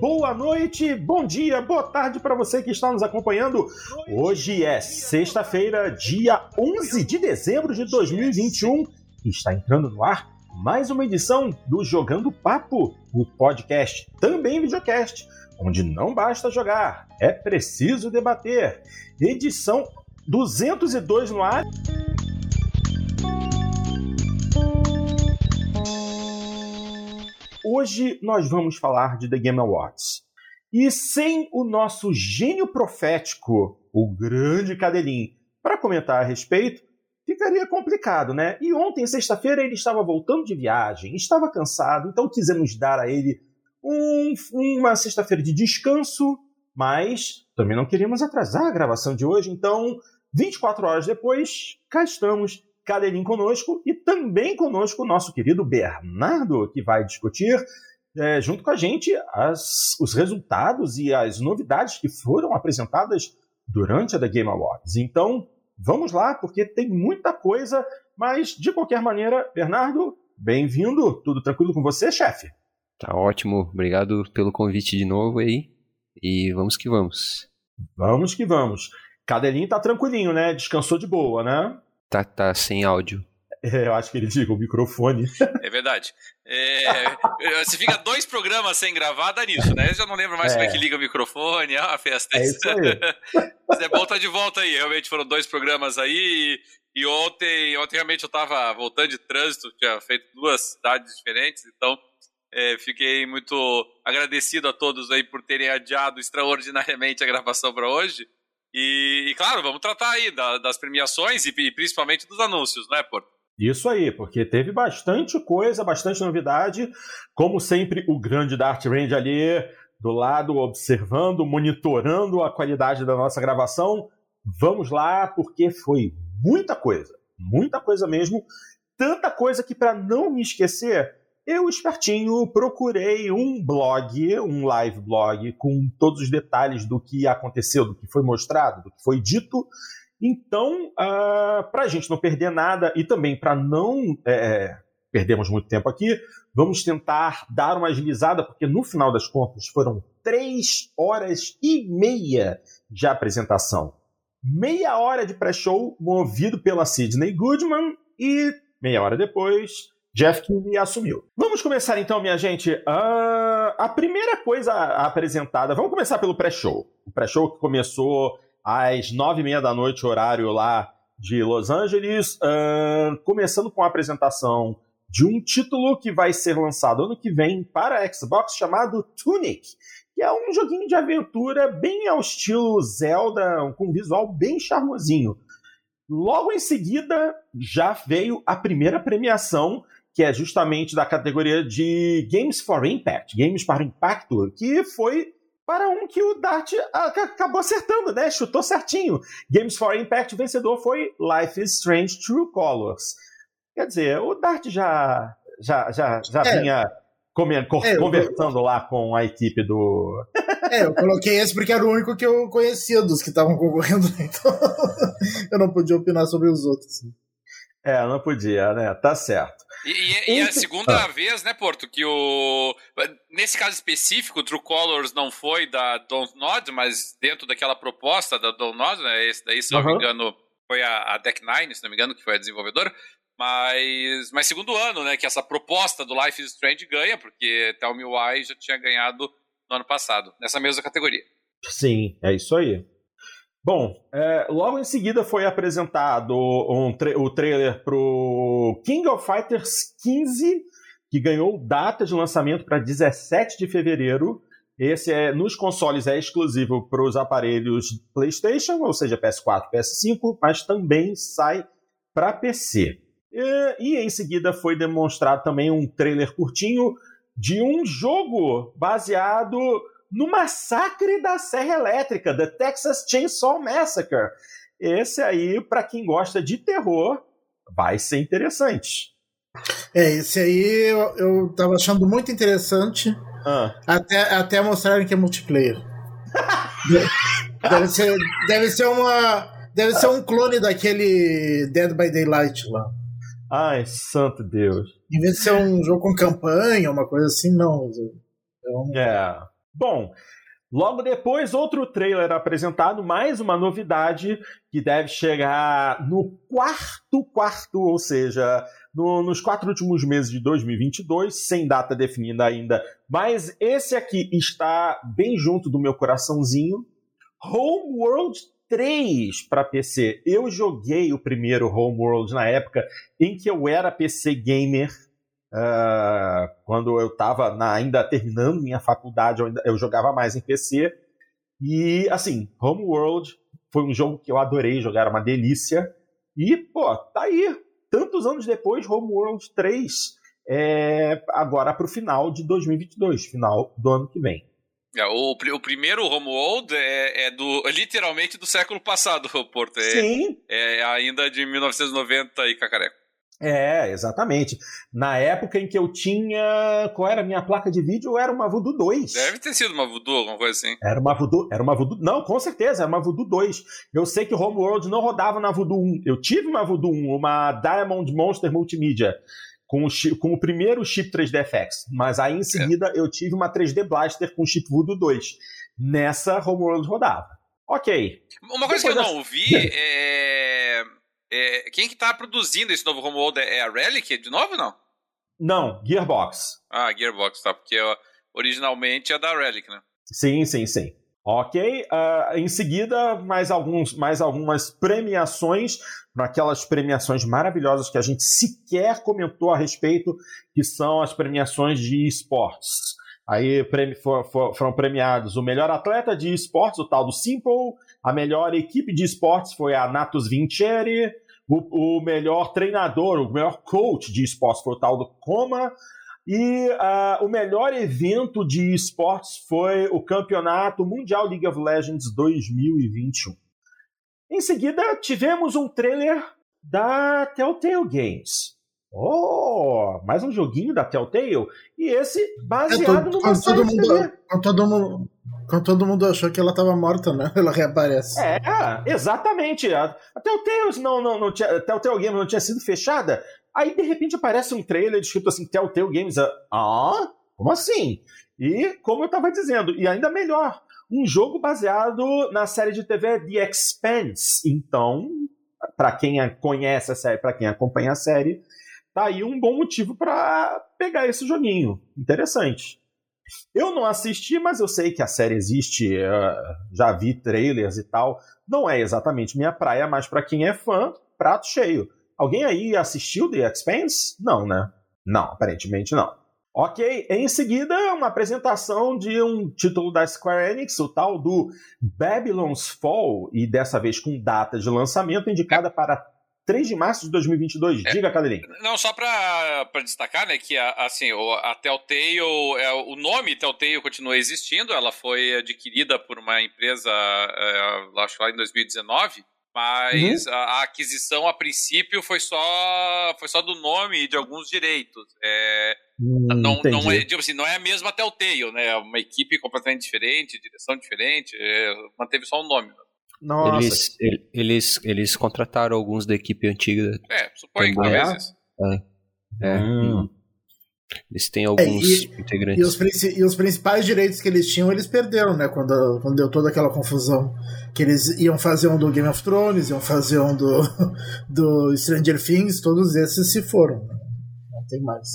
boa noite, bom dia, boa tarde para você que está nos acompanhando. Hoje é sexta-feira, dia 11 de dezembro de 2021 e está entrando no ar mais uma edição do Jogando Papo, o podcast, também videocast, onde não basta jogar, é preciso debater. Edição 202 no ar. Hoje nós vamos falar de The Game Awards. E sem o nosso gênio profético, o grande Cadelin, para comentar a respeito, ficaria complicado, né? E ontem, sexta-feira, ele estava voltando de viagem, estava cansado, então quisemos dar a ele um, uma sexta-feira de descanso, mas também não queríamos atrasar a gravação de hoje, então 24 horas depois, cá estamos Cadelinho conosco e também conosco o nosso querido Bernardo, que vai discutir é, junto com a gente as, os resultados e as novidades que foram apresentadas durante a The Game Awards. Então, vamos lá, porque tem muita coisa, mas de qualquer maneira, Bernardo, bem-vindo. Tudo tranquilo com você, chefe? Tá ótimo, obrigado pelo convite de novo aí. E vamos que vamos. Vamos que vamos. Cadelinho tá tranquilinho, né? Descansou de boa, né? Tá, tá sem áudio. É, eu acho que ele diga o microfone. É verdade. É, você fica dois programas sem gravar, dá nisso, né? Eu já não lembro mais é. como é que liga o microfone, é uma festa. É isso aí. Mas é bom estar tá de volta aí. Realmente foram dois programas aí. E, e ontem, ontem realmente eu estava voltando de trânsito, tinha feito duas cidades diferentes, então é, fiquei muito agradecido a todos aí por terem adiado extraordinariamente a gravação para hoje. E, e, claro, vamos tratar aí da, das premiações e, e, principalmente dos anúncios, né, Porto? Isso aí, porque teve bastante coisa, bastante novidade. Como sempre, o grande Dart Range ali do lado, observando, monitorando a qualidade da nossa gravação. Vamos lá, porque foi muita coisa, muita coisa mesmo. Tanta coisa que, para não me esquecer, eu, espertinho, procurei um blog, um live blog, com todos os detalhes do que aconteceu, do que foi mostrado, do que foi dito. Então, uh, ah, para a gente não perder nada e também para não é, perdermos muito tempo aqui, vamos tentar dar uma agilizada, porque no final das contas foram três horas e meia de apresentação. Meia hora de pré-show movido pela Sidney Goodman e meia hora depois Jeff Keighley assumiu. Vamos começar então, minha gente. Uh, a primeira coisa apresentada, vamos começar pelo pré-show. O pré-show que começou às nove e meia da noite, horário lá de Los Angeles, uh, começando com a apresentação de um título que vai ser lançado ano que vem para a Xbox chamado Tunic, que é um joguinho de aventura bem ao estilo Zelda, com um visual bem charmosinho. Logo em seguida, já veio a primeira premiação que é justamente da categoria de Games for Impact, Games para Impacto, que foi para um que o Dart acabou acertando, né? Chutou certinho. Games for Impact, o vencedor foi Life is Strange True Colors. Quer dizer, o Dart já, já, já, já é. vinha é, conversando eu... lá com a equipe do. É, eu coloquei esse porque era o único que eu conhecia dos que estavam concorrendo, então eu não podia opinar sobre os outros. É, não podia, né? Tá certo. E, e, e, a segunda ah. vez, né, Porto, que o. Nesse caso específico, o True Colors não foi da Don't Nod, mas dentro daquela proposta da Don't Nod, né? Esse daí, se não me engano, foi a, a Deck Nine, se não me engano, que foi a desenvolvedora. Mas, mas segundo ano, né, que essa proposta do Life is Strange ganha, porque Tell Me Why já tinha ganhado no ano passado, nessa mesma categoria. Sim, é isso aí. Bom, é, logo em seguida foi apresentado um tra o trailer pro King of Fighters 15, que ganhou data de lançamento para 17 de fevereiro. Esse é nos consoles é exclusivo para os aparelhos PlayStation, ou seja, PS4, PS5, mas também sai para PC. E, e em seguida foi demonstrado também um trailer curtinho de um jogo baseado no massacre da Serra Elétrica, The Texas Chainsaw Massacre. Esse aí, para quem gosta de terror, vai ser interessante. É, esse aí eu, eu tava achando muito interessante. Ah. Até, até mostrarem que é multiplayer. deve, ser, deve ser uma. Deve ser um clone daquele Dead by Daylight lá. Ai, santo Deus. Em vez de ser um jogo com campanha, uma coisa assim, não. É, um... é Bom, logo depois, outro trailer apresentado, mais uma novidade que deve chegar no quarto quarto, ou seja, no, nos quatro últimos meses de 2022, sem data definida ainda. Mas esse aqui está bem junto do meu coraçãozinho. Homeworld 3 para PC. Eu joguei o primeiro Homeworld na época em que eu era PC gamer. Uh, quando eu estava ainda terminando minha faculdade, eu, ainda, eu jogava mais em PC. E, assim, Homeworld foi um jogo que eu adorei jogar, uma delícia. E, pô, tá aí tantos anos depois, Homeworld 3, é, agora para o final de 2022, final do ano que vem. É, o, o primeiro Homeworld é, é do literalmente do século passado, Porto. É, Sim. É ainda de 1990 e cacareco. É, exatamente. Na época em que eu tinha. Qual era a minha placa de vídeo? Era uma Voodoo 2. Deve ter sido uma Voodoo, alguma coisa assim. Era uma Voodoo. Era uma Voodoo. Não, com certeza, era uma Voodoo 2. Eu sei que o Homeworld não rodava na Voodoo 1. Eu tive uma Voodoo 1, uma Diamond Monster Multimedia. Com o, chip, com o primeiro chip 3DFX. Mas aí em seguida é. eu tive uma 3D Blaster com chip Voodoo 2. Nessa, Homeworld rodava. Ok. Uma coisa Depois que eu não ouvi é é, quem que tá produzindo esse novo Homeworld é a Relic de novo ou não? Não, Gearbox. Ah, Gearbox, tá. Porque originalmente é da Relic, né? Sim, sim, sim. Ok, uh, em seguida, mais, alguns, mais algumas premiações, aquelas premiações maravilhosas que a gente sequer comentou a respeito, que são as premiações de esportes. Aí for, for, foram premiados o melhor atleta de esportes, o tal do Simple, a melhor equipe de esportes foi a Natus Vincere, o, o melhor treinador, o melhor coach de esportes foi o tal do Coma, e uh, o melhor evento de esportes foi o Campeonato Mundial League of Legends 2021. Em seguida, tivemos um trailer da Telltale Games. Oh, mais um joguinho da Telltale. E esse baseado é, no quando todo mundo, quando todo mundo Quando todo mundo achou que ela estava morta, né? Ela reaparece. É, exatamente. A, a Telltale não, não, não tinha, Telltale Games não tinha sido fechada. Aí, de repente, aparece um trailer escrito assim, Telltale Games. Ah, como assim? E, como eu estava dizendo, e ainda melhor, um jogo baseado na série de TV The Expanse. Então, para quem conhece a série, para quem acompanha a série, tá aí um bom motivo para pegar esse joguinho. Interessante. Eu não assisti, mas eu sei que a série existe, uh, já vi trailers e tal. Não é exatamente minha praia, mas para quem é fã, prato cheio. Alguém aí assistiu The Expanse? Não, né? Não, aparentemente não. Ok, em seguida, uma apresentação de um título da Square Enix, o tal do Babylon's Fall, e dessa vez com data de lançamento indicada para 3 de março de 2022. É. Diga, Cadelinho. Não, só para destacar, né, que a, assim, a Telltale, é, o nome Telltale continua existindo, ela foi adquirida por uma empresa, é, acho lá em 2019, mas uhum. a, a, aquisição a princípio foi só foi só do nome e de alguns direitos. É, hum, não, não, é, assim, não é a mesma Telltale, né? É uma equipe completamente diferente, direção diferente, é, manteve só o nome. Nossa. Eles, eles, eles contrataram alguns da equipe antiga. É, suponho que talvez. É. é. Hum. Eles têm alguns é, e, integrantes. E os, e os, principais direitos que eles tinham, eles perderam, né? Quando, quando deu toda aquela confusão. Que eles iam fazer um do Game of Thrones, iam fazer um do, do Stranger Things, todos esses se foram. Né? Não tem mais.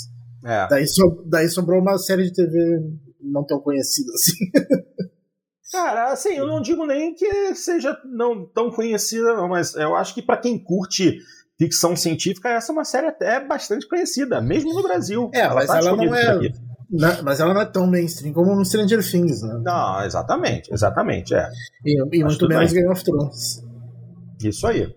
É. Daí, so, daí sobrou uma série de TV não tão conhecida assim. Cara, assim, eu não digo nem que seja não tão conhecida, não, mas eu acho que para quem curte ficção científica, essa é uma série até bastante conhecida, mesmo no Brasil. É, ela mas tá ela não é. Não, mas ela não é tão mainstream como no Stranger Things, né? Não, exatamente, exatamente, é. E, e muito menos Game of Thrones. Isso aí.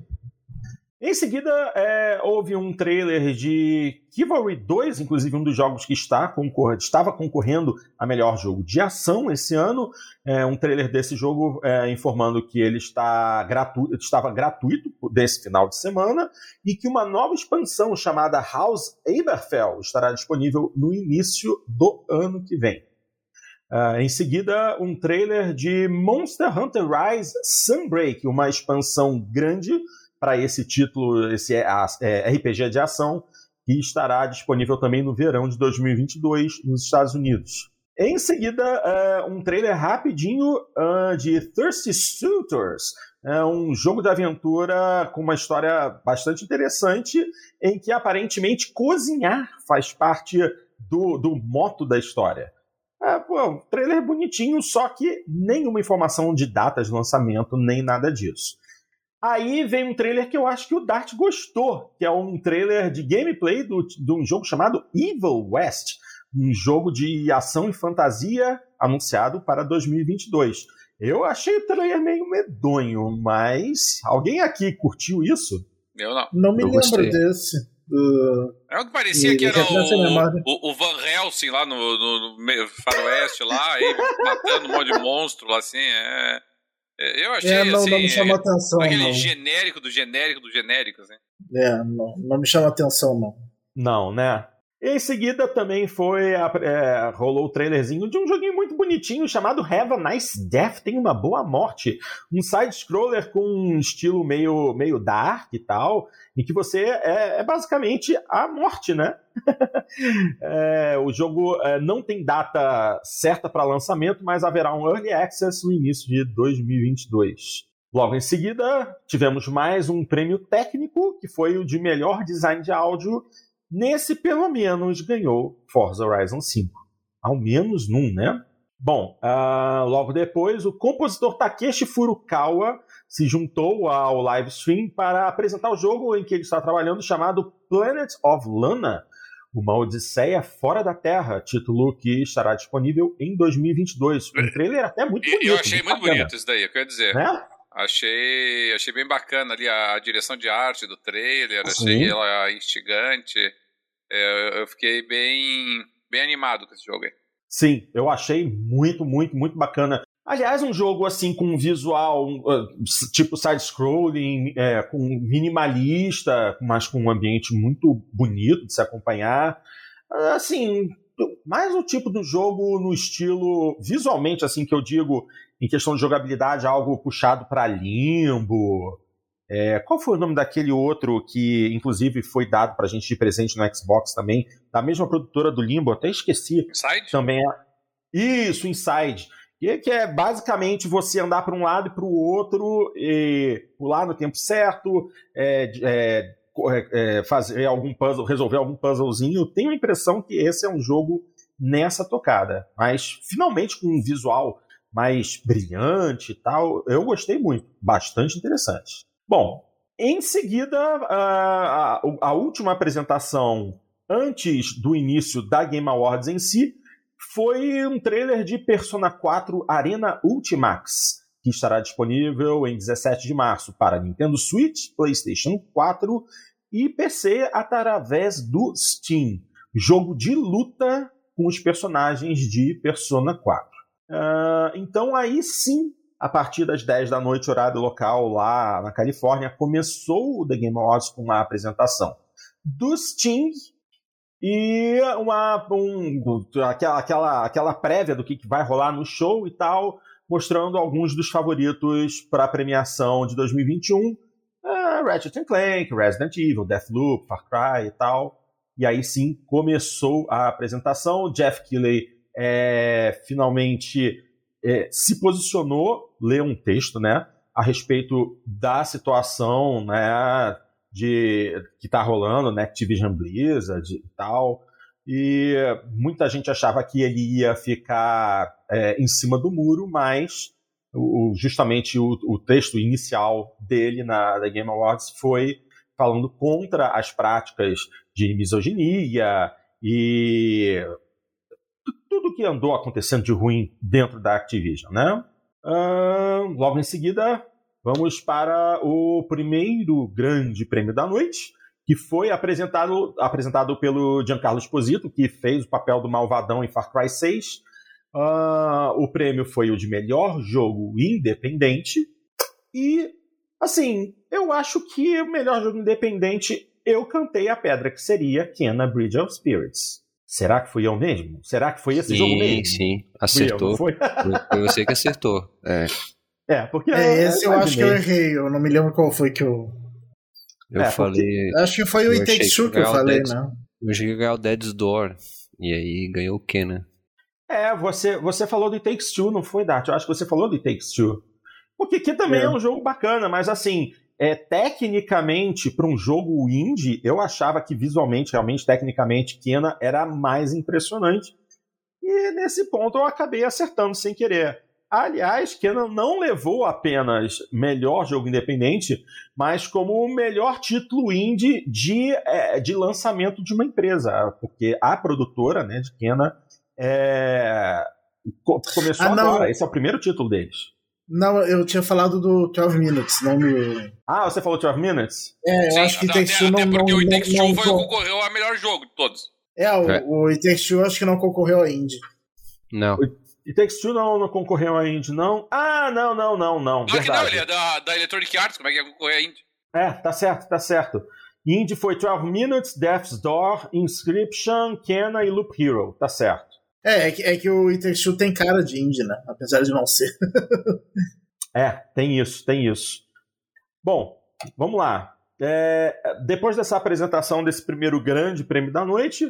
Em seguida, é, houve um trailer de Chivalry 2, inclusive um dos jogos que está concor estava concorrendo a melhor jogo de ação esse ano. É, um trailer desse jogo é, informando que ele está gratu estava gratuito desse final de semana e que uma nova expansão chamada House Aberfell estará disponível no início do ano que vem. Uh, em seguida, um trailer de Monster Hunter Rise Sunbreak, uma expansão grande para esse título, esse é, é, RPG de ação, que estará disponível também no verão de 2022 nos Estados Unidos. Em seguida, uh, um trailer rapidinho uh, de Thirsty Suitors, é um jogo de aventura com uma história bastante interessante, em que aparentemente cozinhar faz parte do, do moto da história. É, pô, trailer bonitinho, só que nenhuma informação de datas de lançamento, nem nada disso. Aí vem um trailer que eu acho que o Dart gostou, que é um trailer de gameplay do, de um jogo chamado Evil West, um jogo de ação e fantasia anunciado para 2022. Eu achei o trailer meio medonho, mas alguém aqui curtiu isso? Eu não. Não me Eu lembro gostei. desse. do- É o que parecia E- que era referência à memória. o, o, o Van Helsing lá no, no, no faroeste lá, aí matando um monte de monstro lá, assim, é... é, Eu achei, É, não, assim, não me chamou atenção, aquele não. genérico do genérico do genérico, assim. É, não, não me chama atenção, não. Não, né? Em seguida também foi a- é, rolou o trailerzinho de um joguinho muito bonitinho chamado Have a Nice Death, tem uma boa morte, um side scroller com um estilo meio meio dark e tal, em que você é, é basicamente a morte, né? É, o jogo é, não tem data certa para lançamento, mas haverá um early access no início de 2022. Logo em seguida, tivemos mais um prêmio técnico, que foi o de melhor design de áudio. Nesse, pelo menos, ganhou Forza Horizon 5. Ao menos num, né? Bom, ah, logo depois, o compositor Takeshi Furukawa se juntou ao live stream para apresentar o jogo em que ele está trabalhando, chamado Planet of Lana, uma odisseia fora da Terra, título que estará disponível em 2022. Um trailer até muito bonito. eu achei muito bacana, bonito isso daí, eu quero dizer. Né? Achei, achei bem bacana ali a, a direção de arte do trailer, achei Sim. ela instigante. É, eu fiquei bem, bem animado com esse jogo aí. Sim, eu achei muito, muito, muito bacana. Aliás, um jogo assim com visual um, uh, tipo side-scrolling, é, com minimalista, mas com um ambiente muito bonito de se acompanhar. Ah, Assim, mais o tipo do jogo no estilo visualmente, assim que eu digo, em questão de jogabilidade, algo puxado para limbo. É, qual foi o nome daquele outro que, inclusive, foi dado pra gente de presente no Xbox também, da mesma produtora do Limbo? Até esqueci Inside? também é. Isso, Inside. Que, que é basicamente você andar para um lado e para o outro, e pular no tempo certo, é, é, é, é, fazer algum puzzle, resolver algum puzzlezinho. Tenho a impressão que esse é um jogo nessa tocada. Mas finalmente com um visual mais brilhante e tal, eu gostei muito. Bastante interessante. Bom, em seguida, a, a- última apresentação antes do início da Game Awards em si foi um trailer de Persona 4 Arena Ultimax, que estará disponível em 17 de março para Nintendo Switch, PlayStation 4 e PC através do Steam. Jogo de luta com os personagens de Persona 4. Ah, então aí sim, a partir das 10 da noite, horário local lá na Califórnia, começou o The Game Awards com a apresentação do Steam e uma um, aquela, aquela, aquela prévia do que vai rolar no show e tal, mostrando alguns dos favoritos para a premiação de 2021. Ah, Ratchet Clank, Resident Evil, Deathloop, Far Cry e tal. E aí sim começou a apresentação. Jeff Keighley é, finalmente é, se posicionou, leu um texto, né, a respeito da situação, né, de que está rolando, né, Activision Blizzard e tal. E muita gente achava que ele ia ficar é, em cima do muro, mas o, justamente o, o, texto inicial dele na, na Game Awards foi falando contra as práticas de misoginia e tudo que andou acontecendo de ruim dentro da Activision, né? Uh, logo em seguida, vamos para o primeiro grande prêmio da noite, que foi apresentado, apresentado pelo Giancarlo Esposito, que fez o papel do malvadão em Far Cry 6. Uh, o prêmio foi o de melhor jogo independente. E, assim, eu acho que o melhor jogo independente eu cantei a pedra que seria Kena Bridge of Spirits. Será que fui eu mesmo? Será que foi esse sim, jogo mesmo? Sim, acertou. Foi, foi você que acertou. É, é porque. É, esse eu, eu acho que eu errei. Eu não me lembro qual foi que eu. Eu É, falei. porque- Acho que foi o Eu It achei Takes Two que que eu falei, Dead- né? Eu cheguei a ganhar o Dead's Door. E aí ganhou o Kenan. É, você, você falou do It Takes Two, não foi, Dart? Eu acho que você falou do It Takes Two. Porque aqui também é, é um jogo bacana, mas assim, é, tecnicamente, para um jogo indie, eu achava que visualmente, realmente, tecnicamente, Kena era mais impressionante. E nesse ponto eu acabei acertando sem querer. Aliás, Kenan não levou apenas melhor jogo independente, mas como o melhor título indie de, é, de lançamento de uma empresa, porque a produtora né, de Kenan é, começou ah, agora. Esse é o primeiro título deles. Não, eu tinha falado do 12 Minutes, não do. Ah, você falou 12 Minutes? É, eu Sim, acho que It Takes Two não. Até porque não, o It Takes Two foi, concorreu ao melhor jogo de todos. É, o, é. o It Takes Two acho que não concorreu a Indie. Não. O It Takes Two não, não concorreu a Indie, não? Ah, não, não, não, não. Claro que não, ele é da, da Electronic Arts, como é que ia concorrer a Indie? É, tá certo, tá certo. Indie foi 12 Minutes, Death's Door, Inscription, Kena e Loop Hero, tá certo. É, é que, é que o It Takes Two tem cara de indie, né? Apesar de não ser. É, tem isso, tem isso. Bom, vamos lá. É, depois dessa apresentação desse primeiro grande prêmio da noite,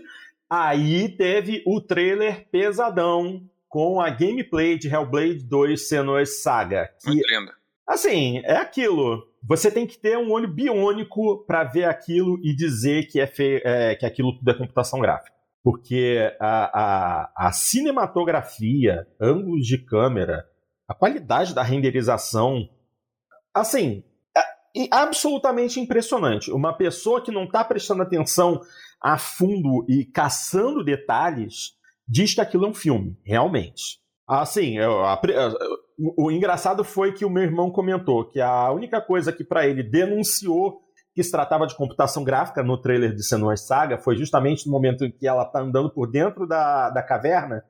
aí teve o trailer pesadão com a gameplay de Hellblade 2 Senua's Saga. Que, Muito lindo. Assim, é aquilo. Você tem que ter um olho biônico para ver aquilo e dizer que, é, fe... é, que aquilo tudo é computação gráfica. Porque a, a, a cinematografia, ângulos de câmera, a qualidade da renderização, assim, é absolutamente impressionante. Uma pessoa que não está prestando atenção a fundo e caçando detalhes diz que aquilo é um filme, realmente. Assim, eu, a, o, o engraçado foi que o meu irmão comentou que a única coisa que para ele denunciou que se tratava de computação gráfica no trailer de Senua's Saga foi justamente no momento em que ela está andando por dentro da, da caverna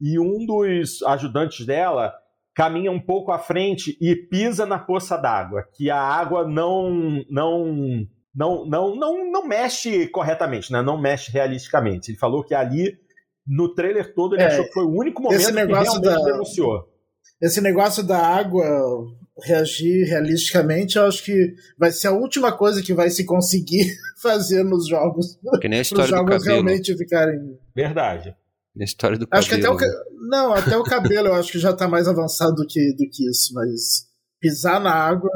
e um dos ajudantes dela caminha um pouco à frente e pisa na poça d'água, que a água não não não não não, não mexe corretamente, né? Não mexe realisticamente. Ele falou que ali no trailer todo ele é, achou que foi o único momento que realmente da, denunciou. Esse negócio da água reagir realisticamente, eu acho que vai ser a última coisa que vai se conseguir fazer nos jogos. Que nem a história os jogos realmente ficarem. Verdade. Na história do acho cabelo. Que até o, não, até o cabelo eu acho que já tá mais avançado do que, do que isso, mas pisar na água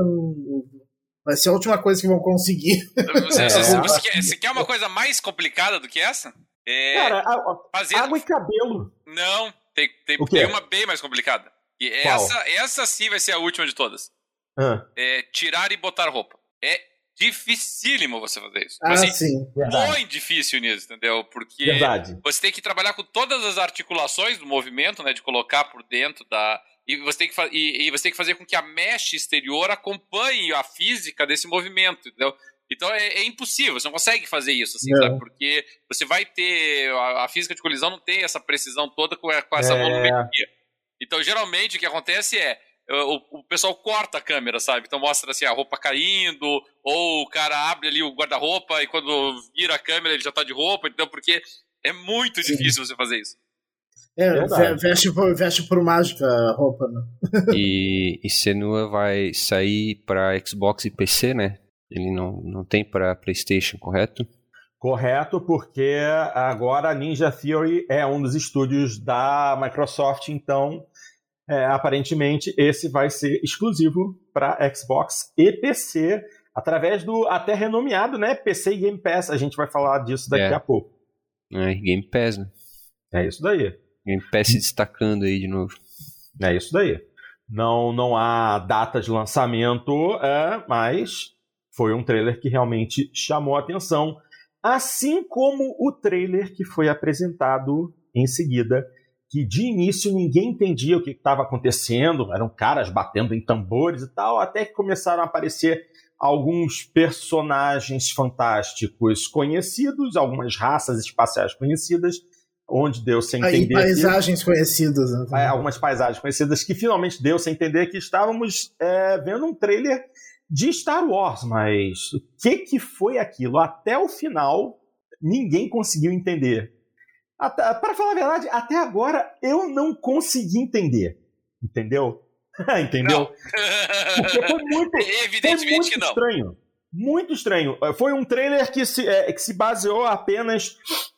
vai ser a última coisa que vão conseguir. Você, é. você, quer, você, quer, uma coisa mais complicada do que essa? É Cara, a, fazer... água e cabelo. Não, tem, tem, tem uma bem mais complicada. E essa, essa sim vai ser a última de todas. Ah. É tirar e botar roupa. É dificílimo você fazer isso. Ah, assim, sim. Muito difícil nisso, entendeu? Porque verdade. você tem que trabalhar com todas as articulações do movimento, né? De colocar por dentro da. E você, tem que e, e você tem que fazer com que a mesh exterior acompanhe a física desse movimento, entendeu? Então é, é, impossível, você não consegue fazer isso, assim, sabe? Porque você vai ter. A, a, física de colisão não tem essa precisão toda com, com essa é... volumetria. Então, geralmente, o que acontece é o, o, pessoal corta a câmera, sabe? Então mostra assim a roupa caindo, ou o cara abre ali o guarda-roupa e quando vira a câmera ele já tá de roupa, então porque é muito Sim. difícil você fazer isso. É, veste, por, veste por mágica a roupa, né? e, e Senua vai sair para Xbox e PC, né? Ele não, não tem para PlayStation, correto? Correto, porque agora a Ninja Theory é um dos estúdios da Microsoft, então é, aparentemente esse vai ser exclusivo para Xbox e PC, através do até renomeado né, PC e Game Pass. A gente vai falar disso daqui é. a pouco. É, Game Pass, né? É isso daí. Game Pass se destacando aí de novo. É isso daí. Não, não há data de lançamento, é, mas foi um trailer que realmente chamou a atenção. Assim como o trailer que foi apresentado em seguida que de início ninguém entendia o que estava acontecendo, eram caras batendo em tambores e tal, até que começaram a aparecer alguns personagens fantásticos conhecidos, algumas raças espaciais conhecidas, onde deu sem entender. E paisagens que, conhecidas. Né? É, algumas paisagens conhecidas que finalmente deu sem entender que estávamos é, vendo um trailer de Star Wars, mas o que, que foi aquilo? Até o final, ninguém conseguiu entender para falar a verdade, até agora eu não consegui entender. Entendeu? Entendeu? Porque foi muito, Evidentemente foi muito que não. estranho. muito estranho. Foi um trailer que se, é, que se baseou apenas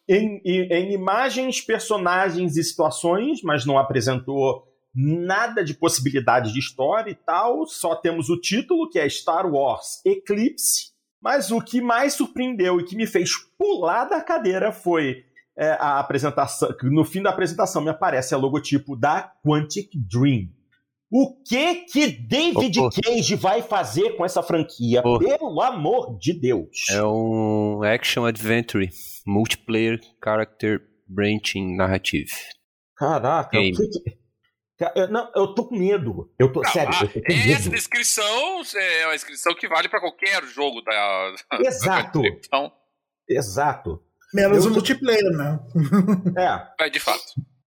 em, em, em, imagens, personagens e situações, mas não apresentou nada de possibilidade de história e tal. Só temos o título, que é Star Wars Eclipse. Mas o que mais surpreendeu e que me fez pular da cadeira foi é, a apresentação. No fim da apresentação me aparece o logotipo da Quantic Dream. O que que David oh, oh. Cage vai fazer com essa franquia? Oh. Pelo amor de Deus! É um action adventure, multiplayer character branching narrative. Caraca, Game. o que, que... Eu, não, eu tô com medo. Eu tô, não, sério, eu tô com essa medo. descrição é uma descrição que vale para qualquer jogo da. Exato. Da então... Exato. Menos eu o multiplayer, né? É. É, de fato.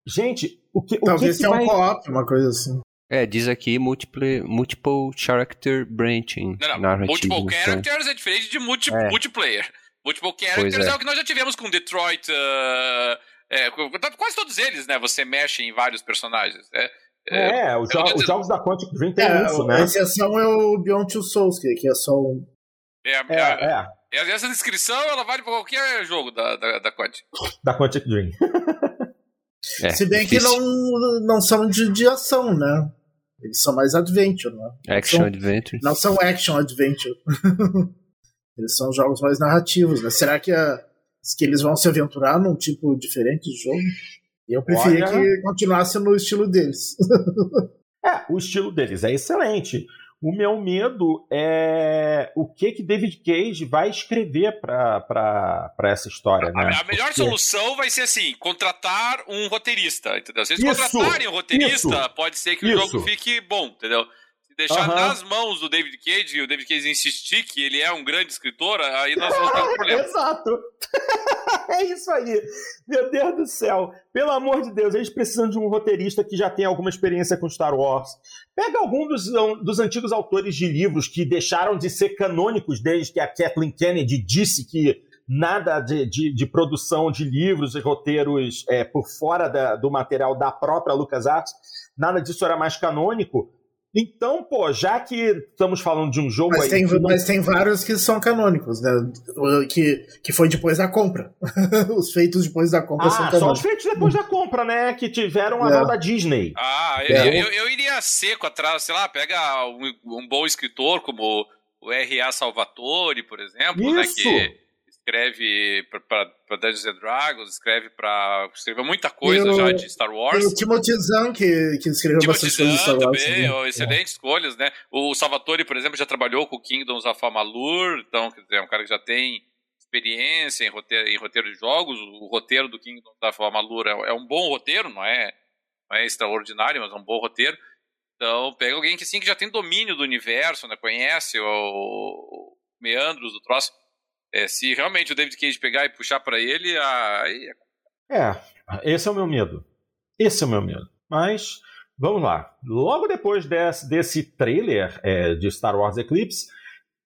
Gente, o que. Talvez que, que vai... um co-op, uma coisa assim. É, diz aqui multiple, multiple character branching. Não, não. Multiple characters é diferente de multi, é. multiplayer. Multiple characters é. é. o que nós já tivemos com Detroit. Uh, é, quase todos eles, né? Você mexe em vários personagens. É, é, é os, jo os jogos da Quantic Dream tem é, isso, né? A exceção é o Beyond Two Souls, que, que é só um. É, é, é. Essa descrição ela vale para qualquer jogo da, da, da Quantic. Da Quantic Dream. É, Se bem difícil. que não, não são de, de ação, né? Eles são mais adventure, né? Action são, adventure. Não são action adventure. eles são jogos mais narrativos, né? Será que, a, que eles vão se aventurar num tipo diferente de jogo? Eu preferia Olha... que continuasse no estilo deles. é, o estilo deles é excelente. O meu medo é o que que David Cage vai escrever para essa história. Né? A, a melhor Porque... solução vai ser assim: contratar um roteirista, entendeu? Se eles isso, contratarem um roteirista, isso, pode ser que isso. o jogo fique bom, entendeu? Deixar uhum. nas mãos do David Cage e o David Cage insistir que ele é um grande escritor, aí nós vamos ter um problema. Exato. é isso aí. Meu Deus do céu. Pelo amor de Deus, eles precisam de um roteirista que já tem alguma experiência com Star Wars. Pega algum dos, dos antigos autores de livros que deixaram de ser canônicos desde que a Kathleen Kennedy disse que nada de, de, de, produção de livros e roteiros é, por fora da, do material da própria LucasArts, nada disso era mais canônico. Então, pô, já que estamos falando de um jogo mas aí. Tem, Mas tem vários que são canônicos, né? Que, que foi depois da compra. os feitos depois da compra ah, são canônicos. Só os feitos depois da compra, né? Que tiveram a é. da Disney. Ah, eu, é. eu, eu, iria seco atrás, sei lá, pega um, um bom escritor como o R.A. Salvatore, por exemplo, Isso. né? Que escreve para Dungeons and Dragons, escreve para escreveu muita coisa já de Star Wars. o Timothy Zahn que, que escreveu Timothy bastante coisa de Star Wars. Também, né? excelentes é. escolhas, né? O Salvatore, por exemplo, já trabalhou com Kingdoms of Amalur, então é um cara que já tem experiência em roteiro, em roteiro de jogos. O roteiro do Kingdoms of Amalur é, é um bom roteiro, não é, não é extraordinário, mas é um bom roteiro. Então, pega alguém que sim que já tem domínio do universo, né? Conhece o, o meandros do troço. É, se realmente o David Cage pegar e puxar para ele, aí. É, é, esse é o meu medo. Esse é o meu medo. Mas vamos lá. Logo depois desse, desse trailer é, de Star Wars Eclipse,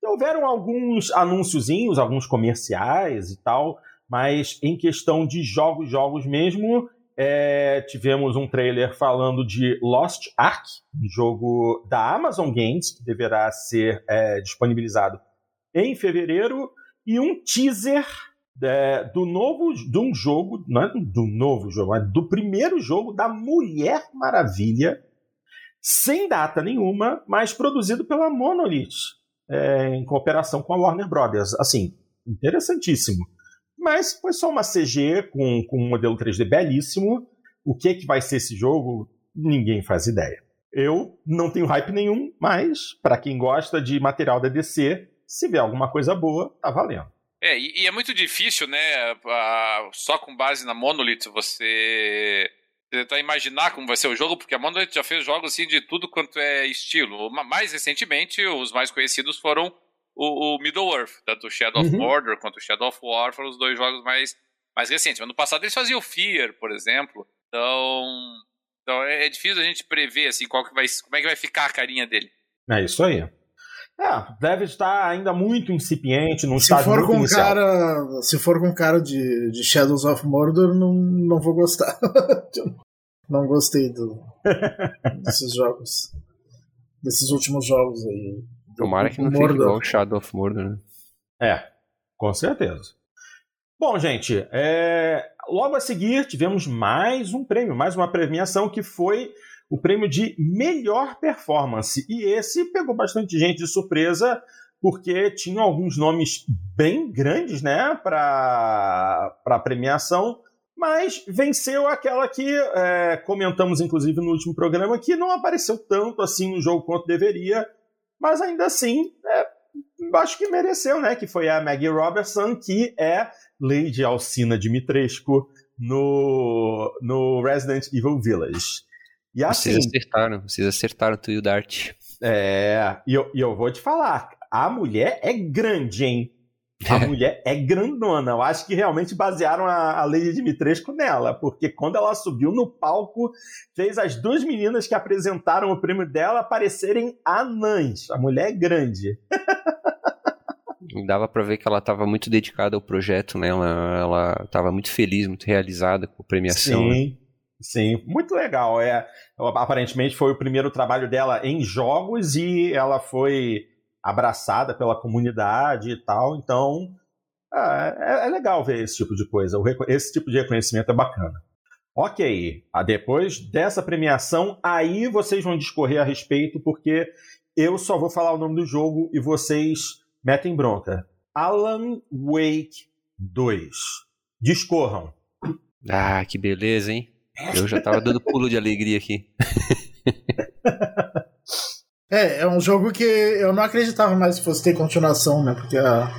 houveram alguns anúnciozinhos, alguns comerciais e tal, mas em questão de jogos, jogos mesmo, é, tivemos um trailer falando de Lost Ark, um jogo da Amazon Games, que deverá ser é, disponibilizado em fevereiro e um teaser é, do novo de um jogo, não é do novo jogo, mas do primeiro jogo da Mulher Maravilha, sem data nenhuma, mas produzido pela Monolith, é, em cooperação com a Warner Brothers. Assim, interessantíssimo. Mas foi só uma CG com, com um modelo 3D belíssimo. O que, que vai ser esse jogo, ninguém faz ideia. Eu não tenho hype nenhum, mas para quem gosta de material da DC, se vier alguma coisa boa, tá valendo. É, e, e é muito difícil, né? só com base na Monolith você tentar imaginar como vai ser o jogo, porque a Monolith já fez jogos assim de tudo quanto é estilo. Mais recentemente, os mais conhecidos foram o, o Middle-earth, tanto o Shadow uhum. of Mordor quanto o Shadow of War foram os dois jogos mais, mais recentes. Mas no passado eles faziam Fear, por exemplo. Então, então é, é difícil a gente prever assim qual que vai, como é que vai ficar a carinha dele. É isso aí. É, deve estar ainda muito incipiente, se estágio for muito com inicial. cara Se for com cara de, de Shadows of Mordor, não, não vou gostar. não gostei do, desses jogos. Desses últimos jogos aí. Tomara que não Mordor. fique igual Shadow of Mordor, né? É, com certeza. Bom, gente, é... logo a seguir tivemos mais um prêmio, mais uma premiação que foi o prêmio de melhor performance. E esse pegou bastante gente de surpresa, porque tinha alguns nomes bem grandes né, para a premiação, mas venceu aquela que é, comentamos, inclusive, no último programa, que não apareceu tanto assim no jogo quanto deveria, mas ainda assim, é, acho que mereceu, né? Que foi a Maggie Robertson, que é Lady Alcina Dimitrescu no, no Resident Evil Village. E assim, vocês acertaram, vocês acertaram tu e o Dart. É, e eu, e eu vou te falar, a mulher é grande, hein? A mulher é grandona. Eu acho que realmente basearam a, a Lady Dimitrescu nela, porque quando ela subiu no palco, fez as duas meninas que apresentaram o prêmio dela parecerem anãs. A mulher é grande. Dava para ver que ela estava muito dedicada ao projeto, né? Ela estava muito feliz, muito realizada com a premiação. Sim. Né? Sim, muito legal. É, aparentemente foi o primeiro trabalho dela em jogos e ela foi abraçada pela comunidade e tal. Então é, é legal ver esse tipo de coisa. Esse tipo de reconhecimento é bacana. Ok, depois dessa premiação, aí vocês vão discorrer a respeito, porque eu só vou falar o nome do jogo e vocês metem bronca. Alan Wake 2. Discorram. Ah, que beleza, hein? Eu já tava dando pulo de alegria aqui. é, é um jogo que eu não acreditava mais que fosse ter continuação, né? Porque a,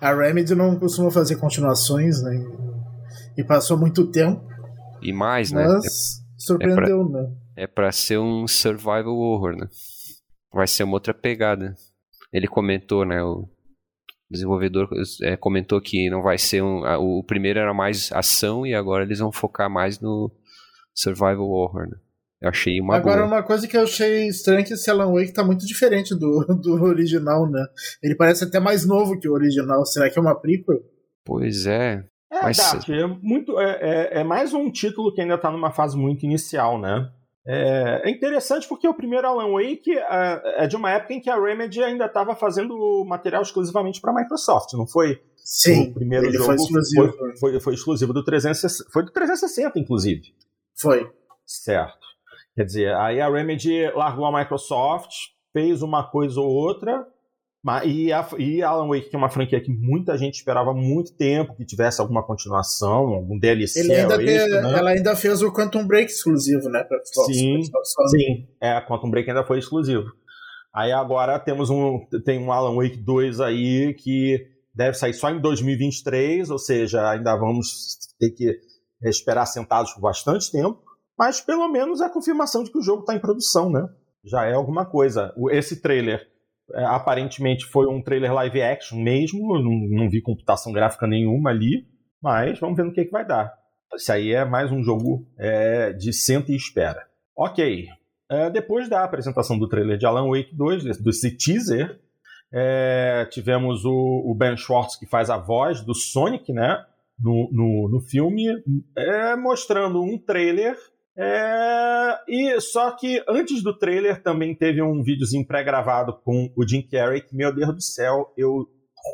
a Remedy não costuma fazer continuações, né? E passou muito tempo. E mais, né? Mas é, surpreendeu, é pra, né? É pra ser um survival horror, né? Vai ser uma outra pegada. Ele comentou, né? O desenvolvedor é, comentou que não vai ser um. A, o primeiro era mais ação e agora eles vão focar mais no survival horror, né? Eu achei uma Agora, boa. uma coisa que eu achei estranha é que esse Alan Wake tá muito diferente do, do original, né? Ele parece até mais novo que o original. Será que é uma prequel? Pois é. É, Mas... Dart, é, muito, é, é, é, mais um título que ainda tá numa fase muito inicial, né? É, é interessante porque o primeiro Alan Wake é, é de uma época em que a Remedy ainda estava fazendo material exclusivamente para Microsoft, não foi? Sim, o primeiro ele jogo foi exclusivo. Foi, foi, foi exclusivo do 360, foi do 360, inclusive. Foi. Certo. Quer dizer, aí a Remedy largou a Microsoft, fez uma coisa ou outra, e, a, e Alan Wake, que é uma franquia que muita gente esperava muito tempo que tivesse alguma continuação, algum DLC. Ele ainda né? Ela ainda fez o Quantum Break exclusivo, né? Xbox, sim, sim. É, Quantum Break ainda foi exclusivo. Aí agora temos um, tem um Alan Wake 2 aí que deve sair só em 2023, ou seja, ainda vamos ter que esperar sentados por bastante tempo, mas pelo menos é a confirmação de que o jogo está em produção, né? Já é alguma coisa. Esse trailer é, aparentemente foi um trailer live action mesmo, não, não, vi computação gráfica nenhuma ali, mas vamos ver no que, que vai dar. Isso aí é mais um jogo é, de senta e espera. Ok. É, depois da apresentação do trailer de Alan Wake 2, desse teaser, é, tivemos o, o, Ben Schwartz que faz a voz do Sonic, né? No, no, no filme, é, mostrando um trailer. É, e só que antes do trailer também teve um videozinho pré-gravado com o Jim Carrey, que, meu Deus do céu, eu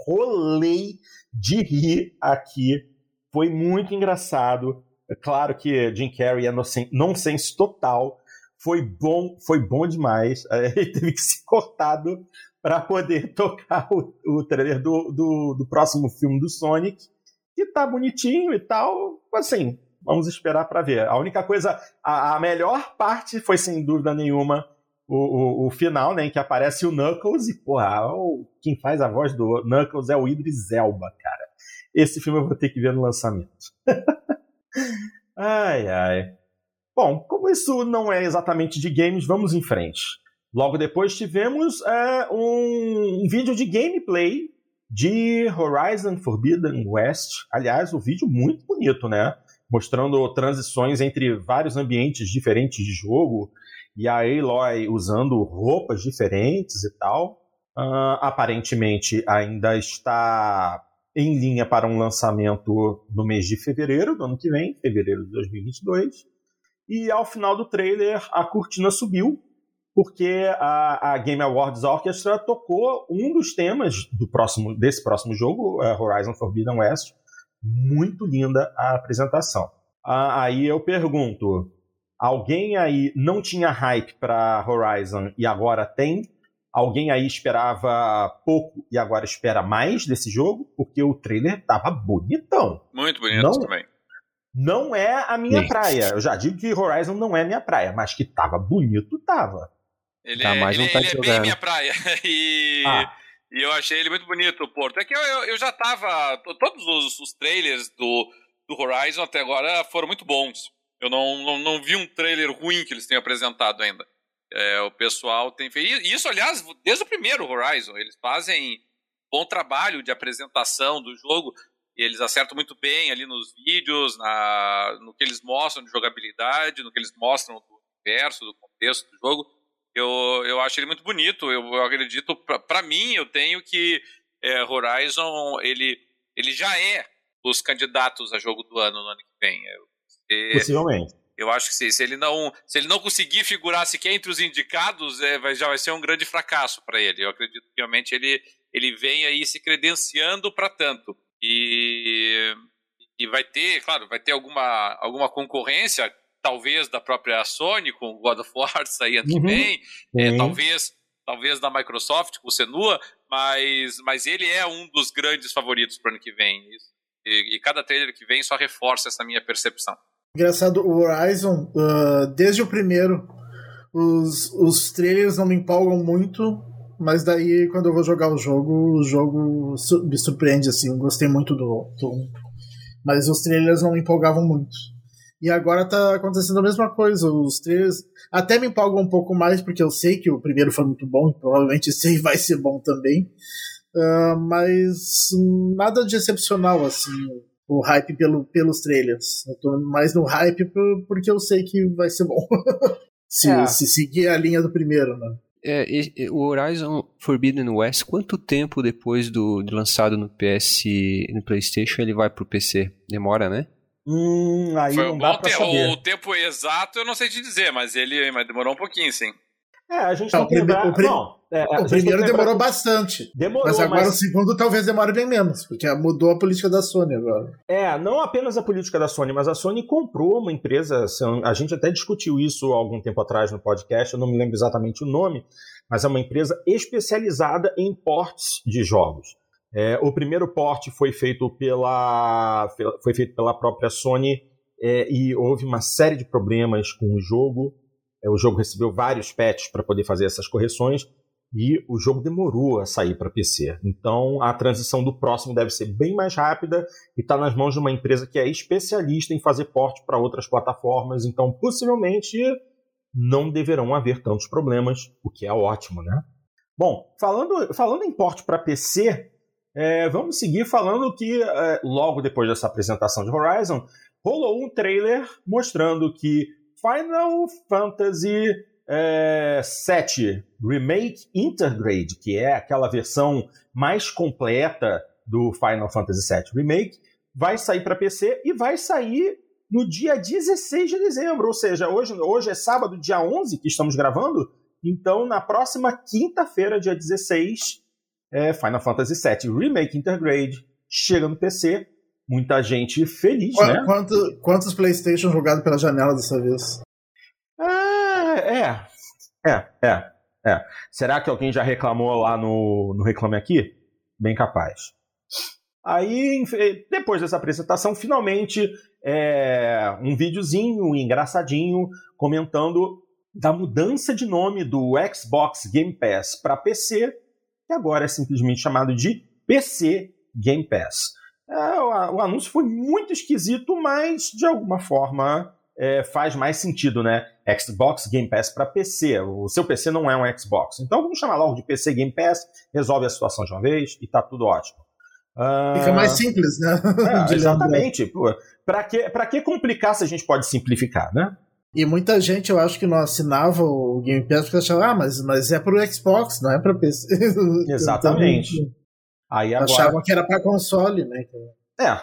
rolei de rir aqui. Foi muito engraçado. É claro que Jim Carrey é nonsense total. Foi bom, foi bom demais. Ele teve que ser cortado para poder tocar o, o trailer do, do, do próximo filme do Sonic que tá bonitinho e tal. Assim, vamos esperar para ver. A única coisa, a, a, melhor parte foi sem dúvida nenhuma o, o, o, final, né, em que aparece o Knuckles e, porra, o, quem faz a voz do Knuckles é o Idris Elba, cara. Esse filme eu vou ter que ver no lançamento. ai, ai. Bom, como isso não é exatamente de games, vamos em frente. Logo depois tivemos é, um, um vídeo de gameplay de Horizon Forbidden West. Aliás, o vídeo muito bonito, né? Mostrando transições entre vários ambientes diferentes de jogo e a Aloy usando roupas diferentes e tal. Uh, aparentemente ainda está em linha para um lançamento no mês de fevereiro do ano que vem, fevereiro de 2022. E ao final do trailer, a cortina subiu porque a, a, Game Awards Orchestra tocou um dos temas do próximo, desse próximo jogo, uh, Horizon Forbidden West. Muito linda a apresentação. Uh, aí eu pergunto: alguém aí não tinha hype para Horizon e agora tem? Alguém aí esperava pouco e agora espera mais desse jogo? Porque o trailer tava bonitão. Muito bonito não, também. Não é a minha Sim. praia. Eu já digo que Horizon não é minha praia, mas que tava bonito, tava. Ele tá é, mais ele, ele é bem minha praia. E, ah. e, eu achei ele muito bonito, o Porto. É que eu, eu, eu já tava. Todos os, os, trailers do, do Horizon até agora foram muito bons. Eu não, não, não vi um trailer ruim que eles tenham apresentado ainda. É, o pessoal tem feito. Isso, aliás, desde o primeiro Horizon. Eles fazem bom trabalho de apresentação do jogo. Eles acertam muito bem ali nos vídeos, na, no que eles mostram de jogabilidade, no que eles mostram do universo, do contexto do jogo. Eu, eu acho ele muito bonito. Eu, eu acredito, para mim, eu tenho que é, Horizon ele, ele já é os candidatos a jogo do ano no ano que vem. Eu, Possivelmente. Eu acho que se, se, ele não se ele não conseguir figurar sequer entre os indicados, é, vai, já vai ser um grande fracasso para ele. Eu acredito que realmente ele, ele vem aí se credenciando para tanto. E, e vai ter, claro, vai ter alguma, alguma concorrência talvez da própria Sony com o God of War sair ano uhum. que vem, é, talvez talvez da Microsoft com o Senua, mas, mas ele é um dos grandes favoritos para o ano que vem. E, e, cada trailer que vem só reforça essa minha percepção. Engraçado, o Horizon, uh, desde o primeiro, os, os trailers não me empolgam muito, mas daí quando eu vou jogar o jogo, o jogo me surpreende, assim, gostei muito do, do mas os trailers não me empolgavam muito. E agora tá acontecendo a mesma coisa. Os trailers até me empolgam um pouco mais, porque eu sei que o primeiro foi muito bom, e provavelmente esse vai ser bom também. Uh, mas nada de excepcional, assim, o hype pelo, pelos trailers. Eu tô mais no hype porque eu sei que vai ser bom. se, é. se seguir a linha do primeiro, né? É, o Horizon Forbidden West, quanto tempo depois do de lançado no PS no PlayStation ele vai pro PC? Demora, né? Hum, aí Foi não dá pra saber. O tempo exato eu não sei te dizer, mas ele mas demorou um pouquinho, sim. É, a gente não, tem que lembrar... O, não, é, o primeiro demorou bastante. Demorou, mas agora mas... o segundo talvez demore bem menos, porque mudou a política da Sony agora. É, não apenas a política da Sony, mas a Sony comprou uma empresa, a gente até discutiu isso há algum tempo atrás no podcast, eu não me lembro exatamente o nome, mas é uma empresa especializada em ports de jogos. É, o primeiro port foi feito pela, foi feito pela própria Sony é, e houve uma série de problemas com o jogo. É, o jogo recebeu vários patches para poder fazer essas correções e o jogo demorou a sair para PC. Então a transição do próximo deve ser bem mais rápida e está nas mãos de uma empresa que é especialista em fazer port para outras plataformas. Então possivelmente não deverão haver tantos problemas, o que é ótimo, né? Bom, falando, falando em port para PC, é, vamos seguir falando que é, logo depois dessa apresentação de Horizon, rolou um trailer mostrando que Final Fantasy é, 7 Remake Intergrade, que é aquela versão mais completa do Final Fantasy 7 Remake, vai sair para PC e vai sair no dia 16 de dezembro, ou seja, hoje, hoje é sábado, dia 11 que estamos gravando, então na próxima quinta-feira, dia 16, é Final Fantasy VII Remake Intergrade chega no PC. Muita gente feliz, Qu né? Quanto, quantos PlayStation jogados pela janela dessa vez? É, é, é, é, é. Será que alguém já reclamou lá no, no Reclame Aqui? Bem capaz. Aí, depois dessa apresentação, finalmente, é, um videozinho engraçadinho comentando da mudança de nome do Xbox Game Pass para PC que agora é simplesmente chamado de PC Game Pass. É, o, o, anúncio foi muito esquisito, mas de alguma forma é, faz mais sentido, né? Xbox Game Pass para PC. O seu PC não é um Xbox. Então vamos chamar logo de PC Game Pass, resolve a situação de uma vez e tá tudo ótimo. Uh... Fica mais simples, né? É, exatamente. Para que, que complicar se a gente pode simplificar, né? E muita gente, eu acho que não assinava o Game Pass porque achava, ah, mas, mas é pro Xbox, não é para PC. Exatamente. então, aí agora... Achavam que era para console, né? É.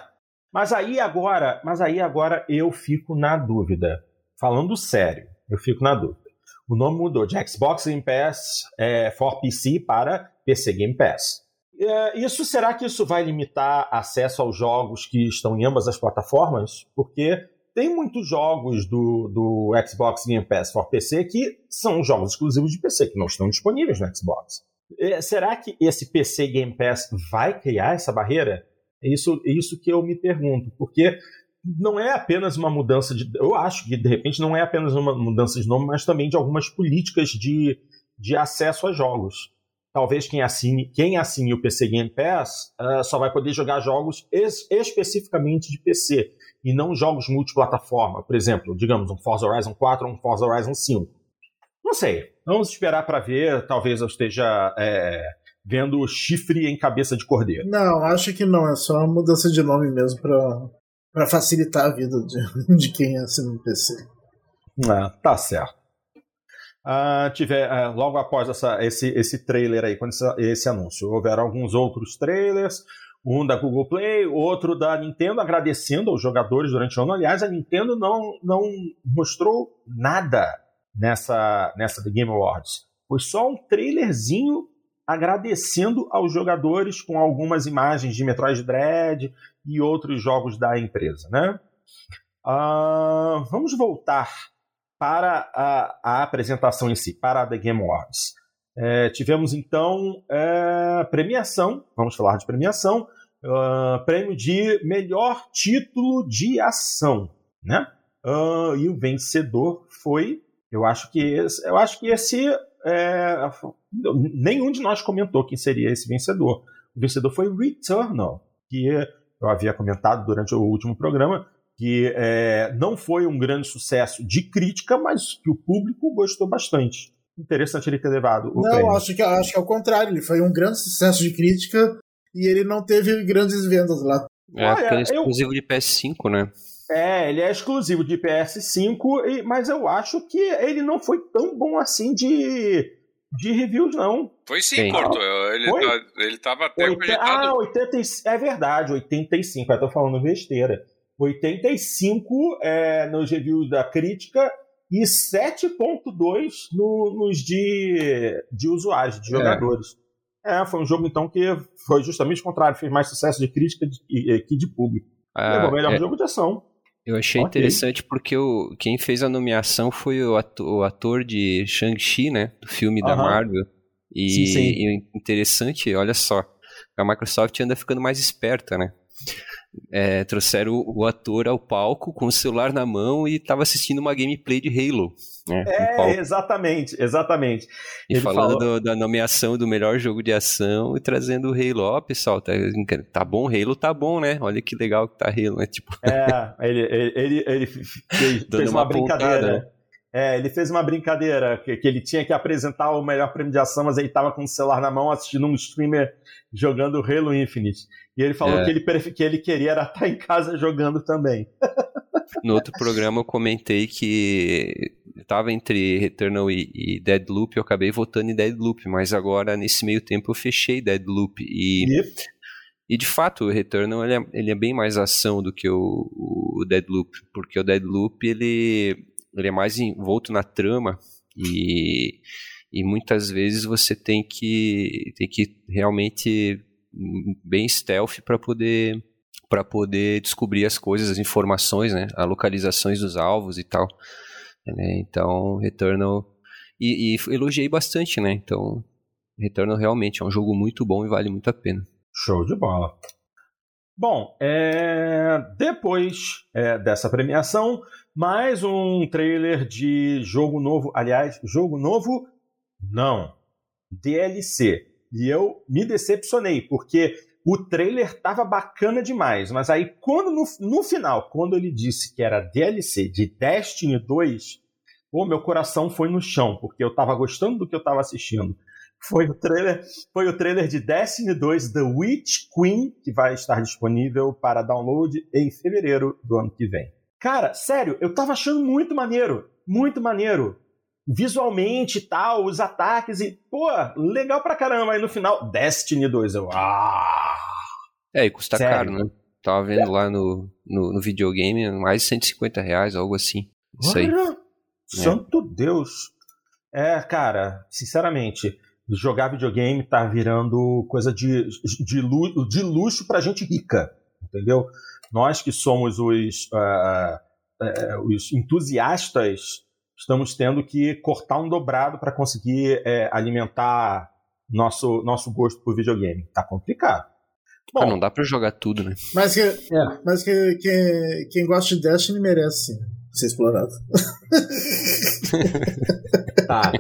Mas aí agora, mas aí agora eu fico na dúvida. Falando sério, eu fico na dúvida. O nome mudou de Xbox Game Pass é, for PC para PC Game Pass. É, isso será que isso vai limitar acesso aos jogos que estão em ambas as plataformas? Porque tem muitos jogos do, do Xbox Game Pass for PC que são jogos exclusivos de PC, que não estão disponíveis no Xbox. É, será que esse PC Game Pass vai criar essa barreira? É isso, é isso que eu me pergunto, porque não é apenas uma mudança de. Eu acho que, de repente, não é apenas uma mudança de nome, mas também de algumas políticas de, de acesso a jogos. Talvez quem assine, quem assine o PC Game Pass uh, só vai poder jogar jogos es, especificamente de PC e não jogos multiplataforma. Por exemplo, digamos, um Forza Horizon 4 ou um Forza Horizon 5. Não sei. Vamos esperar para ver. Talvez eu esteja é, vendo chifre em cabeça de cordeiro. Não, acho que não. É só uma mudança de nome mesmo para facilitar a vida de, de quem assina no PC. É, tá certo. Uh, tiver, uh, logo após essa, esse, esse trailer aí, quando esse, esse anúncio, houveram alguns outros trailers um da Google Play, outro da Nintendo, agradecendo aos jogadores durante o ano. Aliás, a Nintendo não, não mostrou nada nessa, nessa The Game Awards. Foi só um trailerzinho agradecendo aos jogadores com algumas imagens de Metroid Dread e outros jogos da empresa. Né? Uh, vamos voltar para a, a, apresentação em si, para a The Game Awards. É, tivemos então é, premiação, vamos falar de premiação, uh, prêmio de melhor título de ação, né? Uh, e o vencedor foi, eu acho que esse, eu acho que esse é, nenhum de nós comentou quem seria esse vencedor. O vencedor foi Returnal, que eu havia comentado durante o último programa, que é, não foi um grande sucesso de crítica, mas que o público gostou bastante interessante ele ter levado o Não, prêmio. acho que, acho que é o contrário. Ele foi um grande sucesso de crítica e ele não teve grandes vendas lá. É, ah, porque ele é exclusivo eu... de PS5, né? É, ele é exclusivo de PS5, mas eu acho que ele não foi tão bom assim de, de reviews, não. Foi sim, Porto. Ele, foi? Tá, ele tava até Oita... projetado... Ah, 80... é verdade, 85. Eu tô falando besteira. 85 é, nos reviews da crítica e 7.2 no, nos de, de usuários, de é. jogadores. É. é. foi um jogo então que foi justamente o contrário, fez mais sucesso de crítica que de público. Ah, melhor é. jogo de ação. Eu achei okay. interessante porque o, quem fez a nomeação foi o ator, o ator de Shang-Chi, né? Do filme da Marvel. E, sim, sim. e interessante, olha só, a Microsoft anda ficando mais esperta, né? É, trouxeram o, o, ator ao palco com o celular na mão e estava assistindo uma gameplay de Halo. Né, é, exatamente, exatamente. E Ele falando falou... da nomeação do melhor jogo de ação e trazendo o Halo. Ó, oh, pessoal, tá, tá bom, Halo tá bom, né? Olha que legal que tá Halo, né? Tipo... É, ele, ele, ele, ele fez, fez uma, uma brincadeira. Né? É, ele fez uma brincadeira que, que, ele tinha que apresentar o melhor prêmio de ação, mas ele estava com o celular na mão assistindo um streamer jogando Halo Infinite. E ele falou é. que, ele, que ele queria era estar em casa jogando também. No outro programa eu comentei que estava entre Returnal e, e Deadloop, eu acabei votando em Deadloop, mas agora nesse meio tempo eu fechei Deadloop e... Yep. E de fato, o Returnal ele é, ele é, bem mais ação do que o, o Deadloop, porque o Deadloop ele, ele é mais envolto na trama e, e muitas vezes você tem que, tem que realmente bem stealth para poder para poder descobrir as coisas, as informações, né, as localizações dos alvos e tal. Né? Então, Returnal e, e elogiei bastante, né? Então, Returnal realmente é um jogo muito bom e vale muito a pena. Show de bola. Bom, é... depois é, dessa premiação, mais um trailer de jogo novo. Aliás, jogo novo? Não. DLC. E eu me decepcionei, porque o trailer tava bacana demais, mas aí quando no, no final, quando ele disse que era DLC de Destiny 2, o meu coração foi no chão, porque eu tava gostando do que eu tava assistindo. Foi o trailer, foi o trailer de Destiny 2 The Witch Queen, que vai estar disponível para download em fevereiro do ano que vem. Cara, sério, eu tava achando muito maneiro, muito maneiro visualmente e tal, os ataques e, pô, legal pra caramba. Aí no final, Destiny 2, eu, ah! É, e custa Sério? caro, né? Tava vendo é. lá no, no, no, videogame, mais de 150 reais, algo assim. Isso aí. Santo é. Deus! É, cara, sinceramente, jogar videogame tá virando coisa de, de, luxo, de luxo pra gente rica, entendeu? Nós que somos os, uh, uh, os entusiastas, estamos tendo que cortar um dobrado para conseguir uh, alimentar nosso, nosso gosto por videogame. Tá complicado. Bom, ah, não dá para jogar tudo, né? Mas, que, é. mas que, que, quem gosta de Destiny merece ser explorado. tá,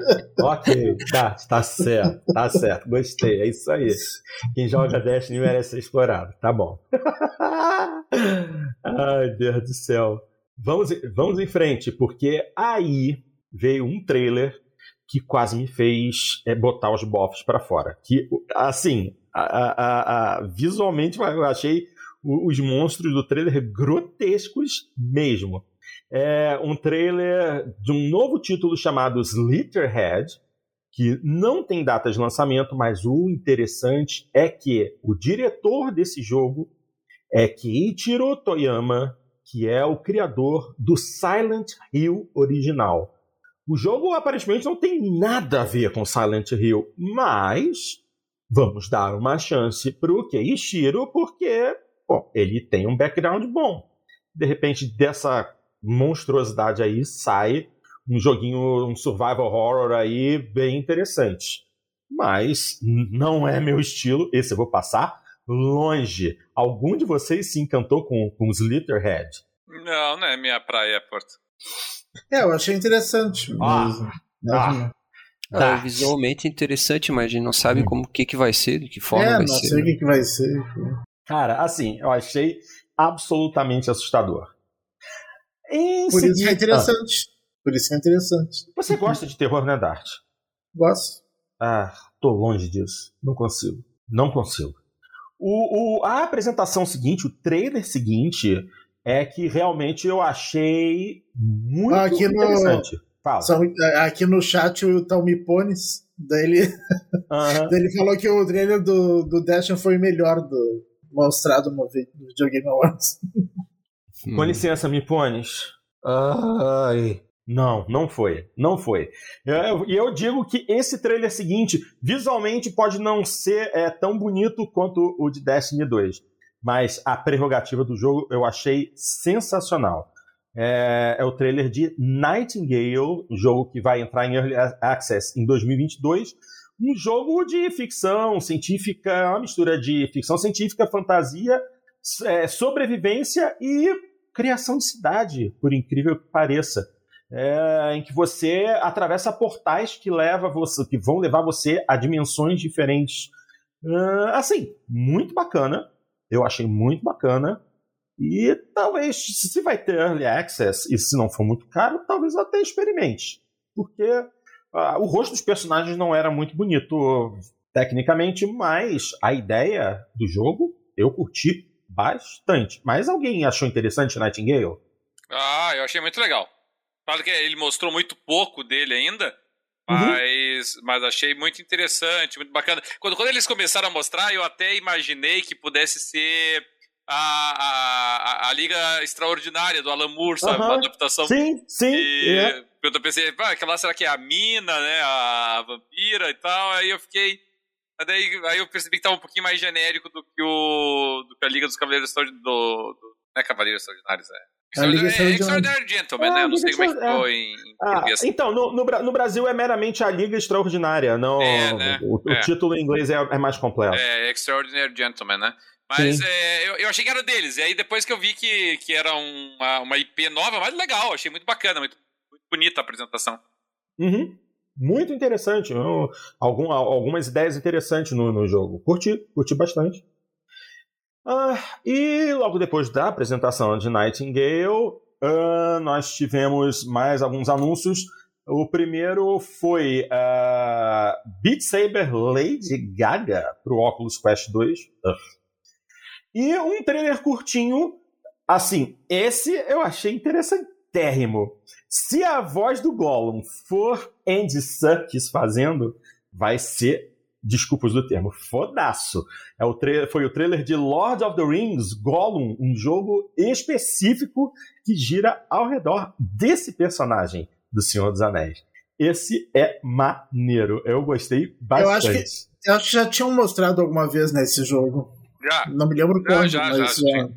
ok, tá, tá certo, tá certo, gostei, é isso aí. Quem joga Destiny merece ser explorado, tá bom. Ai, Deus do céu. Vamos, vamos em frente, porque aí veio um trailer que quase me fez é, botar os bofs para fora. Que, assim, a, a, a, visualmente eu achei os monstros do trailer grotescos mesmo. É um trailer de um novo título chamado Slitterhead, que não tem data de lançamento, mas o interessante é que o diretor desse jogo é Keiichiro Toyama, que é o criador do Silent Hill original. O jogo aparentemente não tem nada a ver com Silent Hill, mas vamos dar uma chance pro Keishiro porque bom, ele tem um background bom. De repente, dessa monstruosidade aí sai um joguinho, um survival horror aí bem interessante. Mas não é meu estilo, esse eu vou passar longe. Algum de vocês se encantou com, com Slitterhead? Não, não é minha praia, Porto. É, eu achei interessante. Ah, mesmo. ah, tá. É visualmente interessante, mas a gente não sabe hum. como que, que vai ser, de que forma é, vai não ser. sei o que, que vai ser. Cara, assim, eu achei absolutamente assustador. Em Por seguida... isso é interessante. Por isso é interessante. Você gosta de terror, né, Dart? Gosto. Ah, tô longe disso. Não consigo. Não consigo. O, o, a apresentação seguinte, o trailer seguinte, é que realmente eu achei muito aqui interessante. No, Fala. São, aqui no chat o Talmipones, daí ele, uhum. daí ele falou que o trailer do, do Destiny foi o melhor do, mostrado no, no Videogame Awards. Com licença, Mipones. Ai. Não, não foi. Não foi. E eu, eu, digo que esse trailer seguinte, visualmente, pode não ser é, tão bonito quanto o de Destiny 2 mas a prerrogativa do jogo eu achei sensacional. É, é, o trailer de Nightingale, um jogo que vai entrar em Early Access em 2022. Um jogo de ficção científica, uma mistura de ficção científica, fantasia, é, sobrevivência e criação de cidade, por incrível que pareça. É, em que você atravessa portais que, leva você, que vão levar você a dimensões diferentes. Uh, assim, muito bacana. Eu achei muito bacana. E talvez, se vai ter early access e se não for muito caro, talvez até experimente. Porque uh, o rosto dos personagens não era muito bonito tecnicamente, mas a ideia do jogo eu curti bastante. Mas alguém achou interessante Nightingale? Ah, eu achei muito legal. Claro que ele mostrou muito pouco dele ainda, Uhum. Mas, mas achei muito interessante, muito bacana. Quando, quando eles começaram a mostrar, eu até imaginei que pudesse ser a, a, a Liga Extraordinária do Alan Moore, sabe? Uhum. Uma adaptação. Sim, sim. E é. eu pensei, ah, aquela será que é a mina, né? A vampira e tal. Aí eu fiquei. Daí, aí eu percebi que estava um pouquinho mais genérico do que o do que a Liga dos Cavaleiros Extraordinários. Do, do, não é Cavaleiros Extraordinários, é. Extraordinary, Extraordinary Gentleman, né? Eu não sei como é que ficou em, em ah, Então, no, no, no, Brasil é meramente a Liga Extraordinária, não, é, né? o, o é. título em inglês é, é, mais completo. É, Extraordinary Gentleman, né? Mas é, eu, eu, achei que era deles, e aí depois que eu vi que, que era uma, uma IP nova, mas legal, achei muito bacana, muito, muito bonita a apresentação. Uhum. Muito interessante, algum, algumas ideias interessantes no, no jogo. Curti, curti bastante. Ah, e logo depois da apresentação de Nightingale, uh, nós tivemos mais alguns anúncios. O primeiro foi uh, Beat Saber Lady Gaga para o Oculus Quest 2. Uh. E um trailer curtinho. Assim, esse eu achei interessantérrimo. Se a voz do Gollum for Andy Serkis fazendo, vai ser desculpas do termo, fodaço. É o foi o trailer de Lord of the Rings Gollum, um jogo específico que gira ao redor desse personagem do Senhor dos Anéis. Esse é maneiro. Eu gostei bastante. Eu acho que, eu acho que já tinham mostrado alguma vez nesse jogo. Já. Não me lembro quando, já, já, mas já.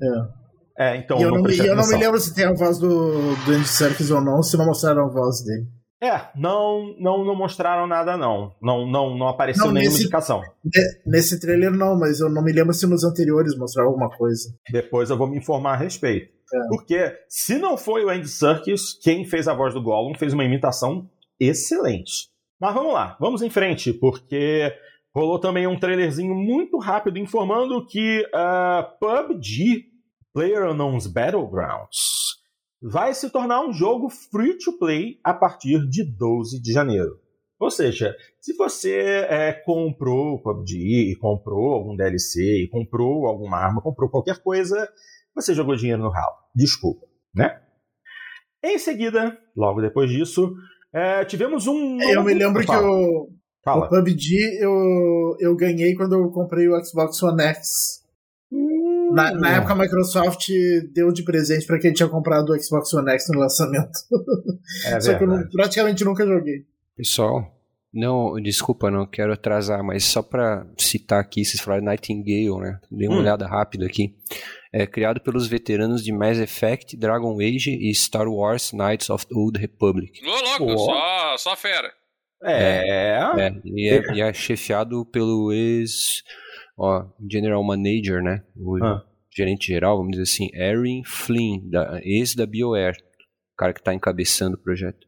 É. é. então. E eu não, me, eu não me lembro se tem a voz do, do Andy Serkis ou não, se não mostraram a voz dele. É, não, não, não mostraram nada, não. Não, não, não apareceu não, nenhuma nesse, indicação. Nesse trailer, não, mas eu não me lembro se nos anteriores mostraram alguma coisa. Depois eu vou me informar a respeito. É. Porque, se não foi o Andy Serkis, quem fez a voz do Gollum fez uma imitação excelente. Mas vamos lá, vamos em frente, porque rolou também um trailerzinho muito rápido informando que uh, ah, PUBG, PlayerUnknown's Battlegrounds, vai se tornar um jogo free to play a partir de 12 de janeiro. Ou seja, se você é, comprou o PUBG, comprou algum DLC, comprou alguma arma, comprou qualquer coisa, você jogou dinheiro no ralo. Desculpa, né? Em seguida, logo depois disso, é, tivemos um. Eu me lembro que o, o PUBG eu, eu ganhei quando eu comprei o Xbox One X. Na, na, época a Microsoft deu de presente para quem tinha comprado o Xbox One X no lançamento. É Só que eu não, praticamente nunca joguei. Pessoal, não, desculpa, não quero atrasar, mas só para citar aqui, vocês falaram Nightingale, né? Dei uma hum. olhada rápida aqui. É criado pelos veteranos de Mass Effect, Dragon Age e Star Wars Knights of the Old Republic. Ô, louco, oh. só, só fera. É. é, e, é e é chefiado pelo ex ó, General Manager, né? O ah. gerente geral, vamos dizer assim, Erin Flynn, da, ex da BioWare, o cara que está encabeçando o projeto.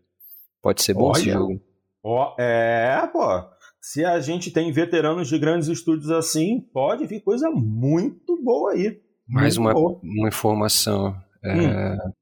Pode ser bom Olha. esse jogo. Ó, é, pô. Se a gente tem veteranos de grandes estúdios assim, pode vir coisa muito boa aí. Mais uma, uma informação. É, hum.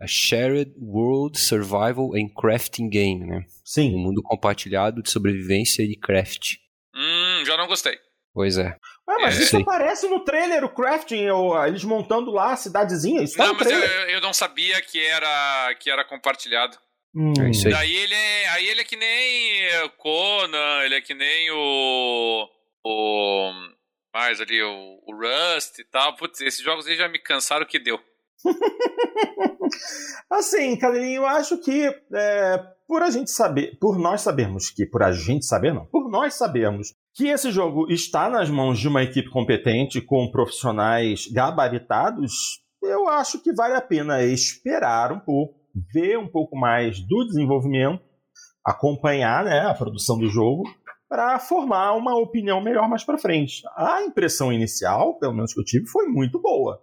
a Shared World Survival and Crafting Game, né? Sim. Um mundo compartilhado de sobrevivência e craft. Hum, já não gostei. Pois é. Ah, mas é, isso sei. aparece no trailer, o crafting, eles montando lá a cidadezinha. Isso tá não, mas eu, eu, não sabia que era, que era compartilhado. Hum. É isso aí. Daí ele é, aí ele é que nem Conan, ele é que nem o. o mais ali, o, o Rust e tal. Putz, esses jogos aí já me cansaram que deu. assim, Cadeirinho, eu acho que é, por a gente saber, por nós sabermos que, por a gente saber, não, nós sabermos que esse jogo está nas mãos de uma equipe competente com profissionais gabaritados, eu acho que vale a pena esperar um pouco, ver um pouco mais do desenvolvimento, acompanhar né, a produção do jogo para formar uma opinião melhor mais para frente. A impressão inicial, pelo menos que eu tive, foi muito boa.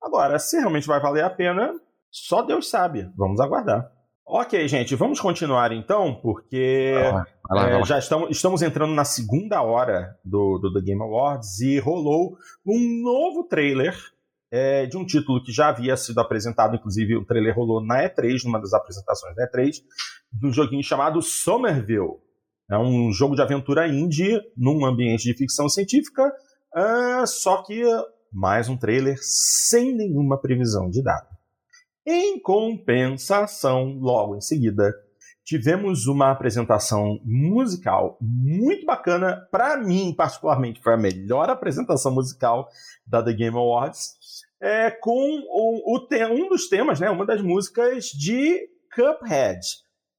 Agora, se realmente vai valer a pena, só Deus sabe. Vamos aguardar. Ok, gente, vamos continuar então, porque vai lá, é, já estamos, estamos entrando na segunda hora do, do The Game Awards e rolou um novo trailer é, de um título que já havia sido apresentado, inclusive o trailer rolou na E3, numa das apresentações da E3, de um joguinho chamado Somerville. É um jogo de aventura indie num ambiente de ficção científica, uh, só que mais um trailer sem nenhuma previsão de data. Em compensação, logo em seguida, tivemos uma apresentação musical muito bacana. Para mim, particularmente, foi a melhor apresentação musical da The Game Awards, é, com o, o um dos temas, né, uma das músicas de Cuphead.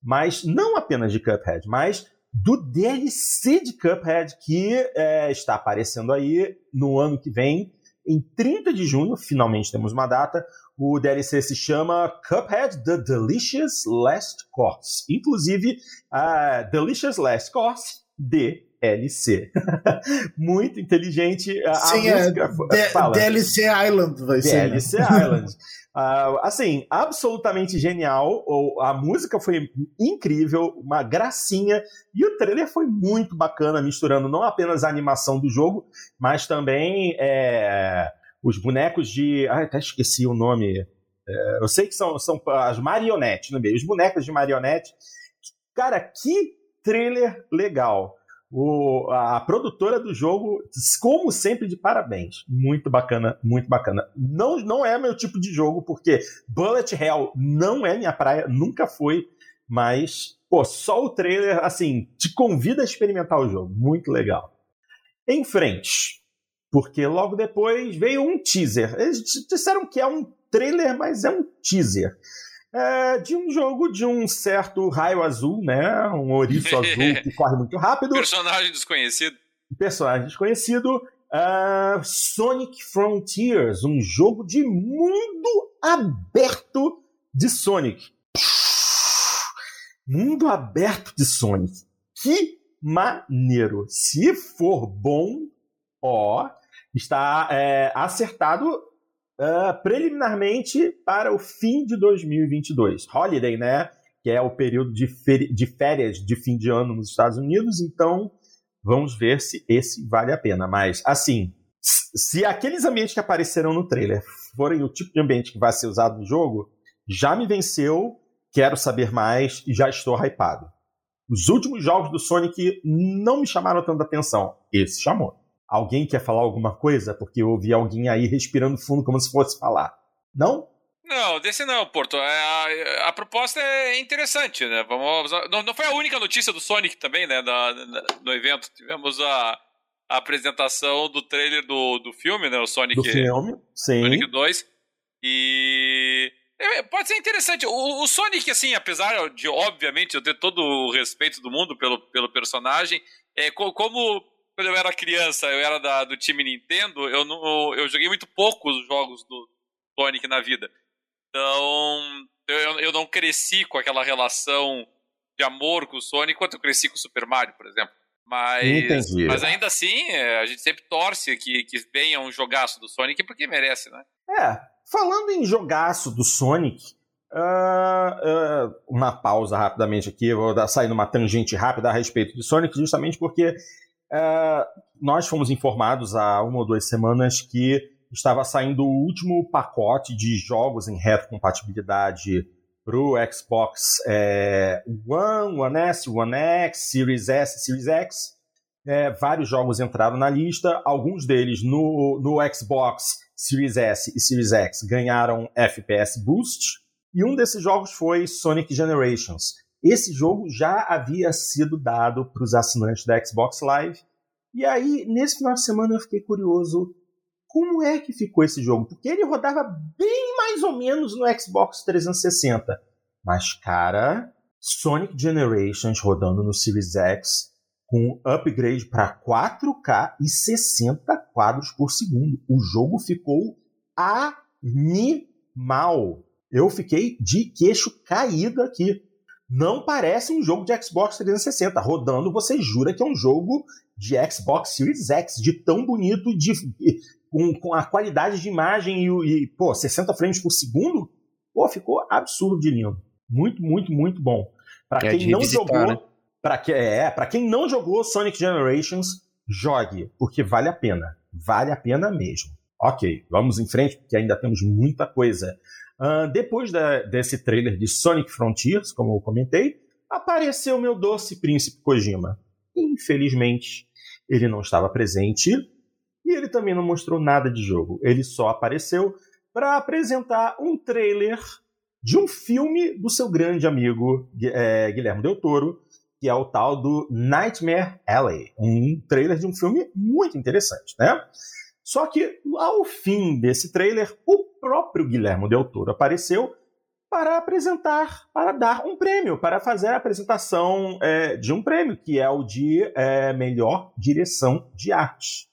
Mas não apenas de Cuphead, mas do DLC de Cuphead que é, está aparecendo aí no ano que vem. Em 30 de junho, finalmente temos uma data, o DLC se chama Cuphead The Delicious Last Course. Inclusive, a Delicious Last Course DLC. Muito inteligente. A, Sim, a música, é fala. DLC Island vai ser. DLC né? Island. Uh, assim, absolutamente genial. A música foi incrível, uma gracinha. E o trailer foi muito bacana, misturando não apenas a animação do jogo, mas também é, os bonecos de. Ah, até esqueci o nome. É, eu sei que são, são as marionetes no meio, os bonecos de marionete. Cara, que trailer legal. O, a produtora do jogo, como sempre, de parabéns. Muito bacana, muito bacana. Não, não é meu tipo de jogo, porque Bullet Hell não é minha praia, nunca foi, mas, pô, só o trailer, assim, te convida a experimentar o jogo. Muito legal. Em frente, porque logo depois veio um teaser. Eles disseram que é um trailer, mas é um teaser. é, de um jogo de um certo raio azul, né? Um ouriço azul que corre muito rápido. Personagem desconhecido. Personagem desconhecido. Uh, Sonic Frontiers, um jogo de mundo aberto de Sonic. Mundo aberto de Sonic. Que maneiro. Se for bom, ó, está é, acertado uh, preliminarmente para o fim de 2022. Holiday, né? Que é o período de, de férias de fim de ano nos Estados Unidos. Então, vamos ver se esse vale a pena. Mas, assim, se aqueles ambientes que apareceram no trailer forem o tipo de ambiente que vai ser usado no jogo, já me venceu, quero saber mais e já estou hypado. Os últimos jogos do Sonic não me chamaram tanta atenção. Esse chamou. Alguém quer falar alguma coisa? Porque eu ouvi alguém aí respirando fundo como se fosse falar. Não? Não, desse não, Porto. É, a, a, proposta é interessante, né? Vamos, não, não, foi a única notícia do Sonic também, né? Da, da, no evento. Tivemos a, a, apresentação do trailer do, do filme, né? O Sonic, do filme, sim. Sonic 2. E é, pode ser interessante. O, o, Sonic, assim, apesar de, obviamente, eu ter todo o respeito do mundo pelo, pelo personagem, é, como quando eu era criança, eu era da, do time Nintendo, eu, não, eu joguei muito poucos jogos do Sonic na vida. Então, eu, eu não cresci com aquela relação de amor com o Sonic quanto eu cresci com o Super Mario, por exemplo. Mas, mas ainda assim, é, a gente sempre torce que, que venha um jogaço do Sonic porque merece, né? É, falando em jogaço do Sonic, uh, uh, uma pausa rapidamente aqui, vou dar, sair numa tangente rápida a respeito de Sonic, justamente porque é, nós fomos informados há uma ou duas semanas que estava saindo o último pacote de jogos em retrocompatibilidade para o Xbox é, One, One S, One X, Series S, Series X. É, vários jogos entraram na lista, alguns deles no, no Xbox Series S e Series X ganharam FPS Boost, e um desses jogos foi Sonic Generations. Esse jogo já havia sido dado para os assinantes da Xbox Live. E aí, nesse final de semana, eu fiquei curioso como é que ficou esse jogo. Porque ele rodava bem mais ou menos no Xbox 360. Mas, cara, Sonic Generations rodando no Series X com upgrade para 4K e 60 quadros por segundo. O jogo ficou animal. Eu fiquei de queixo caído aqui não parece um jogo de Xbox 360. Rodando, você jura que é um jogo de Xbox Series X, de tão bonito, de, com, com a qualidade de imagem e, e, pô, 60 frames por segundo. Pô, ficou absurdo de lindo. Muito, muito, muito bom. Para é quem não jogou, né? para que é, para quem não jogou Sonic Generations, jogue, porque vale a pena. Vale a pena mesmo. Ok, vamos em frente, porque ainda temos muita coisa. Uh, depois da, desse trailer de Sonic Frontiers, como eu comentei, apareceu meu doce príncipe Kojima. Infelizmente, ele não estava presente e ele também não mostrou nada de jogo. Ele só apareceu para apresentar um trailer de um filme do seu grande amigo é, Guilherme Del Toro, que é o tal do Nightmare Alley. Um trailer de um filme muito interessante, né? Só que ao fim desse trailer, o próprio Guilherme Del Toro apareceu para apresentar, para dar um prêmio, para fazer a apresentação é, de um prêmio, que é o de é, melhor direção de arte.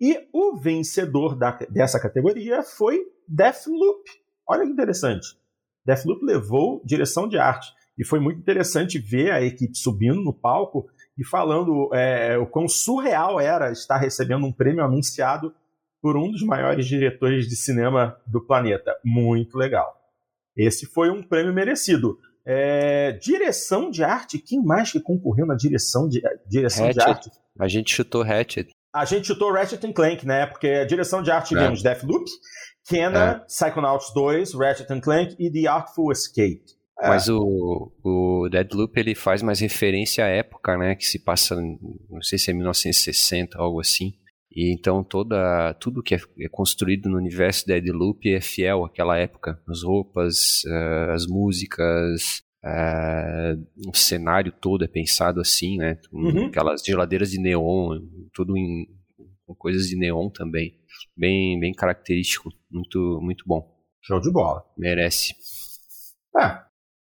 E o vencedor da, dessa categoria foi Deathloop. Olha que interessante. Deathloop levou direção de arte. E foi muito interessante ver a equipe subindo no palco e falando é, o quão surreal era estar recebendo um prêmio anunciado por um dos maiores diretores de cinema do planeta. Muito legal. Esse foi um prêmio merecido. É, direção de arte, quem mais que concorreu na direção de, direção de arte? A gente chutou Hatchet. A gente chutou Ratchet Clank, né? Porque a direção de arte é. tivemos Deathloop, Kenna, é. Psychonauts 2, Ratchet Clank e The Artful Escape. É. Mas o, o Deadloop ele faz mais referência à época, né? Que se passa, não sei se é 1960, algo assim. E então toda, tudo que é, é construído no universo Deadloop é fiel àquela época. As roupas, uh, as músicas, uh, o cenário todo é pensado assim, né? Uhum. Aquelas geladeiras de neon, tudo em, com coisas de neon também. Bem, bem característico, muito, muito bom. Show de bola. Merece. Ah,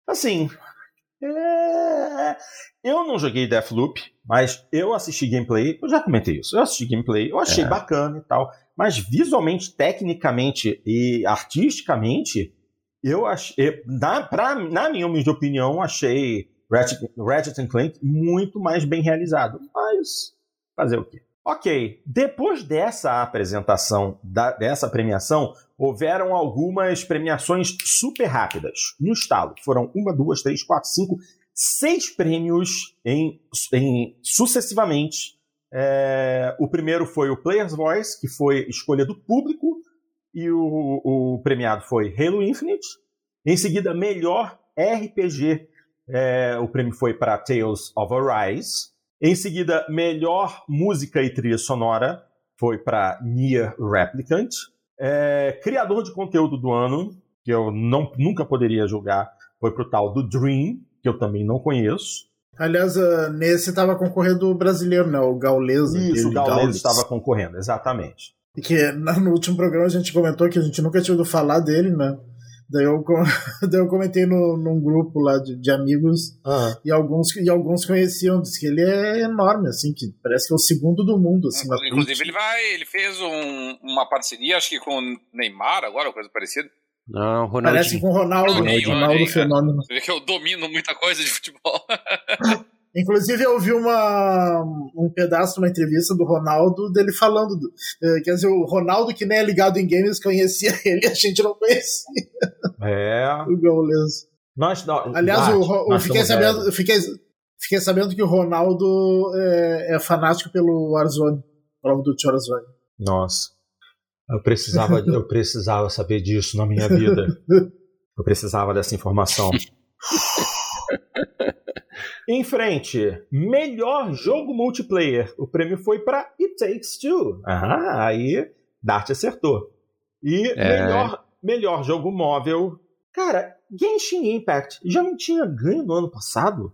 assim, é... Eu não joguei Deathloop, mas eu assisti gameplay, eu já comentei isso, eu assisti gameplay, eu achei é. bacana e tal, mas visualmente, tecnicamente e artisticamente, eu achei, na, pra, na minha humilde opinião, achei Ratchet, Ratchet Clank muito mais bem realizado, mas fazer o quê? Ok, depois dessa apresentação, da, dessa premiação, houveram algumas premiações super rápidas, no estalo. Foram uma, duas, três, quatro, cinco, seis prêmios em, em sucessivamente. É, o primeiro foi o Player's Voice, que foi escolha do público, e o, o premiado foi Halo Infinite. Em seguida, melhor RPG, é, o prêmio foi para Tales of Arise. Em seguida, melhor música e trilha sonora foi para Nier Replicant. É, criador de conteúdo do ano, que eu não, nunca poderia julgar, foi pro tal do Dream, que eu também não conheço. Aliás, uh, nesse estava concorrendo o brasileiro, né? O Gaules. Isso, o Gaules estava concorrendo, exatamente. E que no último programa a gente comentou que a gente nunca tinha ouvido falar dele, né? Daí eu, daí eu comentei no, num grupo lá de, de amigos uhum. e, alguns, e alguns conheciam, diz que ele é enorme, assim, que parece que é o segundo do mundo. Assim, Inclusive, ele vai, ele fez um, uma parceria, acho que com o Neymar agora, coisa parecida. Não, Ronaldinho. Parece com o Ronaldo, Ronaldinho, Ronaldo, Ronaldo Fenômeno. Você vê que eu domino muita coisa de futebol. Inclusive, eu vi uma, um pedaço de uma entrevista do Ronaldo dele falando. Do, eh, quer dizer, o Ronaldo, que nem é ligado em games, conhecia ele, a gente não conhecia. É. O Gaules. Nós, nós, Aliás, nós, o, nós fiquei, sabendo, fiquei, fiquei sabendo que o Ronaldo é, é fanático pelo Warzone, prova do Warzone. Nossa. Eu precisava, eu precisava saber disso na minha vida. Eu precisava dessa informação. Em frente, melhor jogo multiplayer. O prêmio foi para It Takes Two. Ah, aí Dart acertou. E é... melhor, melhor jogo móvel. Cara, Genshin Impact já não tinha ganho no ano passado?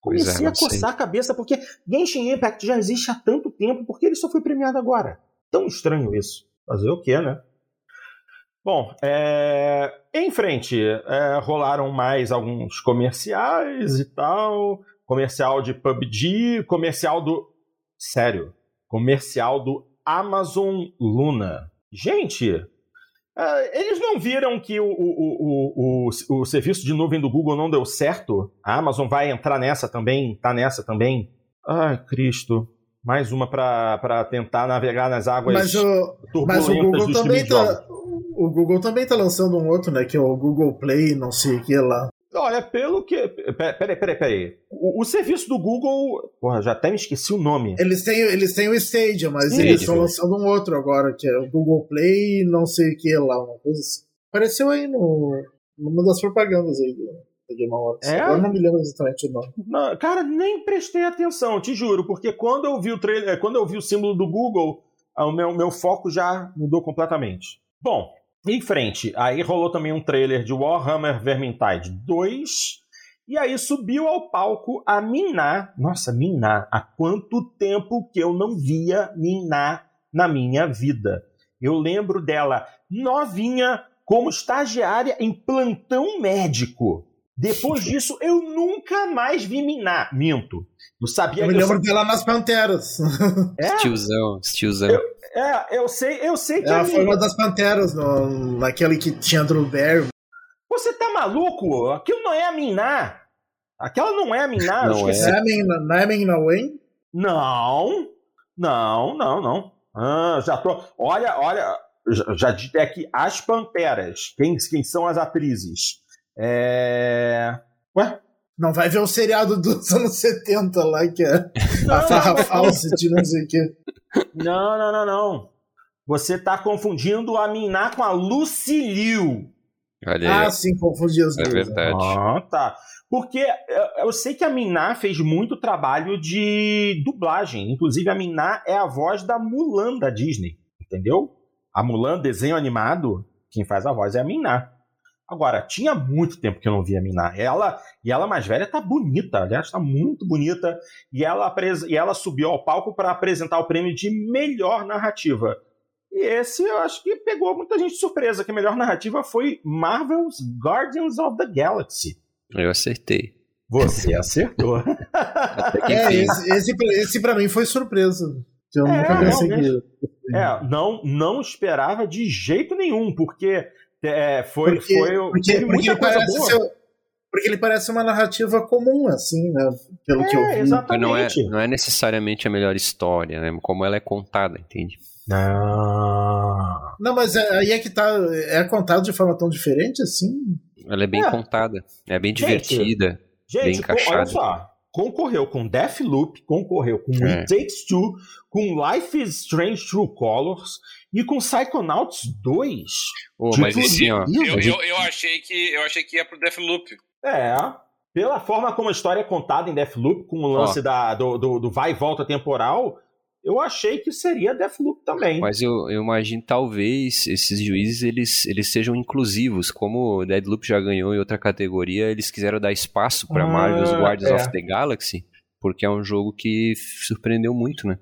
Comecei é, a coçar a cabeça porque Genshin Impact já existe há tanto tempo, porque ele só foi premiado agora. Tão estranho isso. Fazer o quê, né? Bom, é... em frente, é, rolaram mais alguns comerciais e tal. Comercial de PUBG, comercial do. Sério, comercial do Amazon Luna. Gente, é, eles não viram que o, o, o, o, serviço de nuvem do Google não deu certo? A Amazon vai entrar nessa também? Tá nessa também? Ai, Cristo mais uma para tentar navegar nas águas mas o, mas o Google também tá, o Google também tá lançando um outro, né? Que é o Google Play, não sei o que lá. Olha, pelo que. Peraí, peraí, peraí. O, o, serviço do Google. Porra, já até me esqueci o nome. Eles têm, eles têm o Stadia, mas Stadia. eles estão lançando um outro agora, que é o Google Play, não sei o que lá, uma coisa assim. Apareceu aí no, numa das propagandas aí do, Game Awards. É? Eu não me lembro exatamente o nome. Não, cara, nem prestei atenção, te juro, porque quando eu vi o trailer, quando eu vi o símbolo do Google, o meu, meu foco já mudou completamente. Bom, em frente, aí rolou também um trailer de Warhammer Vermintide 2. E aí subiu ao palco a Miná. Nossa, Miná, há quanto tempo que eu não via Miná na minha vida? Eu lembro dela novinha, como estagiária em plantão médico. Depois disso, eu nunca mais vi Miná. Minto. Eu sabia eu me lembro dela nas Panteras. É? Tiozão, tiozão. Eu, é, eu sei, eu sei que. Ela foi uma das Panteras, no, naquele que tinha Drew Barry. Você tá maluco? Aquilo não é a Miná. Aquela não é a Miná. Não, é. não é a Miná, não é a Miná Wayne? Não, não, não, não. Ah, já tô. Olha, olha, já, já disse aqui as Panteras. Quem, quem são as atrizes? É. Ué? Não vai ver o seriado dos anos 70 lá, que é não, a farra falsa de não sei o quê. Não, não, não, não. Você tá confundindo a Miná com a Lucilio. Olha ah, sim, confundi as é duas. É verdade. Ah, tá. Porque eu sei que a Miná fez muito trabalho de dublagem. Inclusive, a Miná é a voz da Mulan da Disney. Entendeu? A Mulan, desenho animado, quem faz a voz é a Miná. Agora, tinha muito tempo que eu não via a Miná. Ela, e ela mais velha tá bonita, aliás, tá muito bonita. E ela, e ela subiu ao palco para apresentar o prêmio de melhor narrativa. E esse eu acho que pegou muita gente de surpresa, que a melhor narrativa foi Marvel's Guardians of the Galaxy. Eu acertei. Você acertou. é, esse, esse, esse pra mim foi surpresa. Eu é, nunca consegui. É, não, não esperava de jeito nenhum, porque é, foi, porque, foi porque, porque ele parece ser, porque ele parece uma narrativa comum, assim, né? Pelo é, que eu vi. Exatamente. Não é, não é necessariamente a melhor história, né? Como ela é contada, entende? Ah. Não, mas é, aí é que tá. É contado de forma tão diferente assim? Ela é bem é. contada. É bem divertida. Gente, bem encaixada. olha só. Concorreu com Deathloop, concorreu com é. It Takes Two, com Life is Strange True Colors e com Psychonauts 2. Oh, mas assim, ó. Eu, eu, eu, achei que, eu achei que ia pro Deathloop. É. Pela forma como a história é contada em Deathloop, com o lance da, do, do, do vai e volta temporal, eu achei que seria Deathloop também. Mas eu, eu imagino talvez esses juízes eles, eles sejam inclusivos, como o Deadloop já ganhou em outra categoria, eles quiseram dar espaço para ah, Marvel's Guardians é. of the Galaxy, porque é um jogo que surpreendeu muito, né?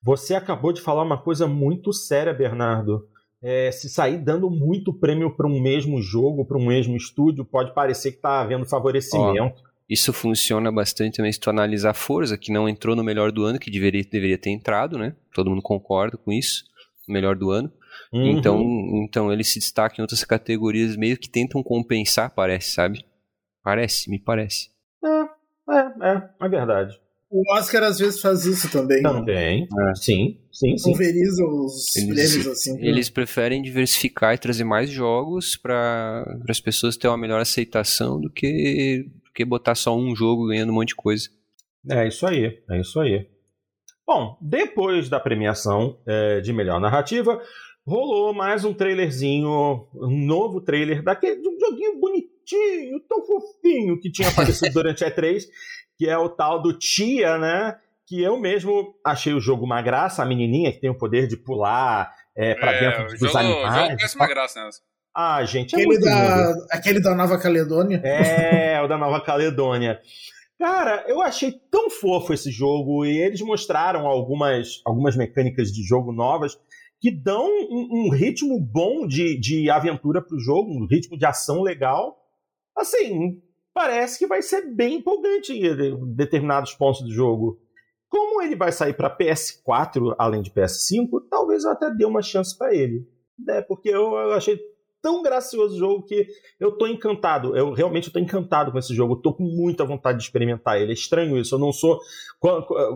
Você acabou de falar uma coisa muito séria, Bernardo. É, se sair dando muito prêmio para um mesmo jogo, para um mesmo estúdio, pode parecer que está havendo favorecimento. Ó, isso funciona bastante também se tu analisar a Forza, que não entrou no melhor do ano, que deveria, deveria ter entrado, né? Todo mundo concorda com isso, melhor do ano. Uhum. Então, então ele se destaca em outras categorias, meio que tentam compensar, parece, sabe? Parece, me parece. É, é, é, é verdade. O Oscar às vezes faz isso também. Também, né? sim, sim, sim. Pulveriza os eles, prêmios assim. Né? Eles preferem diversificar e trazer mais jogos para as pessoas terem uma melhor aceitação do que que botar só um jogo ganhando um monte de coisa. É isso aí, é isso aí. Bom, depois da premiação é, de melhor narrativa, rolou mais um trailerzinho, um novo trailer daquele de um joguinho bonitinho, tão fofinho que tinha aparecido durante a E3, que é o tal do Tia, né? Que eu mesmo achei o jogo uma graça, a menininha que tem o poder de pular é, para é, dentro dos jogo, animais. Jogo parece uma graça, né? Ah, gente, é aquele, da, aquele da Nova Caledônia. É, o da Nova Caledônia. Cara, eu achei tão fofo esse jogo e eles mostraram algumas, algumas mecânicas de jogo novas que dão um, um ritmo bom de, de aventura pro jogo, um ritmo de ação legal. Assim, parece que vai ser bem empolgante em determinados pontos do jogo. Como ele vai sair para PS4 além de PS5, talvez eu até dê uma chance para ele. É, porque eu, eu achei tão gracioso o jogo que eu tô encantado. Eu realmente tô encantado com esse jogo. Eu tô com muita vontade de experimentar ele. É estranho isso. Eu não sou.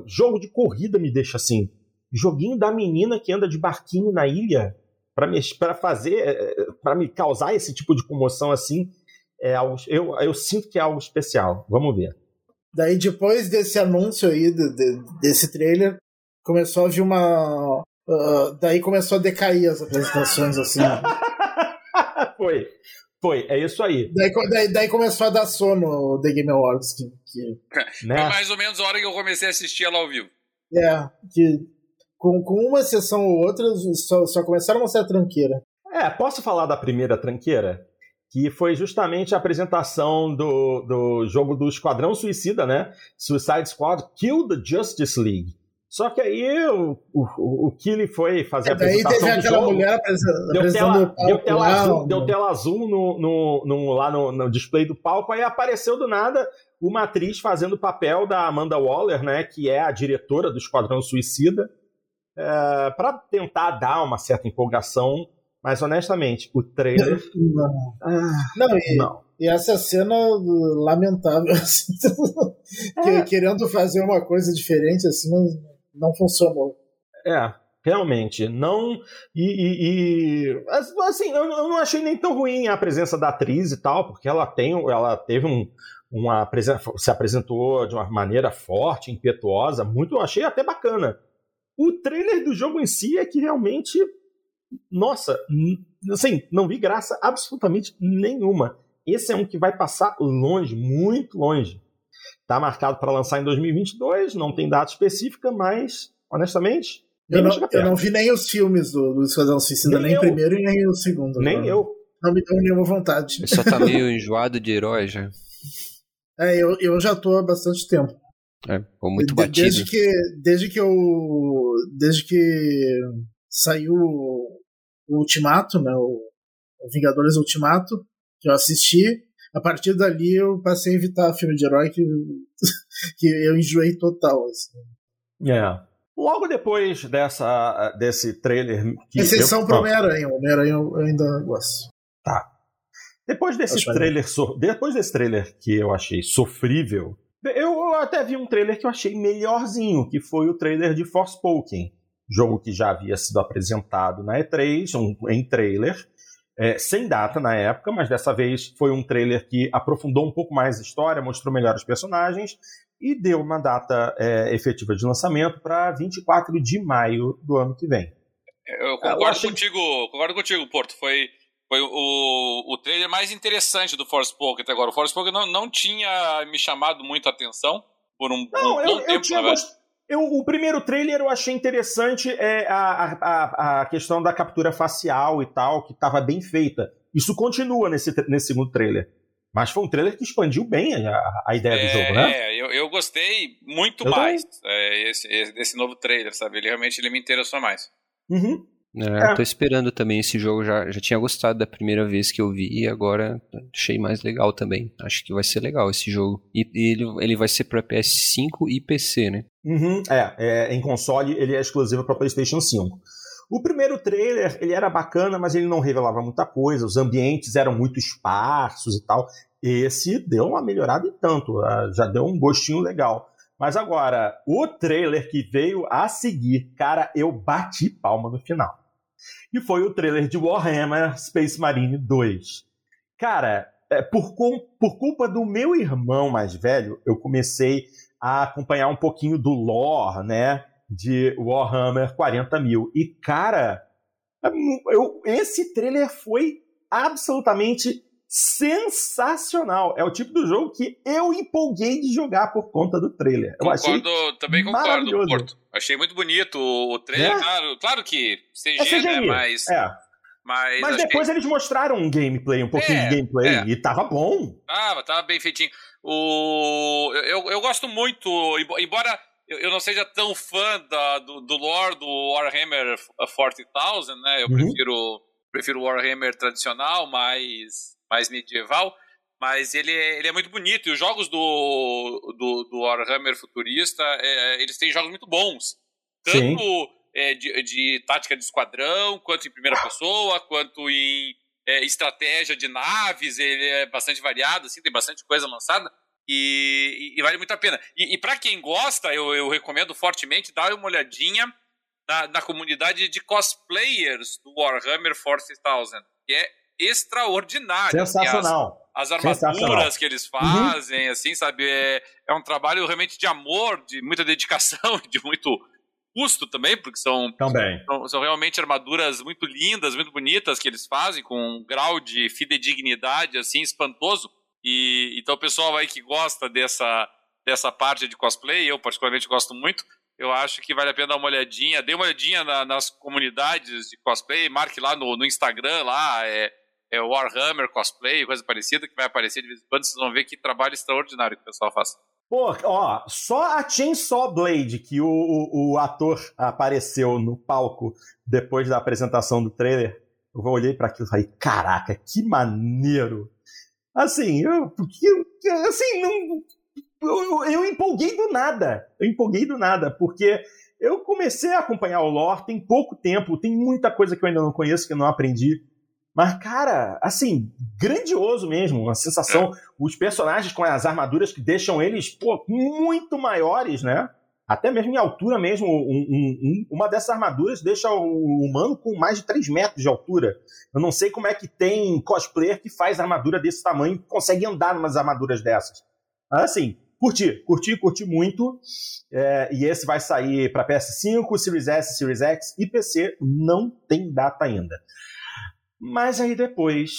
Jogo de corrida me deixa assim. Joguinho da menina que anda de barquinho na ilha para me para fazer é, para me causar esse tipo de comoção assim é algo, eu, eu sinto que é algo especial. Vamos ver. Daí depois desse anúncio aí de, de, desse trailer começou a vir uma uh, daí começou a decair as apresentações assim. Foi. Foi, é isso aí. Daí, daí, daí, começou a dar sono o The Game Awards. Que, que... Né? Foi mais ou menos a hora que eu comecei a assistir ela ao vivo. É, que com, com uma sessão ou outra só, só começaram a mostrar a tranqueira. É, posso falar da primeira tranqueira? Que foi justamente a apresentação do, do jogo do Esquadrão Suicida, né? Suicide Squad Kill the Justice League. Só que aí o, o, o Killy foi fazer a apresentação daí teve aquela jogo, mulher apresentando deu tela, deu tela azul, deu tela azul no, no, no lá no, no, display do palco, aí apareceu do nada uma atriz fazendo o papel da Amanda Waller, né, que é a diretora do Esquadrão Suicida, é, para tentar dar uma certa empolgação, mas honestamente, o trailer... Não, ah, não, e, não. e essa cena lamentável, assim, é. querendo fazer uma coisa diferente, assim, não funcionou. É, realmente. Não. E. e, e assim, eu, eu, não achei nem tão ruim a presença da atriz e tal, porque ela tem. Ela teve um. Uma se apresentou de uma maneira forte, impetuosa, muito, achei até bacana. O trailer do jogo em si é que realmente, nossa, assim, não vi graça absolutamente nenhuma. Esse é um que vai passar longe, muito longe. Está marcado para lançar em 2022, não tem data específica, mas, honestamente. Eu não, eu não vi nem os filmes do, do Esquadrão Suicida, nem, nem o primeiro e nem o segundo. Nem não. eu. Não me deu nenhuma vontade. Ele só tá meio enjoado de herói já. É, eu, eu já tô há bastante tempo. É, ou muito batido. Desde que, desde que eu. Desde que saiu o, Ultimato, né? O Vingadores Ultimato, que eu assisti. A partir dali eu passei a evitar filme de herói que, que eu enjoei total. Assim. É. Logo depois dessa, desse trailer. Que Exceção eu... pro Homem-Aranha. Homem-Aranha eu ainda gosto. Tá. Depois desse trailer, so... depois desse trailer que eu achei sofrível, eu até vi um trailer que eu achei melhorzinho, que foi o trailer de Forspoken, jogo que já havia sido apresentado na E3, um, em trailer, é, sem data na época, mas dessa vez foi um trailer que aprofundou um pouco mais a história, mostrou melhor os personagens e deu uma data é, efetiva de lançamento para 24 de maio do ano que vem. Eu concordo, eu achei... contigo, concordo contigo, Porto. Foi foi o, o trailer mais interessante do Forspoken até agora. O Forspoken não, não tinha me chamado muito a atenção por um, não, um eu, bom eu tempo, tinha gost... eu, O primeiro trailer eu achei interessante é a, a, a questão da captura facial e tal, que estava bem feita. Isso continua nesse, nesse segundo trailer. Mas foi um trailer que expandiu bem a, a ideia é, do jogo, né? É, eu, eu gostei muito eu mais é, esse, esse, desse novo trailer, sabe? Ele realmente ele me interessou mais. Uhum. É, é. Eu tô esperando também esse jogo, já, já tinha gostado da primeira vez que eu vi e agora achei mais legal também. Acho que vai ser legal esse jogo. E, e ele, ele vai ser para PS5 e PC, né? Uhum, é, é, em console ele é exclusivo para PlayStation 5. O primeiro trailer ele era bacana, mas ele não revelava muita coisa, os ambientes eram muito esparsos e tal. Esse deu uma melhorada e tanto, ah, já deu um gostinho legal. Mas agora, o trailer que veio a seguir, cara, eu bati palma no final e foi o trailer de Warhammer Space Marine 2. Cara, é, por, por culpa do meu irmão mais velho, eu comecei a acompanhar um pouquinho do lore, né, de Warhammer 40 mil. E, cara, é eu, esse trailer foi absolutamente sensacional. É o tipo do jogo que eu empolguei de jogar por conta do trailer. Eu concordo, também concordo, Porto. Achei muito bonito o trailer. É? Claro, claro que CG, é CGI, né? Mas. É. Mas, mas depois que... eles mostraram um gameplay, um pouquinho é, de gameplay, é. e tava bom. Tava, tava bem feitinho. O... Eu, eu gosto muito, embora eu não seja tão fã da, do, do lore do Warhammer 40,000, né? Eu uhum. prefiro, prefiro o Warhammer tradicional, mais, mais medieval mas ele é, ele é muito bonito. E os jogos do, do, do Warhammer futurista, é, eles têm jogos muito bons. Tanto é, de, de, tática de esquadrão, quanto em primeira pessoa, quanto em é, estratégia de naves. Ele é bastante variado, assim, tem bastante coisa lançada. E, e, e vale muito a pena. E, e para quem gosta, eu, eu recomendo fortemente dar uma olhadinha na, na comunidade de cosplayers do Warhammer 40,000, que é extraordinário. Sensacional as armaduras que eles fazem, uhum. assim, sabe? É, é um trabalho realmente de amor, de muita dedicação, de muito custo também, porque são, também. são, são realmente armaduras muito lindas, muito bonitas que eles fazem, com um grau de fidedignidade, assim, espantoso. E então o pessoal aí que gosta dessa, dessa parte de cosplay, eu particularmente gosto muito, eu acho que vale a pena dar uma olhadinha, dê uma olhadinha na, nas comunidades de cosplay, marque lá no, no Instagram, lá, é é, Warhammer cosplay, coisa parecida, que vai aparecer de vez em quando, vocês vão ver que trabalho extraordinário que o pessoal faz. Pô, ó, só a Chainsaw Blade, que o, o, o, ator apareceu no palco depois da apresentação do trailer, eu olhei para aquilo e falei, caraca, que maneiro! Assim, eu, porque, assim, não, eu, eu empolguei do nada, eu empolguei do nada, porque eu comecei a acompanhar o lore tem pouco tempo, tem muita coisa que eu ainda não conheço, que eu não aprendi, mas, cara, assim, grandioso mesmo. A sensação. Os personagens com as armaduras que deixam eles, pô, muito maiores, né? Até mesmo em altura mesmo. Um, um, uma dessas armaduras deixa o humano com mais de 3 metros de altura. Eu não sei como é que tem cosplayer que faz armadura desse tamanho e consegue andar numas armaduras dessas. Assim, curti, curti, curti muito. É, e esse vai sair para PS5, Series S, Series X e PC. Não tem data ainda. Mas aí depois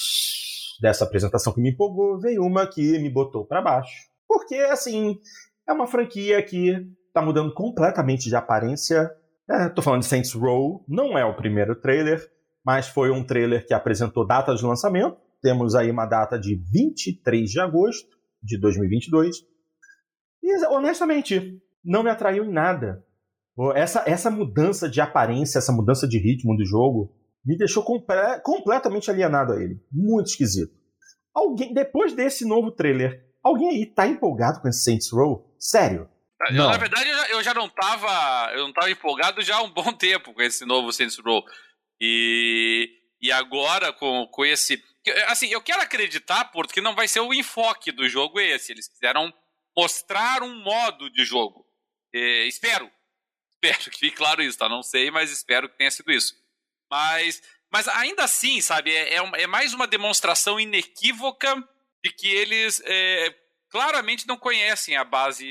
dessa apresentação que me empolgou, veio uma que me botou para baixo. Porque, assim, é uma franquia que tá mudando completamente de aparência. É, tô falando de Saints Row, não é o primeiro trailer, mas foi um trailer que apresentou data de lançamento. Temos aí uma data de 23 de agosto de 2022. E, honestamente, não me atraiu em nada. Essa, essa mudança de aparência, essa mudança de ritmo do jogo, me deixou compre completamente alienado a ele. Muito esquisito. Alguém, depois desse novo trailer, alguém aí tá empolgado com esse Saints Row? Sério? Eu, na verdade, eu já, eu já, não tava. Eu não tava empolgado já há um bom tempo com esse novo Saints Row. E, e agora, com, com esse. Assim, eu quero acreditar, porque não vai ser o enfoque do jogo esse. Eles quiseram mostrar um modo de jogo. É, espero. Espero que fique claro isso, tá? Não sei, mas espero que tenha sido isso. Mas, mas ainda assim, sabe, é, é, é mais uma demonstração inequívoca de que eles é, claramente não conhecem a base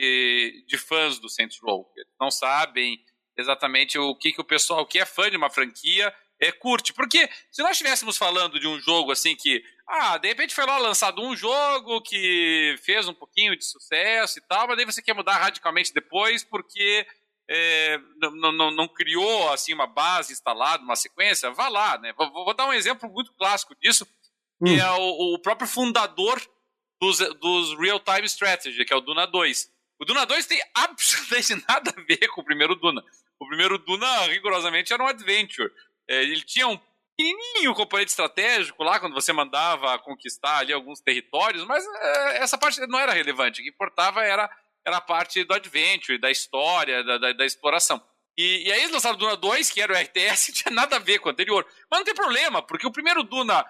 de fãs do Saints Row. Não sabem exatamente o que, que o pessoal, que é fã de uma franquia, é, curte. Porque se nós estivéssemos falando de um jogo assim que, ah, de repente foi lá lançado um jogo que fez um pouquinho de sucesso e tal, mas daí você quer mudar radicalmente depois porque é, não, não, não, criou assim uma base instalada, uma sequência, vá lá, né? Vou, vou dar um exemplo muito clássico disso, que hum. é o, o, próprio fundador dos, dos Real-Time Strategy, que é o Duna 2. O Duna 2 tem absolutamente nada a ver com o primeiro Duna. O primeiro Duna, rigorosamente, era um adventure. É, ele tinha um pequenininho componente estratégico lá, quando você mandava conquistar ali alguns territórios, mas é, essa parte não era relevante. O que importava era era a parte do adventure, da história, da, da, da exploração. E, e, aí eles lançaram o Duna 2, que era o RTS, não tinha nada a ver com o anterior. Mas não tem problema, porque o primeiro Duna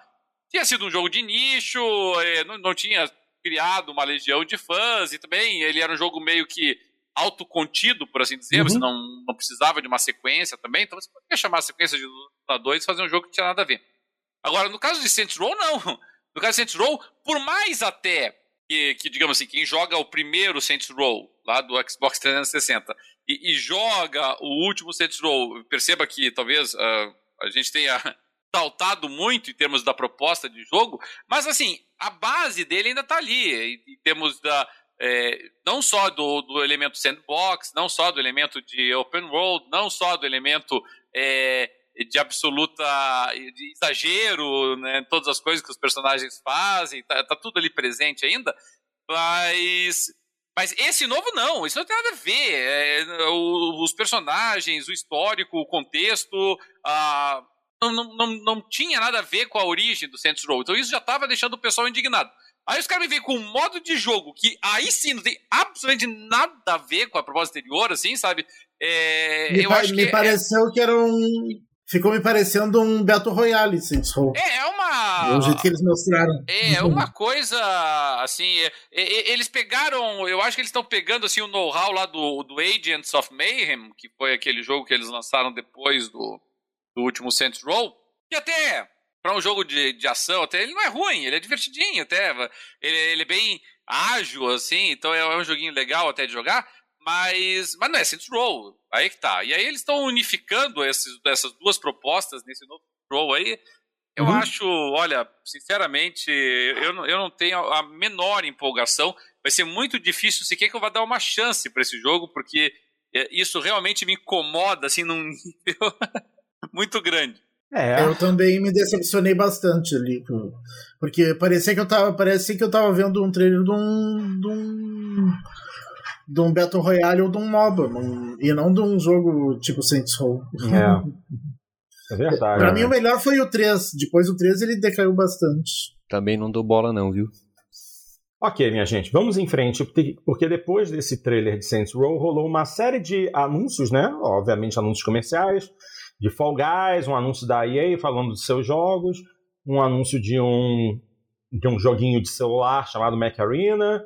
tinha sido um jogo de nicho, é, não, não tinha criado uma legião de fãs, e também ele era um jogo meio que autocontido, por assim dizer, uhum. você não, não precisava de uma sequência também, então você poderia chamar a sequência de Duna 2 e fazer um jogo que não tinha nada a ver. Agora, no caso de Saints Row, não. No caso de Saints Row, por mais até que, que, digamos assim, quem joga o primeiro Saints Row lá do Xbox 360 e, e joga o último Saints Row, perceba que talvez uh, a gente tenha saltado muito em termos da proposta de jogo, mas assim, a base dele ainda está ali, em, termos da, é, não só do, do, elemento sandbox, não só do elemento de open world, não só do elemento é, de absoluta de exagero, né, todas as coisas que os personagens fazem, tá, tá tudo ali presente ainda, mas mas esse novo não, isso não tem nada a ver. É, os personagens, o histórico, o contexto, a, não, não, não, não, tinha nada a ver com a origem do Saints Row. Então isso já estava deixando o pessoal indignado. Aí os caras me veem com um modo de jogo que aí sim não tem absolutamente nada a ver com a proposta anterior, assim, sabe? É, me, pa me que é pareceu é... que era um ficou me parecendo um Battle Royale, Saints Row. É, é uma. É o jeito que eles mostraram. É, é uma coisa, assim, é, é, eles pegaram, eu acho que eles estão pegando, assim, o know-how lá do, do Agents of Mayhem, que foi aquele jogo que eles lançaram depois do, do último Saints Row, que até, para um jogo de, de ação, até ele não é ruim, ele é divertidinho até, ele, ele é bem ágil, assim, então é, é um joguinho legal até de jogar, mas, mas não é Saints Row, aí que tá. E aí eles estão unificando esses, essas duas propostas nesse novo Row aí. Eu uhum. acho, olha, sinceramente, eu não, eu não tenho a menor empolgação. Vai ser muito difícil sequer que eu vá dar uma chance para esse jogo, porque é, isso realmente me incomoda, assim, num nível muito grande. É. Eu também me decepcionei bastante ali, porque parecia que eu tava, parecia que eu tava vendo um trailer de um, de um de um Battle Royale ou de um MOBA, num, e não de um jogo tipo Saints Row. É. É verdade. pra mim o melhor foi o 3. Depois do 3 ele decaiu bastante. Também não dou bola não, viu? Ok, minha gente, vamos em frente, porque depois desse trailer de Saints Row rolou uma série de anúncios, né? Obviamente anúncios comerciais, de Fall Guys, um anúncio da EA falando dos seus jogos, um anúncio de um, de um joguinho de celular chamado Mac Arena,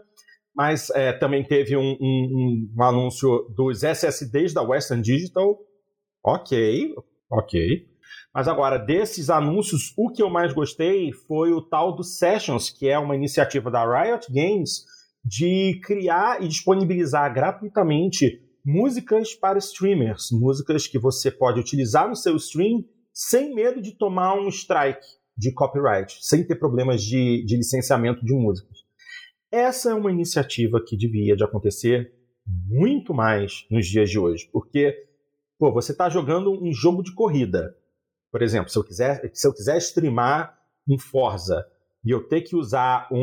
mas é, também teve um, um, um, anúncio dos SSDs da Western Digital. Ok, ok. Mas agora, desses anúncios, o que eu mais gostei foi o tal do Sessions, que é uma iniciativa da Riot Games de criar e disponibilizar gratuitamente músicas para streamers, músicas que você pode utilizar no seu stream sem medo de tomar um strike de copyright, sem ter problemas de, de licenciamento de músicas. Essa é uma iniciativa que devia de acontecer muito mais nos dias de hoje, porque pô, você está jogando um jogo de corrida. Por exemplo, se eu quiser, se eu quiser streamar um Forza e eu ter que usar um,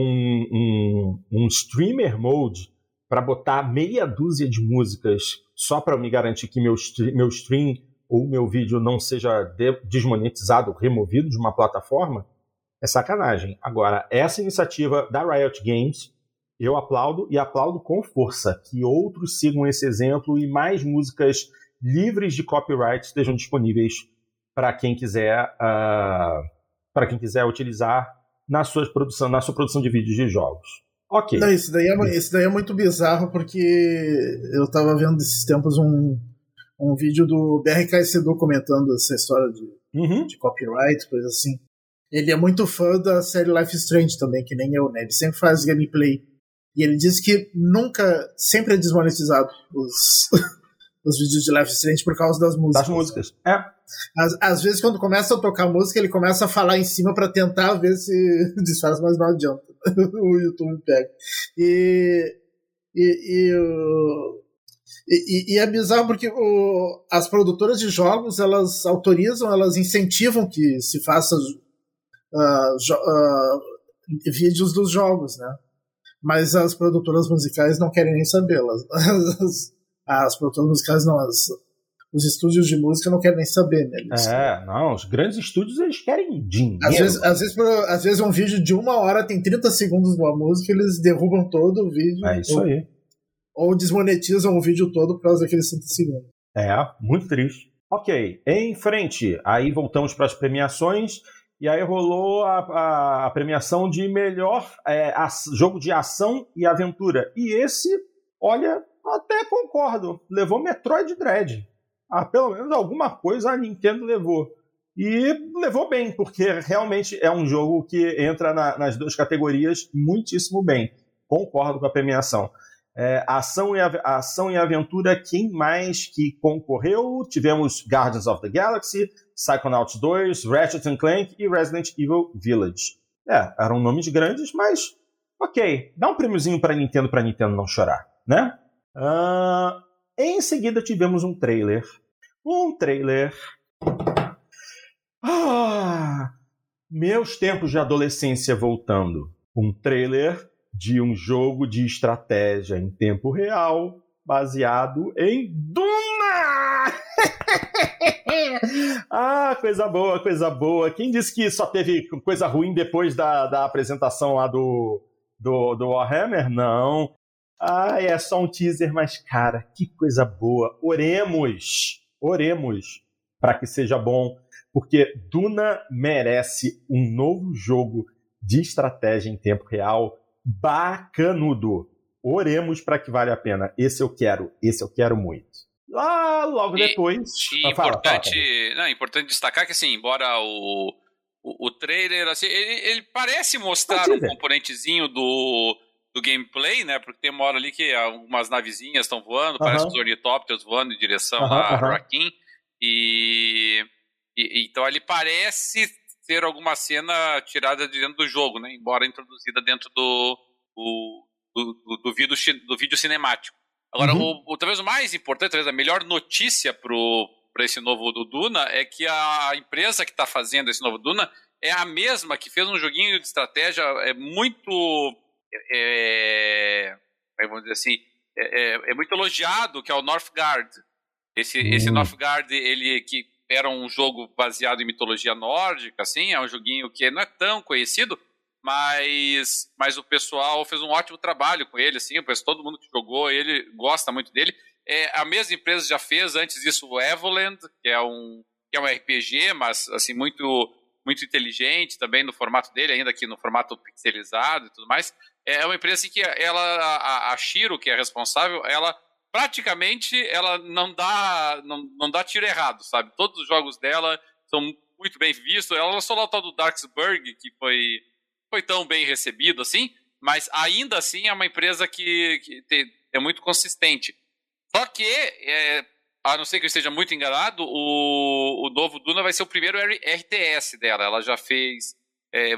um, um streamer mode para botar meia dúzia de músicas só para me garantir que meu, meu stream ou meu vídeo não seja desmonetizado, removido de uma plataforma, é sacanagem. Agora, essa iniciativa da Riot Games, eu aplaudo e aplaudo com força que outros sigam esse exemplo e mais músicas livres de copyright estejam disponíveis para quem quiser uh, ah, para quem quiser utilizar na sua produção na sua produção de vídeos de jogos. Ok. Não, isso, daí é, isso daí é muito bizarro porque eu estava vendo esses tempos um, um vídeo do BRK Sedu comentando essa história de, uhum. de copyright, coisa assim. Ele é muito fã da série Life Strange também, que nem eu, né? Ele sempre faz gameplay. E ele diz que nunca, sempre é desmonetizado os, os vídeos de Life Strange por causa das músicas. Das músicas, é. Às, às vezes, quando começa a tocar música, ele começa a falar em cima para tentar ver se desfaz, mas não adianta. o YouTube pega. E, e, e, e, e é bizarro porque o, as produtoras de jogos elas autorizam, elas incentivam que se faça uh, jo, uh, vídeos dos jogos, né? Mas as produtoras musicais não querem nem saber. As, as produtoras musicais não, as, os estúdios de música não querem nem saber, né? Eles, é, não, os grandes estúdios eles querem dinheiro. Às vezes, às, vezes, às vezes um vídeo de uma hora tem 30 segundos de uma música, eles derrubam todo o vídeo. É isso ou, aí. Ou desmonetizam o vídeo todo por causa daqueles 30 segundos. É, muito triste. Ok, em frente, aí voltamos para as premiações. E aí rolou a, a, a premiação de melhor é, a, jogo de ação e aventura. E esse, olha, até concordo, levou Metroid Dread ah, pelo menos alguma coisa a Nintendo levou. E levou bem, porque realmente é um jogo que entra na, nas duas categorias muitíssimo bem. Concordo com a premiação. É, ação, e, ação e aventura, quem mais que concorreu? Tivemos Guardians of the Galaxy, Psychonauts 2, Ratchet Clank e Resident Evil Village. É, eram nomes grandes, mas ok. Dá um prêmiozinho para Nintendo para Nintendo não chorar, né? Uh, em seguida tivemos um trailer um trailer. Ah, meus tempos de adolescência voltando. Um trailer de um jogo de estratégia em tempo real baseado em Duna! ah, coisa boa, coisa boa. Quem disse que só teve coisa ruim depois da, da apresentação lá do, do, do Warhammer? Não. Ah, é só um teaser, mas cara, que coisa boa. Oremos! oremos para que seja bom, porque Duna merece um novo jogo de estratégia em tempo real bacanudo. Oremos para que vale a pena. Esse eu quero, esse eu quero muito. Lá, logo e, depois. E ah, importante, fala, fala. Não, importante destacar que, assim, embora o, o, o trailer, assim, ele, ele parece mostrar um componentezinho do, do gameplay, né? Porque tem uma hora ali que algumas navezinhas estão voando, parece os ornitópteros voando em direção uh -huh, a uh -huh. Rakim. E, e, então ele parece ter alguma cena tirada de dentro do jogo, né? Embora introduzida dentro do, do, do, do, vídeo, do vídeo cinemático. Agora, uhum. o, o, talvez o mais importante, talvez a melhor notícia para esse novo do Duna é que a empresa que está fazendo esse novo Duna é a mesma que fez um joguinho de estratégia é muito é, é, vamos dizer assim, é, é, é, muito elogiado, que é o Northgard. Esse, hum. esse Northgard, ele que era um jogo baseado em mitologia nórdica, assim, é um joguinho que não é tão conhecido, mas, mas o pessoal fez um ótimo trabalho com ele, assim, todo mundo que jogou ele gosta muito dele. É, a mesma empresa já fez antes disso o Evoland, que é um, que é um RPG, mas assim, muito muito inteligente também no formato dele, ainda que no formato pixelizado e tudo mais. É uma empresa assim, que ela, a, a Shiro, que é responsável, ela praticamente ela não dá não, não dá tiro errado, sabe? Todos os jogos dela são muito bem vistos. Ela lançou lá o tal do Darksburg, que foi, foi tão bem recebido assim, mas ainda assim é uma empresa que, que é muito consistente. Só que, é, a não ser que eu esteja muito enganado, o, o novo Duna vai ser o primeiro RTS dela. Ela já fez é,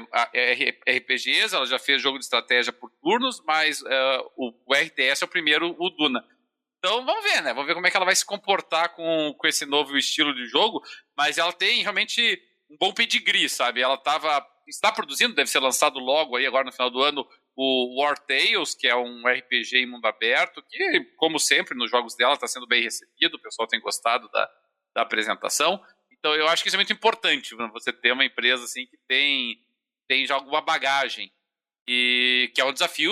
RPGs, ela já fez jogo de estratégia por turnos, mas é, o, o, RTS é o primeiro, o Duna. Então vamos ver, né? Vamos ver como é que ela vai se comportar com, com esse novo estilo de jogo. Mas ela tem realmente um bom pedigree, sabe? Ela tava, está produzindo, deve ser lançado logo aí agora no final do ano, o War Tales, que é um RPG em mundo aberto, que, como sempre, nos jogos dela está sendo bem recebido, o pessoal tem gostado da, da apresentação. Então eu acho que isso é muito importante, você ter uma empresa assim que tem, tem já alguma bagagem. E que é um desafio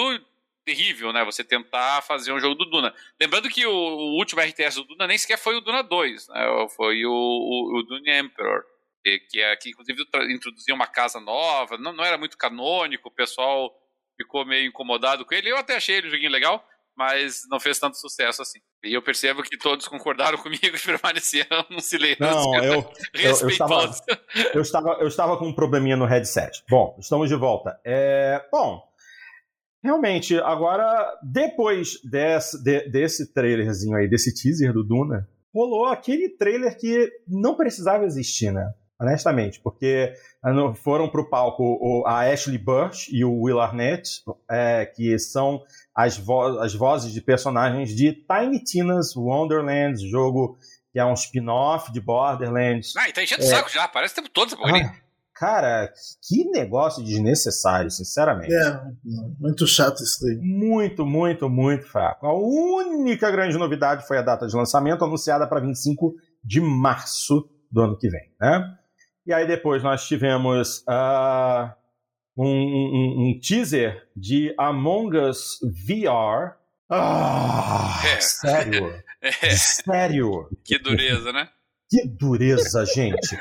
terrível, né? Você tentar fazer um jogo do Duna. Lembrando que o, o último RTS do Duna nem sequer foi o Duna 2, né? Foi o, o, o Dune Emperor. Que, é, que inclusive introduzia uma casa nova, não, não era muito canônico, o pessoal ficou meio incomodado com ele. Eu até achei ele um joguinho legal, mas não fez tanto sucesso assim. E eu percebo que todos concordaram comigo e permaneceram num silêncio. Não, eu, eu, eu, estava, eu, estava, eu estava com um probleminha no headset. Bom, estamos de volta. É, bom, realmente, agora, depois desse, de, desse trailerzinho aí, desse teaser do Duna, rolou aquele trailer que não precisava existir, né? honestamente, porque ah, foram para o palco a Ashley Burch e o Will Arnett, é, que são as, vo as vozes de personagens de Tiny Tina's Wonderlands, jogo que é um spin-off de Borderlands. Ah, e tá enchendo o é... saco já, parece o tempo todo essa. Ah, cara, que negócio desnecessário, sinceramente. É, muito chato isso daí. Muito, muito, muito fraco. A única grande novidade foi a data de lançamento, anunciada para 25 de março do ano que vem, né? E aí depois nós tivemos uh, um, um, um, teaser de Among Us VR. Ah, é. sério? É. Sério? Que dureza, né? Que dureza, gente.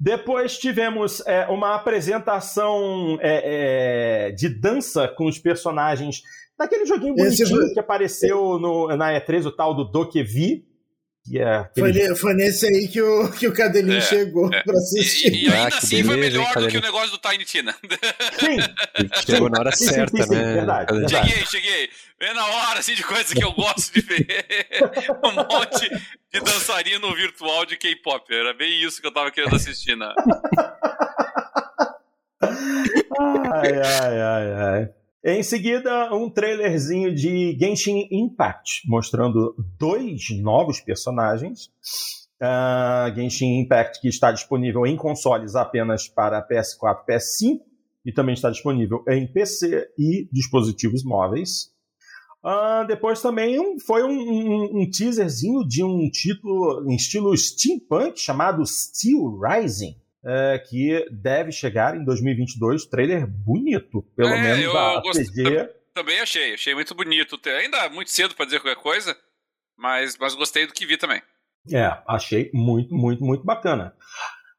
Depois tivemos é, uma apresentação é, é, de dança com os personagens daquele joguinho bonitinho que apareceu no, na E3, o tal do Dokevi, que é foi, foi, nesse aí que o, que o Cadelinho é, chegou é. pra assistir. E, e ainda ah, assim beleza, foi melhor hein, do que o negócio do Tiny Tina. Sim. Chegou na hora sim, certa, sim, sim, né? Verdade, verdade. Cheguei, cheguei. Vem na hora, assim, de coisas que eu gosto de ver. um monte de dançarino virtual de K-pop. Era bem isso que eu tava querendo assistir, né? ai, ai, ai, ai. Em seguida, um trailerzinho de Genshin Impact, mostrando dois novos personagens. Uh, Genshin Impact, que está disponível em consoles apenas para PS4 e PS5, e também está disponível em PC e dispositivos móveis. Uh, depois também um, foi um, um, um, teaserzinho de um título em estilo steampunk chamado Steel Rising é, que deve chegar em 2022. Trailer bonito, pelo é, menos eu a CG. Também achei, achei muito bonito. Ainda muito cedo para dizer qualquer coisa, mas, mas gostei do que vi também. É, achei muito, muito, muito bacana.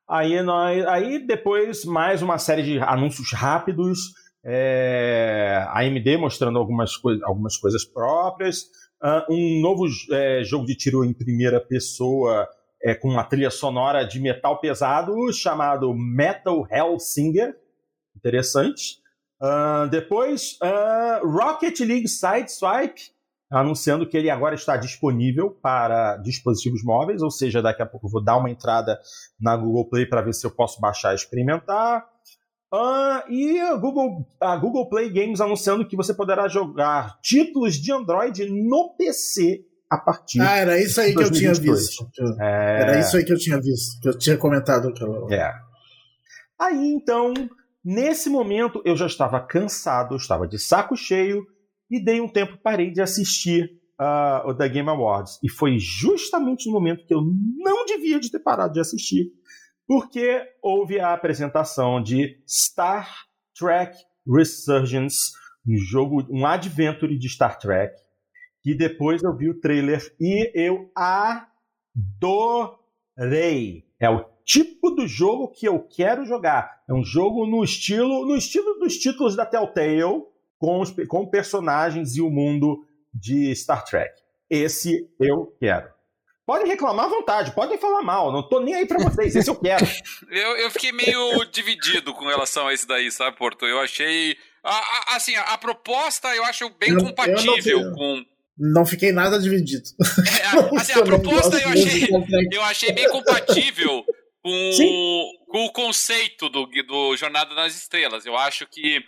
Aí, nós, aí depois mais uma série de anúncios rápidos. É, a AMD mostrando algumas, coi algumas coisas próprias. Uh, um novo é, jogo de tiro em primeira pessoa é, com uma trilha sonora de metal pesado chamado Metal Hellsinger. Interessante. Uh, depois, uh, Rocket League Sideswipe, anunciando que ele agora está disponível para dispositivos móveis, ou seja, daqui a pouco eu vou dar uma entrada na Google Play para ver se eu posso baixar e experimentar. Uh, e a Google, a Google Play Games anunciando que você poderá jogar títulos de Android no PC a partir. Ah, era isso aí que eu tinha visto. É... Era isso aí que eu tinha visto, que eu tinha comentado aquela. É. Aí então, nesse momento, eu já estava cansado, estava de saco cheio e dei um tempo, parei de assistir uh, o The Game Awards. E foi justamente no momento que eu não devia de ter parado de assistir, porque houve a apresentação de Star Trek Resurgence, um jogo, um adventure de Star Trek que depois eu vi o trailer e eu adorei. É o tipo do jogo que eu quero jogar. É um jogo no estilo, no estilo dos títulos da Telltale, com, os, com personagens e o mundo de Star Trek. Esse eu quero. Podem reclamar à vontade, podem falar mal, não tô nem aí pra vocês, esse eu quero. eu, eu fiquei meio dividido com relação a isso daí, sabe, Porto? Eu achei. A, a, assim, a, a, proposta eu acho bem eu, compatível eu com não fiquei nada dividido. É, assim, a proposta eu achei, eu achei bem compatível com, com o conceito do, do Jornada nas Estrelas. Eu acho que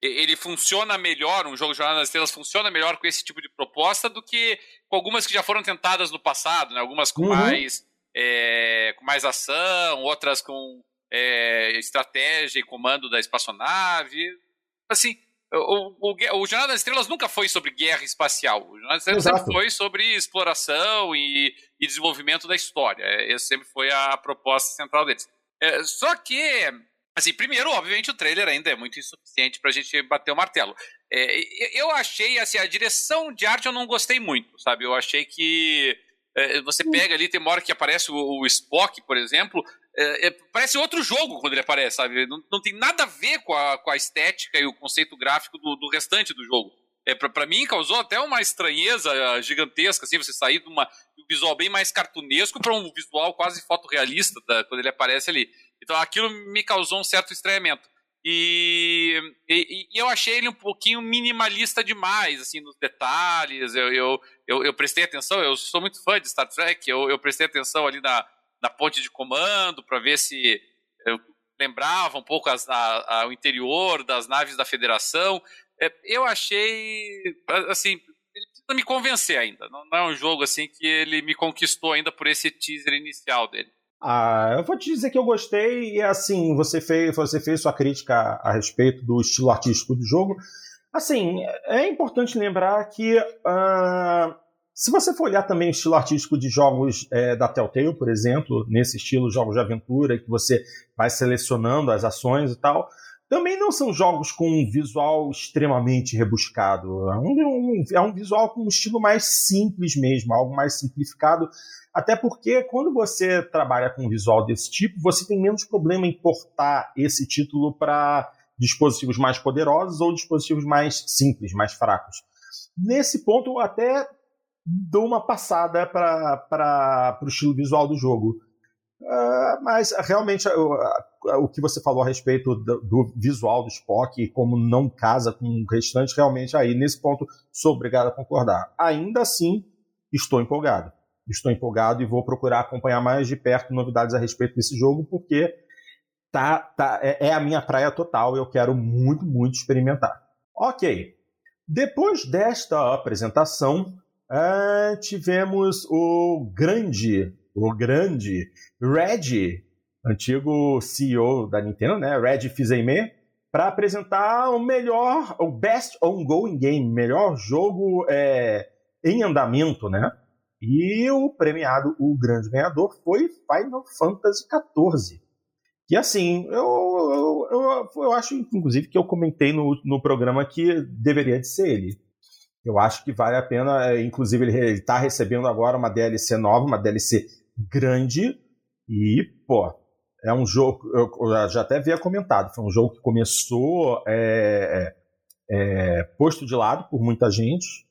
ele funciona melhor, um jogo Jornada nas Estrelas funciona melhor com esse tipo de proposta do que com algumas que já foram tentadas no passado, né? Algumas com, uhum. mais, é, com mais ação, outras com é, estratégia e comando da espaçonave. Assim, o, o, o Jornada das Estrelas nunca foi sobre guerra espacial. O Jornada das Estrelas Exato. sempre foi sobre exploração e, e desenvolvimento da história. Essa sempre foi a proposta central deles. É, só que, assim, primeiro, obviamente, o trailer ainda é muito insuficiente para a gente bater o martelo. É, eu achei, assim, a direção de arte eu não gostei muito, sabe? Eu achei que é, você pega ali, tem uma hora que aparece o Spock, por exemplo, é, é, parece outro jogo quando ele aparece, sabe? Não, não, tem nada a ver com a, com a estética e o conceito gráfico do, do restante do jogo. É, para mim, causou até uma estranheza gigantesca, assim, você sair de, uma, de um visual bem mais cartunesco para um visual quase fotorrealista quando ele aparece ali. Então aquilo me causou um certo estranhamento. E, e, e, eu achei ele um pouquinho minimalista demais, assim, nos detalhes. Eu, eu, eu, eu, prestei atenção, eu sou muito fã de Star Trek, eu, eu prestei atenção ali na, na ponte de comando para ver se lembrava um pouco as, a, a, o interior das naves da Federação. É, eu achei, assim, ele precisa me convencer ainda. Não, não, é um jogo assim que ele me conquistou ainda por esse teaser inicial dele. Ah, eu vou te dizer que eu gostei e assim, você fez, você fez sua crítica a respeito do estilo artístico do jogo. Assim, é importante lembrar que uh, se você for olhar também o estilo artístico de jogos é, da Telltale, por exemplo, nesse estilo jogos de aventura, que você vai selecionando as ações e tal, também não são jogos com um visual extremamente rebuscado. É um, é um visual com um estilo mais simples mesmo, algo mais simplificado. Até porque quando você trabalha com um visual desse tipo, você tem menos problema em portar esse título para dispositivos mais poderosos ou dispositivos mais simples, mais fracos. Nesse ponto, até dou uma passada para o estilo visual do jogo. Uh, mas realmente uh, o que você falou a respeito do, do, visual do Spock, como não casa com o restante, realmente aí nesse ponto sou obrigado a concordar. Ainda assim, estou empolgado. Estou empolgado e vou procurar acompanhar mais de perto novidades a respeito desse jogo, porque tá, tá, é, é a minha praia total eu quero muito, muito experimentar. Ok. Depois desta apresentação, Uh, tivemos o grande, o grande Red, antigo CEO da Nintendo, né? Red Fizeme, para apresentar o melhor, o best ongoing game, melhor jogo é, em andamento, né? E o premiado, o grande ganhador, foi Final Fantasy XIV. Que assim, eu, eu, eu, eu acho, inclusive, que eu comentei no, no programa que deveria de ser ele. Eu acho que vale a pena, é, inclusive ele está recebendo agora uma DLC nova, uma DLC grande, e, pô, é um jogo, eu já até havia comentado, foi um jogo que começou é, é, é, posto de lado por muita gente,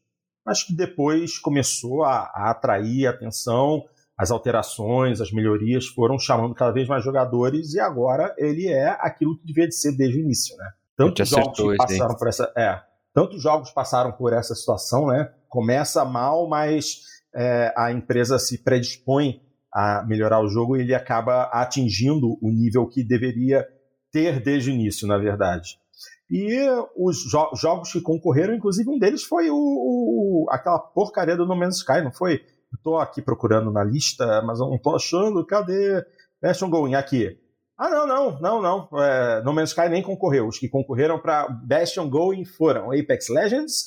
mas que depois começou a, a atrair a atenção, as alterações, as melhorias foram chamando cada vez mais jogadores, e agora ele é aquilo que devia de ser desde o início, né? Tantos jogos que passaram por essa. É, Tantos jogos passaram por essa situação, né? Começa mal, mas é, a empresa se predispõe a melhorar o jogo e ele acaba atingindo o nível que deveria ter desde o início, na verdade. E os jo jogos que concorreram, inclusive um deles foi o, o, aquela porcaria do No Man's Sky, não foi? Estou aqui procurando na lista, mas não estou achando. Cadê? Bastion Going, aqui. Ah, não, não, não, não. É, no Man's Sky nem concorreu. Os que concorreram para Bastion Going foram Apex Legends,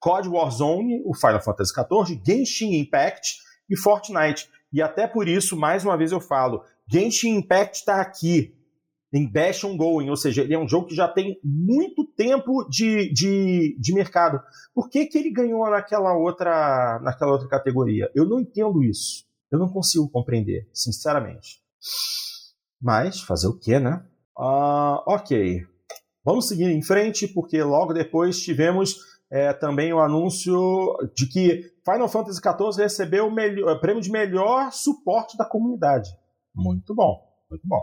COD Warzone, o Final Fantasy XIV, Genshin Impact e Fortnite. E até por isso, mais uma vez eu falo, Genshin Impact está aqui em Bastion Going, ou seja, ele é um jogo que já tem muito tempo de, de, de mercado. Por que, que ele ganhou naquela outra, naquela outra categoria? Eu não entendo isso. Eu não consigo compreender, sinceramente. Mas fazer o que, né? Uh, ok. Vamos seguir em frente, porque logo depois tivemos é, também o anúncio de que Final Fantasy XIV recebeu o, melhor, prêmio de melhor suporte da comunidade. Muito bom, muito bom.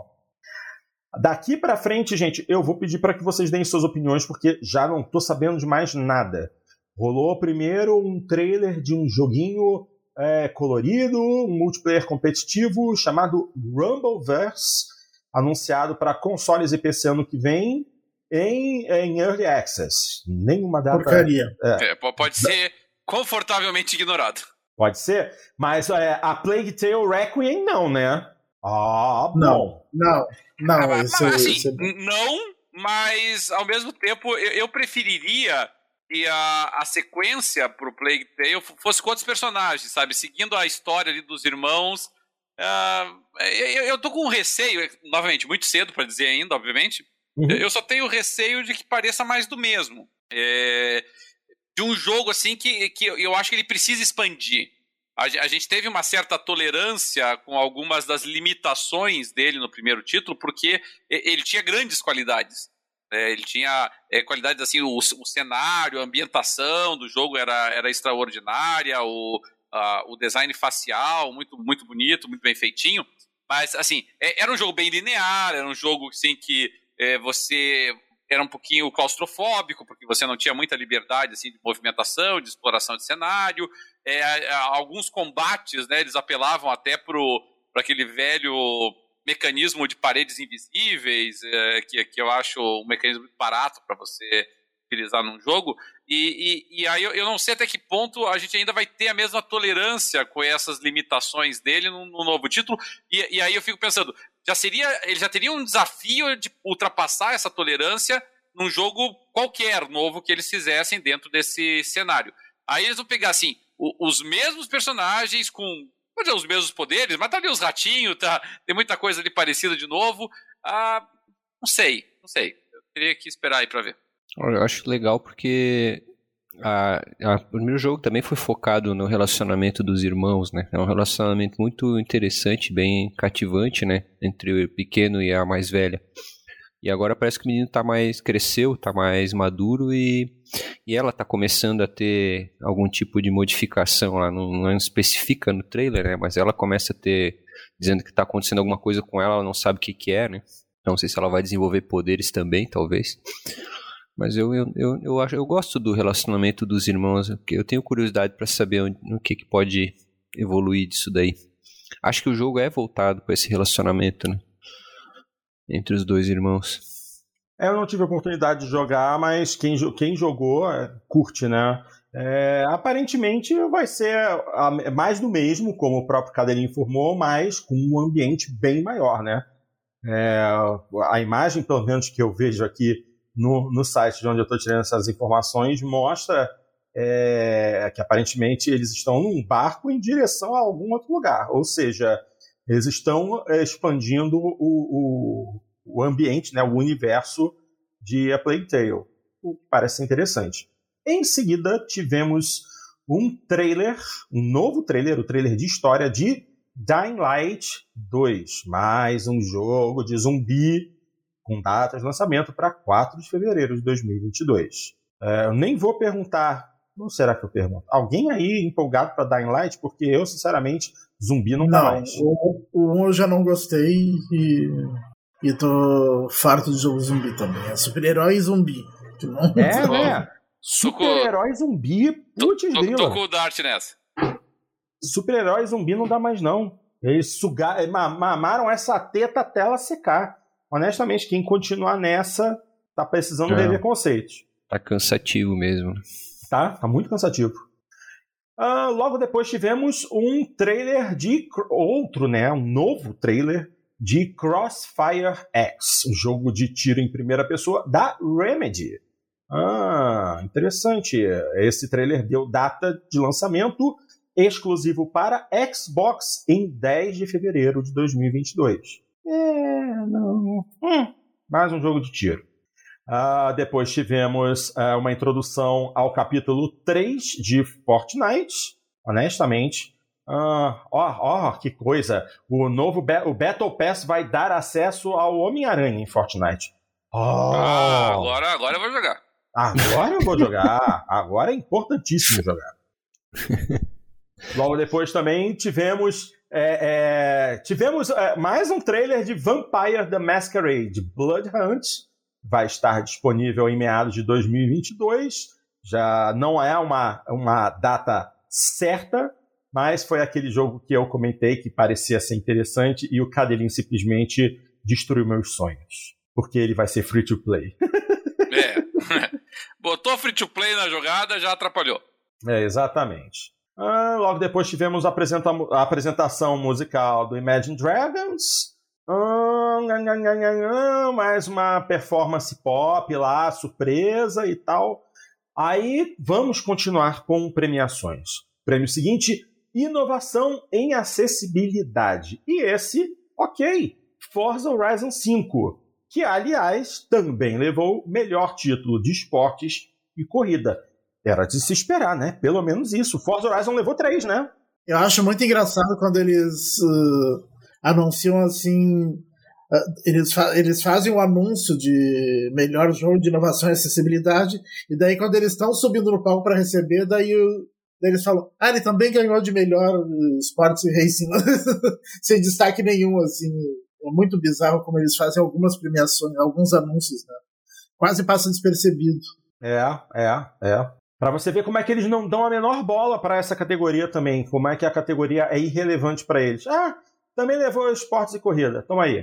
Daqui para frente, gente, eu vou pedir para que vocês deem suas opiniões, porque já não estou sabendo de mais nada. Rolou primeiro um trailer de um joguinho é, colorido, um multiplayer competitivo chamado Rumbleverse, anunciado para consoles e PC ano que vem em, em Early Access. Nenhuma data. Porcaria. É. É, pode ser confortavelmente ignorado. Pode ser, mas é, a Plague Tale Requiem não, né? Ah, bom. Não, não, não. Ah, esse, assim, esse... não, mas ao mesmo tempo eu, eu preferiria que a, a sequência pro Plague Tale fosse com outros personagens, sabe? Seguindo a história ali dos irmãos. Uh, eu, eu tô com um receio, novamente, muito cedo para dizer ainda, obviamente. Uhum. Eu só tenho receio de que pareça mais do mesmo. É, de um jogo assim que, que eu acho que ele precisa expandir. A, a gente teve uma certa tolerância com algumas das limitações dele no primeiro título, porque ele tinha grandes qualidades. É, ele tinha é, qualidades assim, o, o, cenário, a ambientação do jogo era, era extraordinária, o, a, o design facial muito, muito bonito, muito bem feitinho. Mas assim, é, era um jogo bem linear, era um jogo assim, que é, você era um pouquinho claustrofóbico, porque você não tinha muita liberdade assim, de movimentação, de exploração de cenário. É, alguns combates, né, eles apelavam até para aquele velho mecanismo de paredes invisíveis, é, que, que eu acho um mecanismo barato para você utilizar num jogo. E, e, e aí eu, eu, não sei até que ponto a gente ainda vai ter a mesma tolerância com essas limitações dele no, no novo título. E, e, aí eu fico pensando, já seria, ele já teria um desafio de ultrapassar essa tolerância num jogo qualquer novo que eles fizessem dentro desse cenário. Aí eles vão pegar assim, o, os mesmos personagens com Pode dizer, os mesmos poderes, mas tá ali os ratinhos, tá, tem muita coisa ali parecida de novo. Ah, não sei, não sei. Eu teria que esperar aí pra ver. Eu acho legal porque a, a, o primeiro jogo também foi focado no relacionamento dos irmãos, né? É um relacionamento muito interessante, bem cativante, né? Entre o pequeno e a mais velha. E agora parece que o menino tá mais cresceu, tá mais maduro e, e ela tá começando a ter algum tipo de modificação lá, não, não especifica no trailer, né? Mas ela começa a ter dizendo que tá acontecendo alguma coisa com ela, ela não sabe o que que é, né? Não sei se ela vai desenvolver poderes também, talvez. Mas eu, eu, eu, eu, acho, eu gosto do relacionamento dos irmãos, eu tenho curiosidade para saber o que, que pode evoluir disso daí. Acho que o jogo é voltado para esse relacionamento, né? entre os dois irmãos. É, eu não tive a oportunidade de jogar, mas quem, quem jogou é, curte, né? É, aparentemente vai ser mais do mesmo, como o próprio Cadelinho informou, mas com um ambiente bem maior, né? É, a imagem, pelo menos que eu vejo aqui no, no site de onde eu estou tirando essas informações, mostra é, que aparentemente eles estão num barco em direção a algum outro lugar. Ou seja, eles estão é, expandindo o, o, o, ambiente, né, o universo de A Plague Tale, o que parece interessante. Em seguida, tivemos um trailer, um novo trailer, o trailer de história de Dying Light 2, mais um jogo de zumbi com data de lançamento para 4 de fevereiro de 2022. É, eu nem vou perguntar não será que eu pergunto? Alguém aí empolgado para Dying Light? Porque eu, sinceramente, zumbi não, dá mais. O, o 1 eu já não gostei e, e tô farto de jogo zumbi também. É super-herói zumbi. Não, é, né? Super-herói zumbi, putz grila. Tô com o Dart nessa. Super-herói zumbi não dá mais não. Eles sugar, mamaram essa teta até ela secar. Honestamente, quem continuar nessa tá precisando é. rever conceitos. Tá cansativo mesmo. Tá? Tá muito cansativo. Uh, logo depois tivemos um trailer de outro, né? Um novo trailer de Crossfire X, um jogo de tiro em primeira pessoa da Remedy. Ah, interessante. Esse trailer deu data de lançamento exclusivo para Xbox em 10 de fevereiro de 2022. É, não. Hum, mais um jogo de tiro. Uh, depois tivemos uh, uma introdução ao capítulo 3 de Fortnite. Honestamente, uh, ó, ó, que coisa! O novo o Battle Pass vai dar acesso ao Homem-Aranha em Fortnite. Oh. Ah, agora, agora eu vou jogar. Agora eu vou jogar. agora é importantíssimo jogar. Logo depois também tivemos é, é, tivemos é, mais um trailer de Vampire the Masquerade Blood Hunt vai estar disponível em meados de 2022. Já não é uma, uma data certa, mas foi aquele jogo que eu comentei que parecia ser interessante e o Cadelinho simplesmente destruiu meus sonhos. Porque ele vai ser free to play. É. Botou free to play na jogada, já atrapalhou. É, exatamente. Ah, logo depois tivemos a, apresenta a apresentação musical do Imagine Dragons. mais uma performance pop lá, surpresa e tal. Aí vamos continuar com premiações. Prêmio seguinte: inovação em acessibilidade. E esse, ok, Forza Horizon 5, que aliás também levou melhor título de esportes e corrida. Era de se esperar, né? Pelo menos isso. Forza Horizon levou três, né? Eu acho muito engraçado quando eles uh, anunciam assim. Uh, eles, fa eles fazem um anúncio de melhor jogo de inovação e acessibilidade, e daí quando eles estão subindo no palco para receber, daí, o, daí, eles falam: Ah, ele também ganhou de melhor Sports e Racing, sem destaque nenhum, assim. É muito bizarro como eles fazem algumas premiações, alguns anúncios, né? Quase passa despercebido. É, é, é. Para você ver como é que eles não dão a menor bola para essa categoria também, como é que a categoria é irrelevante para eles. Ah, também levou esportes e corrida. Toma aí.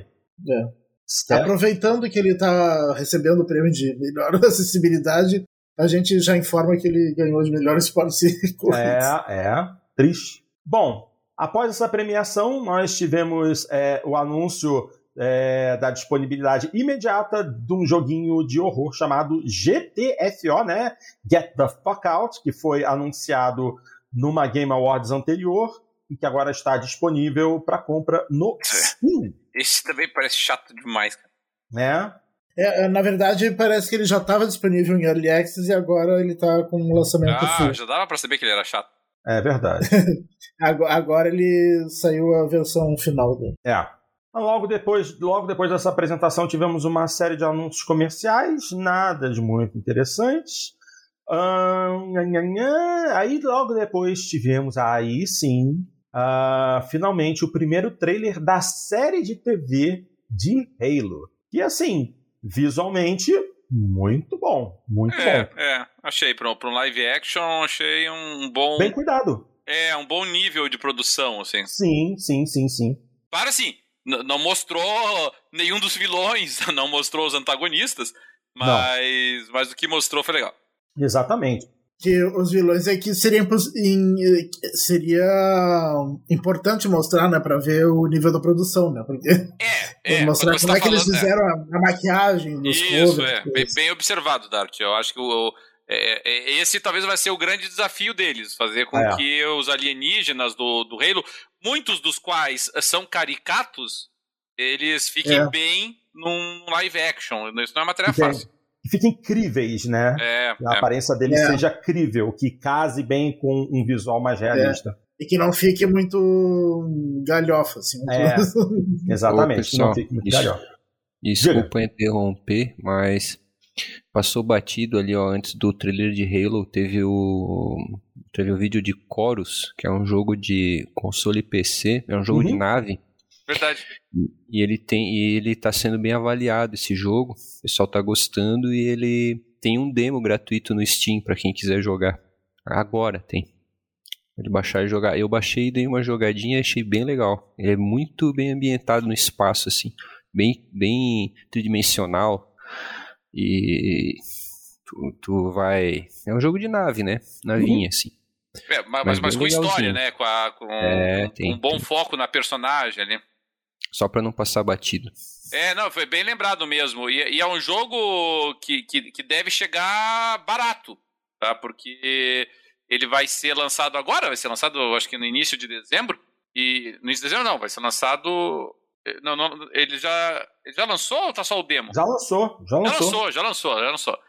É. Aproveitando que ele está recebendo o prêmio de melhor acessibilidade, a gente já informa que ele ganhou de melhor esporte e corrida. É, é. Triste. Bom, após essa premiação, nós tivemos é, o anúncio é, da disponibilidade imediata de um joguinho de horror chamado GTFO, né? Get the Fuck Out, que foi anunciado numa Game Awards anterior e que agora está disponível para compra no Steam. Esse também parece chato demais, cara. Né? É, na verdade, parece que ele já estava disponível em Early Access e agora ele está com um lançamento ah, full. já dava para saber que ele era chato. É verdade. agora ele saiu a versão final dele. É. Logo depois, logo depois dessa apresentação, tivemos uma série de anúncios comerciais, nada de muito interessantes. aí logo depois tivemos, aí sim, uh, finalmente o primeiro trailer da série de TV de Halo. E assim, visualmente, muito bom. Muito é, bom. É, achei. Para um live action, achei um bom. Bem cuidado. É, um bom nível de produção, assim. Sim, sim, sim, sim. Para assim, não mostrou nenhum dos vilões, não mostrou os antagonistas, mas, mas o que mostrou foi legal. Exatamente. Que os vilões é que seria, seria importante mostrar, né, para ver o nível da produção, né? Porque é, é, mostrar como tá é que falando, eles fizeram é. a, maquiagem dos Isso, covers, é. Bem, bem, observado, Dart. Eu acho que o, é, é, esse talvez vai ser o grande desafio deles, fazer com é. que os alienígenas do, do Halo, muitos dos quais são caricatos, eles fiquem é. bem num live action. Isso não é uma tarefa fácil. Que fiquem incríveis, né? É, que a aparência deles é. seja crível, que case bem com um visual mais realista. E que não fique muito galhofa, assim. É, exatamente, Ô, pessoal, não fique muito galhofa. Desculpa Diga. interromper, mas Passou batido ali, ó, antes do trailer de Halo, teve o teve o vídeo de Chorus, que é um jogo de console PC, é um jogo uhum. de nave. Verdade. E ele tem e ele tá sendo bem avaliado esse jogo. O pessoal tá gostando e ele tem um demo gratuito no Steam para quem quiser jogar. Agora tem. Pode baixar e jogar. Eu baixei e dei uma jogadinha e achei bem legal. Ele é muito bem ambientado no espaço, assim. Bem, bem tridimensional. E tu, tu vai. É um jogo de nave, né? Navinha, assim. É, mas, mas, mas com história, né? Com, a, com é, tem, um bom tem. foco na personagem ali. Só pra não passar batido. É, não, foi bem lembrado mesmo. E, e é um jogo que, que, que, deve chegar barato, tá? Porque ele vai ser lançado agora, vai ser lançado, acho que no início de dezembro. E no início de dezembro não, vai ser lançado não, não, ele já, ele já lançou ou tá só o demo? Já lançou, já lançou. Já lançou, já lançou, já lançou.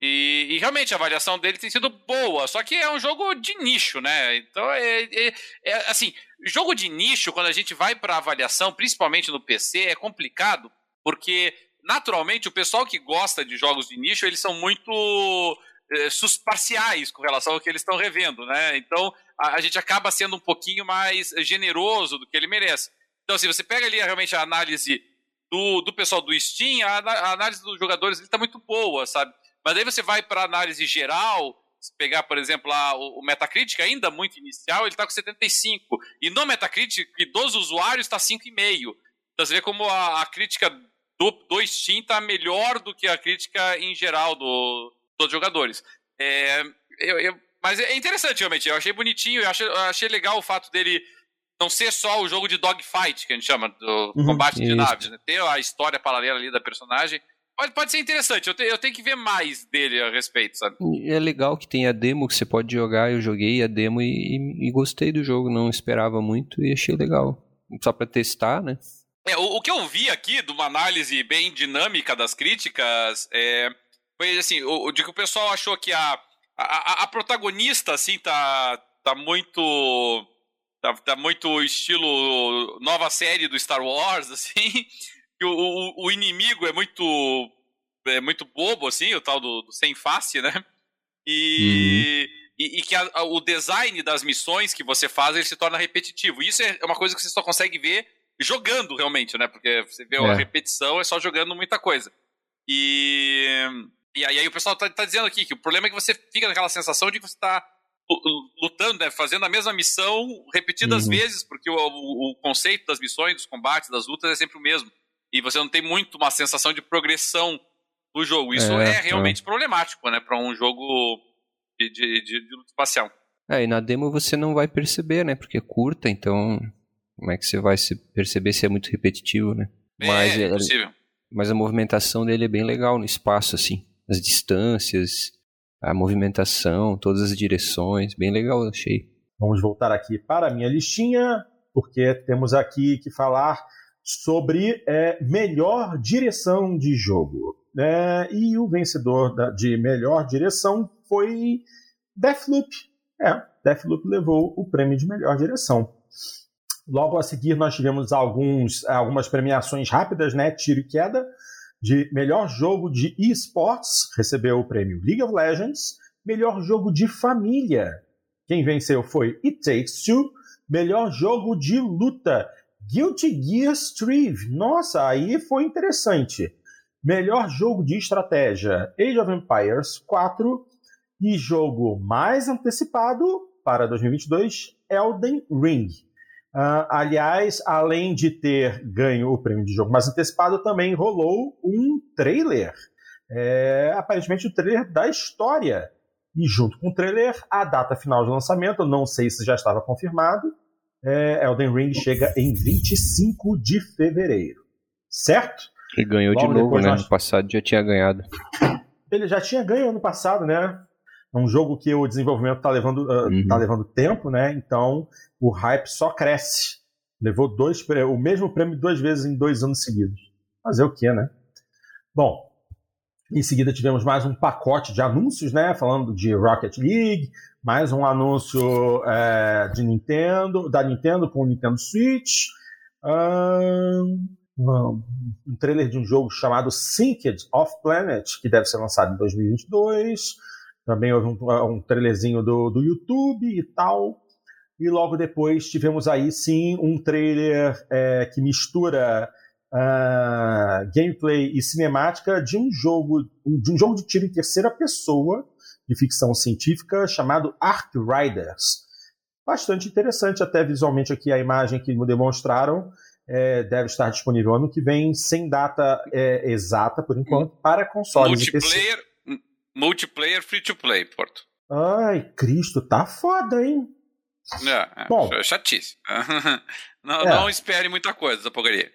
E, e, realmente a avaliação dele tem sido boa, só que é um jogo de nicho, né? Então é, é, é assim, jogo de nicho, quando a gente vai para avaliação, principalmente no PC, é complicado, porque naturalmente o pessoal que gosta de jogos de nicho, eles são muito é, parciais com relação ao que eles estão revendo, né? Então a, a gente acaba sendo um pouquinho mais generoso do que ele merece. Então, assim, você pega ali realmente a análise do, do pessoal do Steam, a, a análise dos jogadores está muito boa, sabe? Mas aí você vai para análise geral, se pegar, por exemplo, lá, o, o Metacritic, ainda muito inicial, ele está com 75. E no Metacritic, dos usuários, está 5,5. Então você vê como a, a crítica do, do Steam está melhor do que a crítica em geral do, dos jogadores. É, eu, eu, mas é interessante, realmente. Eu achei bonitinho, eu achei, eu achei legal o fato dele não ser só o jogo de dogfight, que a gente chama, do uhum, combate de naves, né? ter a história paralela ali da personagem. Pode, pode ser interessante, eu, te, eu tenho que ver mais dele a respeito, sabe? É legal que tem a demo que você pode jogar, eu joguei a demo e, e, e gostei do jogo, não esperava muito e achei legal. Só pra testar, né? É, o, o, que eu vi aqui, de uma análise bem dinâmica das críticas, é, foi assim, o, de que o pessoal achou que a, a, a protagonista, assim, tá, tá muito Tá, tá, muito estilo nova série do Star Wars, assim. O, o, o, inimigo é muito é muito bobo, assim, o tal do, do sem face, né? E, uhum. e, e, que a, a, o design das missões que você faz ele se torna repetitivo. Isso é uma coisa que você só consegue ver jogando, realmente, né? Porque você vê é. a repetição é só jogando muita coisa. E, e aí, aí o pessoal tá, tá dizendo aqui que o problema é que você fica naquela sensação de que você tá lutando, né, fazendo a mesma missão repetidas uhum. vezes, porque o, o, o, conceito das missões, dos combates, das lutas é sempre o mesmo. E você não tem muito uma sensação de progressão do jogo. Isso é, é realmente é. problemático, né, para um jogo de, de, de, de, luta espacial. É, e na demo você não vai perceber, né, porque é curta, então como é que você vai se perceber se é muito repetitivo, né? É, mas, é possível. Mas a movimentação dele é bem legal no espaço, assim. As distâncias, a movimentação, todas as direções, bem legal, achei. Vamos voltar aqui para a minha listinha, porque temos aqui que falar sobre é, melhor direção de jogo. É, e o vencedor da, de melhor direção foi Deathloop. É, Deathloop levou o prêmio de melhor direção. Logo a seguir, nós tivemos alguns, algumas premiações rápidas, né? Tiro e queda de melhor jogo de esports, recebeu o prêmio League of Legends. Melhor jogo de família, quem venceu foi It Takes Two. Melhor jogo de luta, Guilty Gear Strive. Nossa, aí foi interessante. Melhor jogo de estratégia, Age of Empires 4. E jogo mais antecipado para 2022, Elden Ring. Uh, aliás, além de ter ganho o prêmio de jogo mais antecipado, também rolou um trailer. É, aparentemente o trailer da história. E junto com o trailer, a data final de lançamento, não sei se já estava confirmado, é, Elden Ring chega em 25 de fevereiro. Certo? E ganhou Logo de novo, né? Nós... No passado já tinha ganhado. Ele já tinha ganho ano passado, né? É um jogo que o desenvolvimento está levando, uh, uhum. tá levando tempo, né? Então o hype só cresce. Levou dois, o mesmo prêmio duas vezes em dois anos seguidos. Fazer o quê, né? Bom, em seguida tivemos mais um pacote de anúncios, né? Falando de Rocket League, mais um anúncio é, de Nintendo, da Nintendo com o Nintendo Switch. Um, um trailer de um jogo chamado Synced of Planet, que deve ser lançado em 2022. Também houve um, um trailerzinho do, do YouTube e tal. E logo depois tivemos aí sim um trailer é, que mistura uh, gameplay e cinemática de um jogo de um jogo de tiro em terceira pessoa de ficção científica chamado Ark Riders. Bastante interessante até visualmente aqui a imagem que me demonstraram. É, deve estar disponível ano que vem, sem data é, exata por enquanto, para consoles Multiplayer, Multiplayer free to play, Porto. Ai, Cristo, tá foda, hein? É, é bom, é chatice. não, é. não espere muita coisa da porcaria.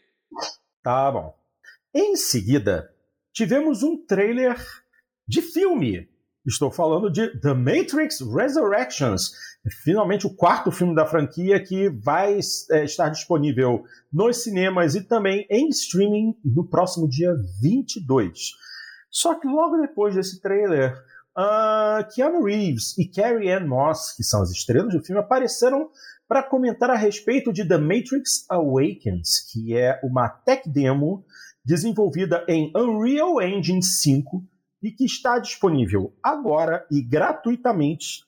Tá bom. Em seguida, tivemos um trailer de filme. Estou falando de The Matrix Resurrections. Finalmente o quarto filme da franquia que vai é, estar disponível nos cinemas e também em streaming no próximo dia 22. Só que logo depois desse trailer, uh, Keanu Reeves e Carrie Ann Moss, que são as estrelas do filme, apareceram para comentar a respeito de The Matrix Awakens, que é uma tech demo desenvolvida em Unreal Engine 5 e que está disponível agora e gratuitamente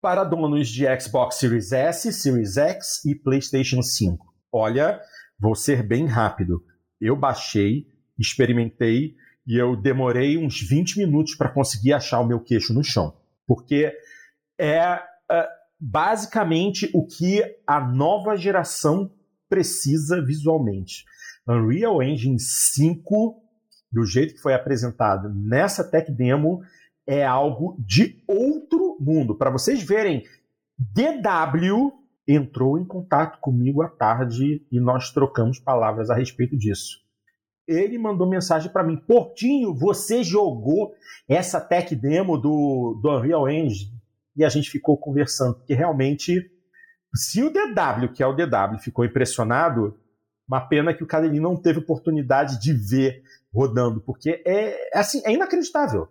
para donos de Xbox Series S, Series X e PlayStation 5. Olha, vou ser bem rápido. Eu baixei, experimentei e eu demorei uns 20 minutos para conseguir achar o meu queixo no chão. Porque é uh, basicamente o que a nova geração precisa visualmente. Unreal Engine 5, do jeito que foi apresentado nessa tech demo, é algo de outro mundo. Para vocês verem, DW entrou em contato comigo à tarde e nós trocamos palavras a respeito disso. Ele mandou mensagem para mim: Portinho, você jogou essa tech demo do, do Unreal Engine? E a gente ficou conversando, porque realmente, se o DW, que é o DW, ficou impressionado, uma pena que o Cadelin não teve oportunidade de ver rodando, porque é, é assim, é inacreditável.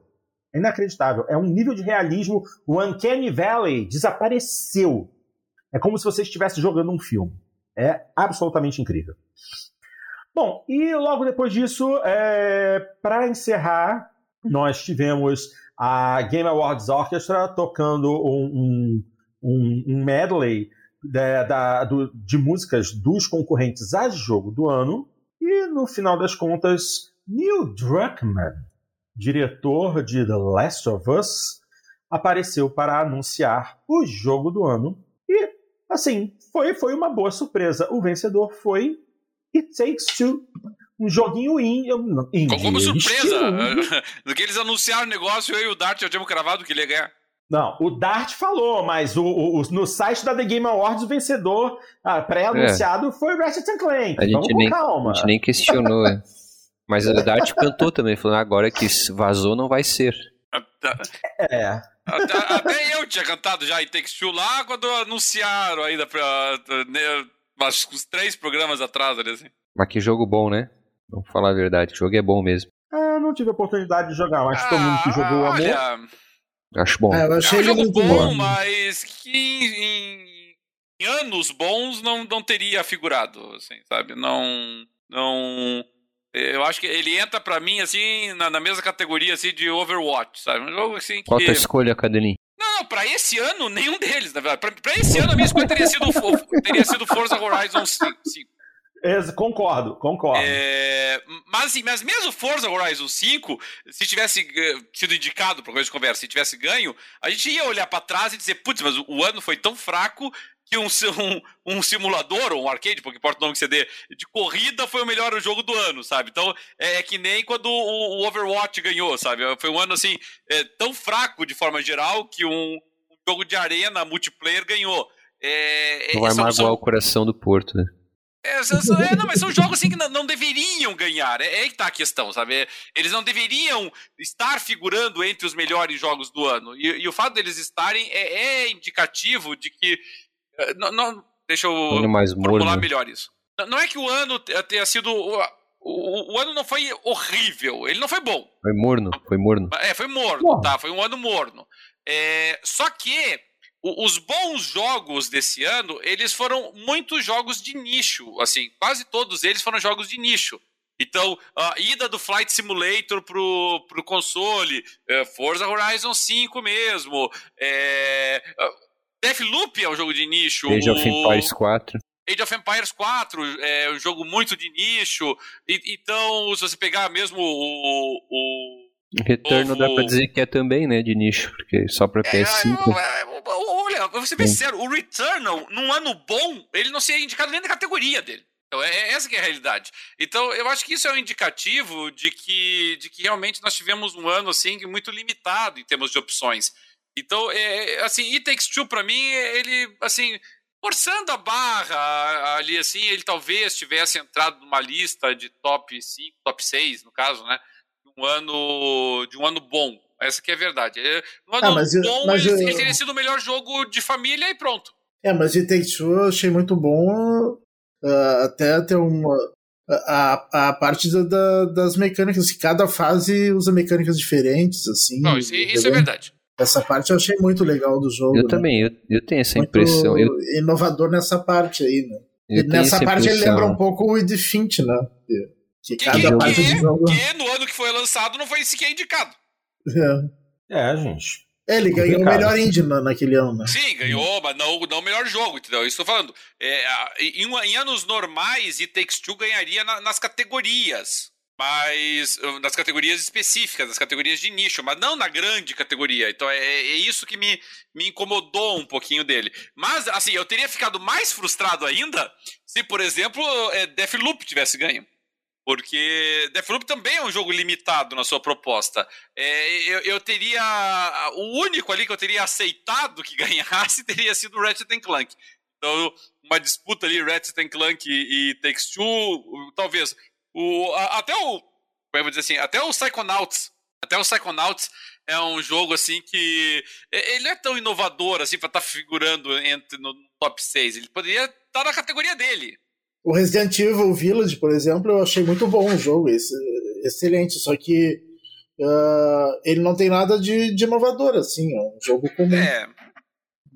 É inacreditável. É um nível de realismo. O Uncanny Valley desapareceu. É como se você estivesse jogando um filme. É absolutamente incrível. Bom, e logo depois disso, é, para encerrar, nós tivemos a Game Awards Orchestra tocando um, um, um medley de, da, do, de músicas dos concorrentes a jogo do ano. E no final das contas, Neil Druckmann, diretor de The Last of Us, apareceu para anunciar o jogo do ano. E, assim, foi, foi uma boa surpresa. O vencedor foi It Takes Two. Um joguinho indie. indie Como surpresa! Do que eles anunciaram o negócio, eu e o Dart já tínhamos cravado que ele ia ganhar. Não, o Dart falou, mas o, o, no site da The Game Awards o vencedor ah, pré-anunciado é. foi Ratchet Clank. A gente, nem, calma. a gente nem questionou, é. Mas o Dart cantou também, falando agora que vazou não vai ser. É. Até, até, eu tinha cantado já em Takes Two lá quando anunciaram ainda pra, né, uns três programas atrás ali, assim. Mas que jogo bom, né? Vamos falar a verdade, o jogo é bom mesmo. Ah, não tive a oportunidade de jogar, mas ah, todo mundo que jogou o amor. Acho bom. É, eu achei é um jogo bom, bom, mas que em, em, anos bons não, não teria figurado, assim, sabe? Não. Não. Eu acho que ele entra para mim, assim, na, na, mesma categoria assim, de Overwatch, sabe? Um jogo assim que. Qual a tua escolha, Cadelinho? Não, não, pra esse ano, nenhum deles, na verdade. Pra, pra esse ano, a minha escolha teria sido, teria sido Forza Horizon 5. Concordo, concordo. É, mas, mas mesmo Forza Horizon 5, se tivesse sido indicado para coisa de conversa, se tivesse ganho, a gente ia olhar para trás e dizer, putz, mas o, o, ano foi tão fraco que um, um, um simulador, ou um arcade, porque importa o nome que você dê, de corrida foi o melhor jogo do ano, sabe? Então é, é que nem quando o, o, Overwatch ganhou, sabe? Foi um ano assim, é, tão fraco de forma geral que um, um jogo de arena multiplayer ganhou. É, Não vai magoar o coração do Porto, né? É, é, não, mas são jogos assim que não, não deveriam ganhar. É, é aí que tá a questão, sabe? Eles não deveriam estar figurando entre os melhores jogos do ano. E, e o fato deles estarem é, é indicativo de que. Eh, não, não deixa eu mais formular morno. melhor isso. Não, não, é que o ano tenha sido. O, o, o, ano não foi horrível, ele não foi bom. Foi morno, foi morno. É, foi morno, tá? Foi um ano morno. É, só que os bons jogos desse ano, eles foram muitos jogos de nicho, assim, quase todos eles foram jogos de nicho. Então, a ida do Flight Simulator pro, pro console, é, Forza Horizon 5 mesmo, é, Deathloop é um jogo de nicho. Age of Empires 4. Age of Empires 4 é um jogo muito de nicho. E, então, se você pegar mesmo o, o Retorno dá pra dizer que é também, né, de nicho, porque só pra PS5. É, é, olha, vou ser bem sincero, o Returnal, num ano bom, ele não seria indicado nem na categoria dele. Então, é, é, essa que é a realidade. Então, eu acho que isso é um indicativo de que, de que realmente nós tivemos um ano, assim, muito limitado em termos de opções. Então, é, assim, It Takes Two, pra mim, ele, assim, forçando a barra ali, assim, ele talvez tivesse entrado numa lista de top 5, top 6, no caso, né? Um ano de um ano bom. Essa que é a verdade. É, um ano ah, mas bom, mas ele, eu... ele, teria sido o melhor jogo de família e pronto. É, mas de Take Two eu achei muito bom uh, até ter uma a, a parte da, da, das mecânicas, que cada fase usa mecânicas diferentes, assim. Não, isso, isso é verdade. Essa parte eu achei muito legal do jogo. Eu né? também, eu, eu tenho essa muito impressão. Eu... Inovador nessa parte aí, né? E nessa parte ele lembra um pouco o Ed Fint, né? Que, que, cada parte que, jogo... que no ano que foi lançado não foi sequer indicado. É, é gente. É, ele ganhou o melhor indie naquele ano, né? Sim, ganhou, mas não, não o melhor jogo, entendeu? Isso tô falando. É, em, em, anos normais, e Takes Two ganharia na, nas categorias. Mas. Nas categorias específicas, nas categorias de nicho, mas não na grande categoria. Então é, é isso que me, me incomodou um pouquinho dele. Mas, assim, eu teria ficado mais frustrado ainda se, por exemplo, é, Deathloop tivesse ganho. Porque Deathloop também é um jogo limitado na sua proposta. É, eu, eu, teria. O único ali que eu teria aceitado que ganhasse teria sido Ratchet Clank. Então, uma disputa ali, Ratchet Clank e, e Takes Two, talvez. O, a, até o. Como é eu vou dizer assim? Até o Psychonauts. Até o Psychonauts é um jogo assim que. Ele é tão inovador assim para estar tá figurando entre, no top 6. Ele poderia estar tá na categoria dele. O Resident Evil Village, por exemplo, eu achei muito bom o jogo, esse, excelente, só que uh, ele não tem nada de, de inovador, assim, é um jogo comum. É.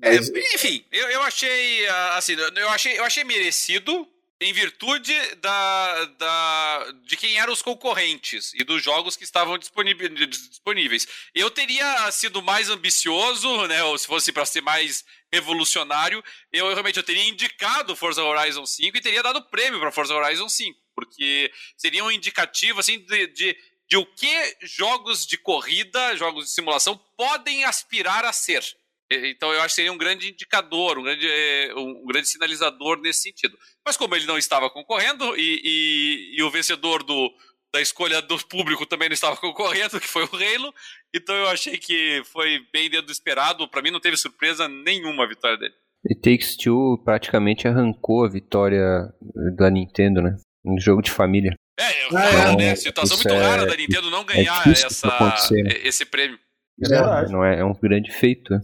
Mas... é enfim, eu, eu achei ah, assim, eu achei, eu achei merecido em virtude da, da, de quem eram os concorrentes e dos jogos que estavam disponíveis. Eu teria sido mais ambicioso, né, ou se fosse para ser mais revolucionário, eu realmente eu teria indicado Forza Horizon 5 e teria dado prêmio para Forza Horizon 5, porque seria um indicativo assim de, de, de o que jogos de corrida, jogos de simulação podem aspirar a ser. Então eu acho que seria um grande indicador, um grande, eh, um grande sinalizador nesse sentido. Mas como ele não estava concorrendo e, e, e o vencedor do, da escolha do público também não estava concorrendo, que foi o Halo, então eu achei que foi bem dentro do esperado. Para mim não teve surpresa nenhuma a vitória dele. E Takes Two praticamente arrancou a vitória da Nintendo, né? Um jogo de família. É, é, é né? Situação muito é, rara da Nintendo não é ganhar é essa, né? esse prêmio. É, não é, é um grande feito.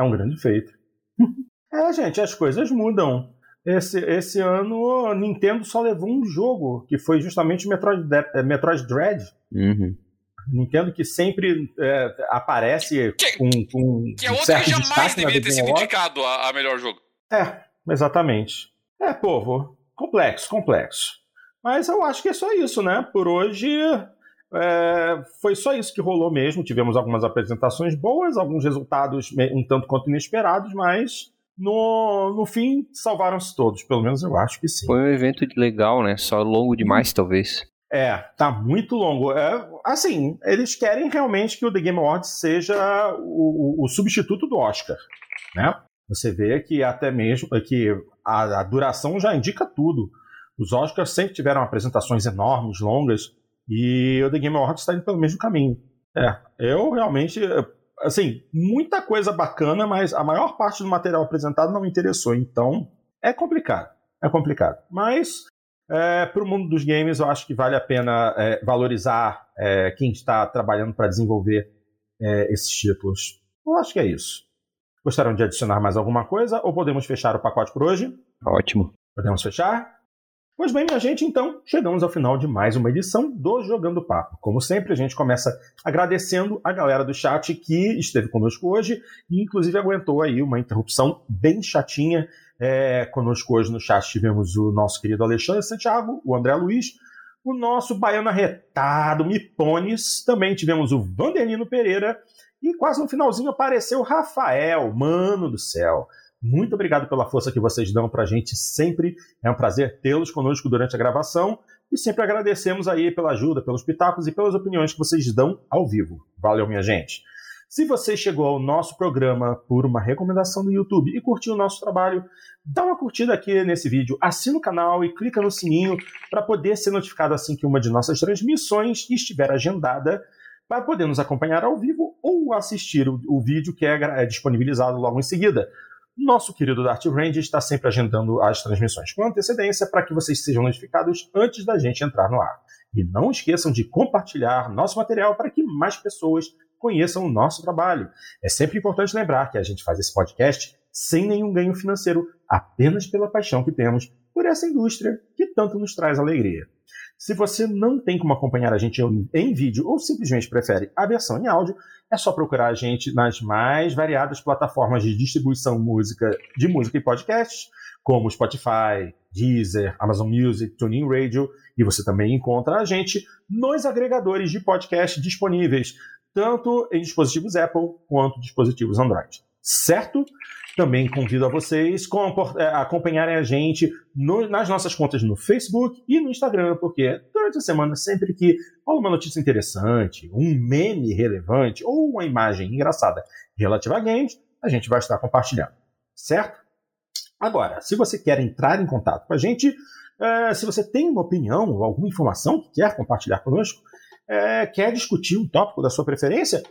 É um grande feito. é, gente, as coisas mudam. Esse, esse ano, a Nintendo só levou um jogo, que foi justamente Metroid, é, Metroid Dread. Uhum. Nintendo que sempre é, aparece que, com, com que é outro que jamais deveria ter sido indicado a, a, melhor jogo. É, exatamente. É, povo, complexo, complexo. Mas eu acho que é só isso, né? Por hoje é, foi só isso que rolou mesmo. Tivemos algumas apresentações boas, alguns resultados um tanto quanto inesperados, mas no, no fim salvaram-se todos. Pelo menos eu acho que sim. Foi um evento legal, né? Só longo demais, talvez. É, tá muito longo. É, assim, eles querem realmente que o The Game Awards seja o, o, o substituto do Oscar, né? Você vê que até mesmo que a, a duração já indica tudo. Os Oscars sempre tiveram apresentações enormes, longas. E o The Game Awards está indo pelo mesmo caminho. É, eu realmente, assim, muita coisa bacana, mas a maior parte do material apresentado não me interessou. Então, é complicado. É complicado. Mas, é, para o mundo dos games, eu acho que vale a pena é, valorizar é, quem está trabalhando para desenvolver é, esses títulos. Eu acho que é isso. Gostaram de adicionar mais alguma coisa ou podemos fechar o pacote por hoje? Ótimo. Podemos fechar? Pois bem, minha gente, então chegamos ao final de mais uma edição do Jogando Papo. Como sempre, a gente começa agradecendo a galera do chat que esteve conosco hoje e, inclusive, aguentou aí uma interrupção bem chatinha. É, conosco hoje no chat tivemos o nosso querido Alexandre Santiago, o André Luiz, o nosso baiano arretado Mipones, também tivemos o Vanderlino Pereira e quase no finalzinho apareceu o Rafael, mano do céu. Muito obrigado pela força que vocês dão para a gente sempre. É um prazer tê-los conosco durante a gravação e sempre agradecemos aí pela ajuda, pelos pitacos e pelas opiniões que vocês dão ao vivo. Valeu, minha gente. Se você chegou ao nosso programa por uma recomendação do YouTube e curtiu o nosso trabalho, dá uma curtida aqui nesse vídeo, assina o canal e clica no sininho para poder ser notificado assim que uma de nossas transmissões estiver agendada, para poder nos acompanhar ao vivo ou assistir o, o vídeo que é, é disponibilizado logo em seguida. Nosso querido Dart Range está sempre agendando as transmissões com antecedência para que vocês sejam notificados antes da gente entrar no ar. E não esqueçam de compartilhar nosso material para que mais pessoas conheçam o nosso trabalho. É sempre importante lembrar que a gente faz esse podcast sem nenhum ganho financeiro, apenas pela paixão que temos por essa indústria que tanto nos traz alegria. Se você não tem como acompanhar a gente em vídeo ou simplesmente prefere a versão em áudio, é só procurar a gente nas mais variadas plataformas de distribuição música, de música e podcasts, como Spotify, Deezer, Amazon Music, TuneIn Radio, e você também encontra a gente nos agregadores de podcast disponíveis, tanto em dispositivos Apple quanto dispositivos Android. Certo? Também convido a vocês a é, acompanharem a gente no, nas nossas contas no Facebook e no Instagram, porque durante a semana, sempre que rola uma notícia interessante, um meme relevante ou uma imagem engraçada relativa a games, a gente vai estar compartilhando. Certo? Agora, se você quer entrar em contato com a gente, é, se você tem uma opinião ou alguma informação que quer compartilhar conosco, é, quer discutir um tópico da sua preferência,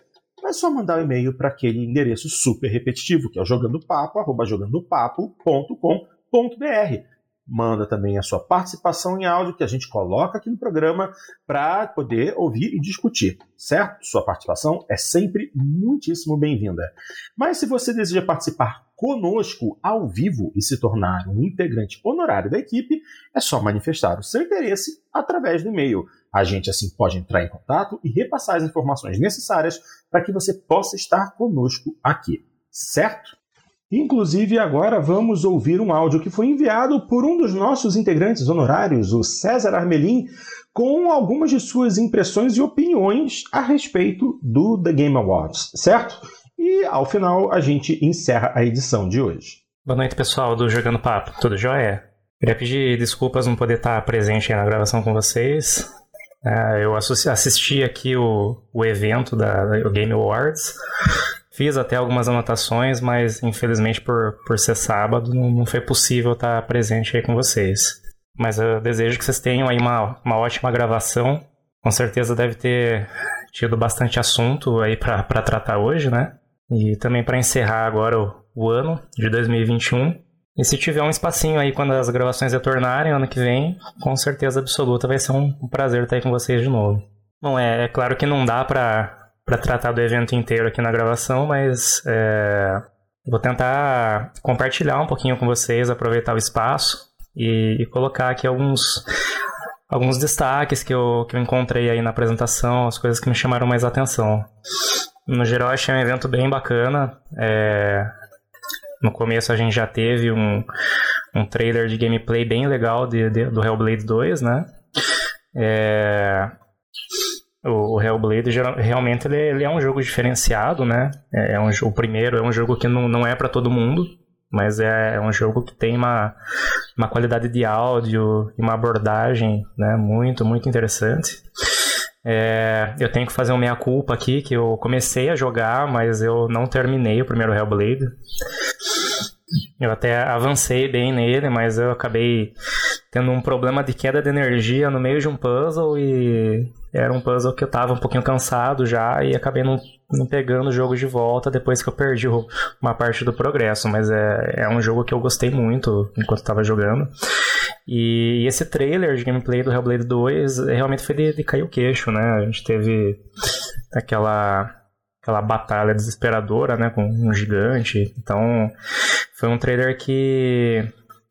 é só mandar um e-mail para aquele endereço super repetitivo, que é o jogandopapo@jogandopapo.com.br manda também a sua participação em áudio que a gente coloca aqui no programa para poder ouvir e discutir, certo? Sua participação é sempre muitíssimo bem-vinda. Mas se você deseja participar conosco ao vivo e se tornar um integrante honorário da equipe, é só manifestar o seu interesse através do e-mail. A gente assim pode entrar em contato e repassar as informações necessárias para que você possa estar conosco aqui, certo? Inclusive, agora vamos ouvir um áudio que foi enviado por um dos nossos integrantes honorários, o César Armelin, com algumas de suas impressões e opiniões a respeito do The Game Awards, certo? E ao final a gente encerra a edição de hoje. Boa noite, pessoal do Jogando Papo. Tudo jóia? Queria pedir desculpas não poder estar presente na gravação com vocês. É, eu assisti aqui o, o evento da, Game Awards Fiz até algumas anotações, mas infelizmente por, por ser sábado não, não foi possível estar presente aí com vocês. Mas eu desejo que vocês tenham aí uma, uma ótima gravação. Com certeza deve ter tido bastante assunto aí para tratar hoje, né? E também para encerrar agora o, o ano de 2021. E se tiver um espacinho aí quando as gravações retornarem ano que vem, com certeza absoluta vai ser um, prazer estar aí com vocês de novo. Bom, é, é claro que não dá para para tratar do evento inteiro aqui na gravação, mas é, vou tentar compartilhar um pouquinho com vocês, aproveitar o espaço e, e colocar aqui alguns alguns destaques que eu, que eu encontrei aí na apresentação, as coisas que me chamaram mais atenção. No geral, achei um evento bem bacana. É, no começo a gente já teve um, um trailer de gameplay bem legal de, de do Hellblade 2, né? É, o, o Hellblade realmente ele, ele, é um jogo diferenciado, né? É, é um, o primeiro é um jogo que não, não é para todo mundo, mas é, é, um jogo que tem uma, uma qualidade de áudio e uma abordagem né, muito, muito interessante. É, eu tenho que fazer uma meia-culpa aqui, que eu comecei a jogar, mas eu não terminei o primeiro Hellblade. Eu até avancei bem nele, mas eu acabei tendo um problema de queda de energia no meio de um puzzle e era um puzzle que eu tava um pouquinho cansado já e acabei não, não pegando o jogo de volta depois que eu perdi uma parte do progresso. Mas é, é um jogo que eu gostei muito enquanto estava jogando. E, esse trailer de gameplay do Hellblade 2 realmente foi de, de cair o queixo, né? A gente teve aquela aquela batalha desesperadora, né, com um gigante. Então, foi um trailer que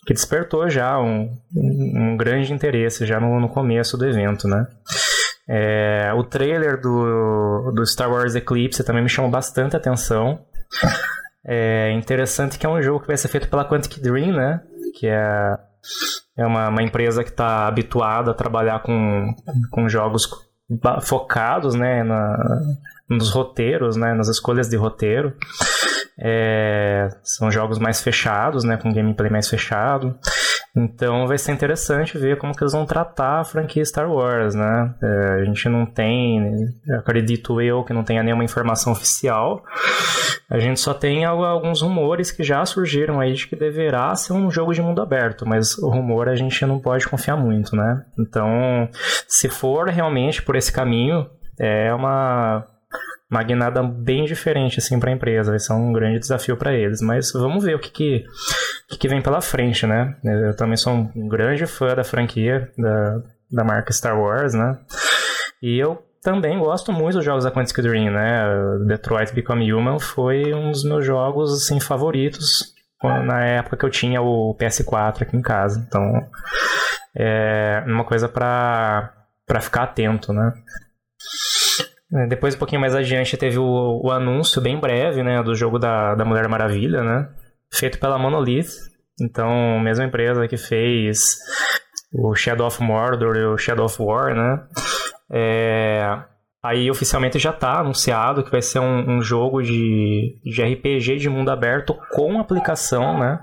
que despertou já um, um, grande interesse já no, no começo do evento, né? É, o trailer do, do Star Wars Eclipse também me chamou bastante atenção. É interessante que é um jogo que vai ser feito pela Quantic Dream, né? Que é, é uma, uma empresa que está habituada a trabalhar com, com jogos focados né, na, nos roteiros, né, nas escolhas de roteiro. É, são jogos mais fechados, né, com gameplay mais fechado. Então vai ser interessante ver como que eles vão tratar a franquia Star Wars, né? É, a gente não tem, acredito eu, que não tenha nenhuma informação oficial. A gente só tem alguns rumores que já surgiram aí de que deverá ser um jogo de mundo aberto, mas o rumor a gente não pode confiar muito, né? Então, se for realmente por esse caminho, é uma uma guinada bem diferente assim para a empresa. Vai ser um grande desafio para eles. Mas vamos ver o que, que, que, que, vem pela frente, né? Eu também sou um grande fã da franquia, da, da marca Star Wars, né? E eu também gosto muito dos jogos da Quantic Dream, né? Detroit Become Human foi um dos meus jogos assim, favoritos na época que eu tinha o PS4 aqui em casa. Então, é uma coisa para ficar atento, né? É, depois, um pouquinho mais adiante, teve o, o, anúncio bem breve, né, do jogo da, da Mulher Maravilha, né? Feito pela Monolith. Então, mesma empresa que fez o Shadow of Mordor e o Shadow of War, né? É, aí oficialmente já está anunciado que vai ser um, um, jogo de, de RPG de mundo aberto com aplicação, né?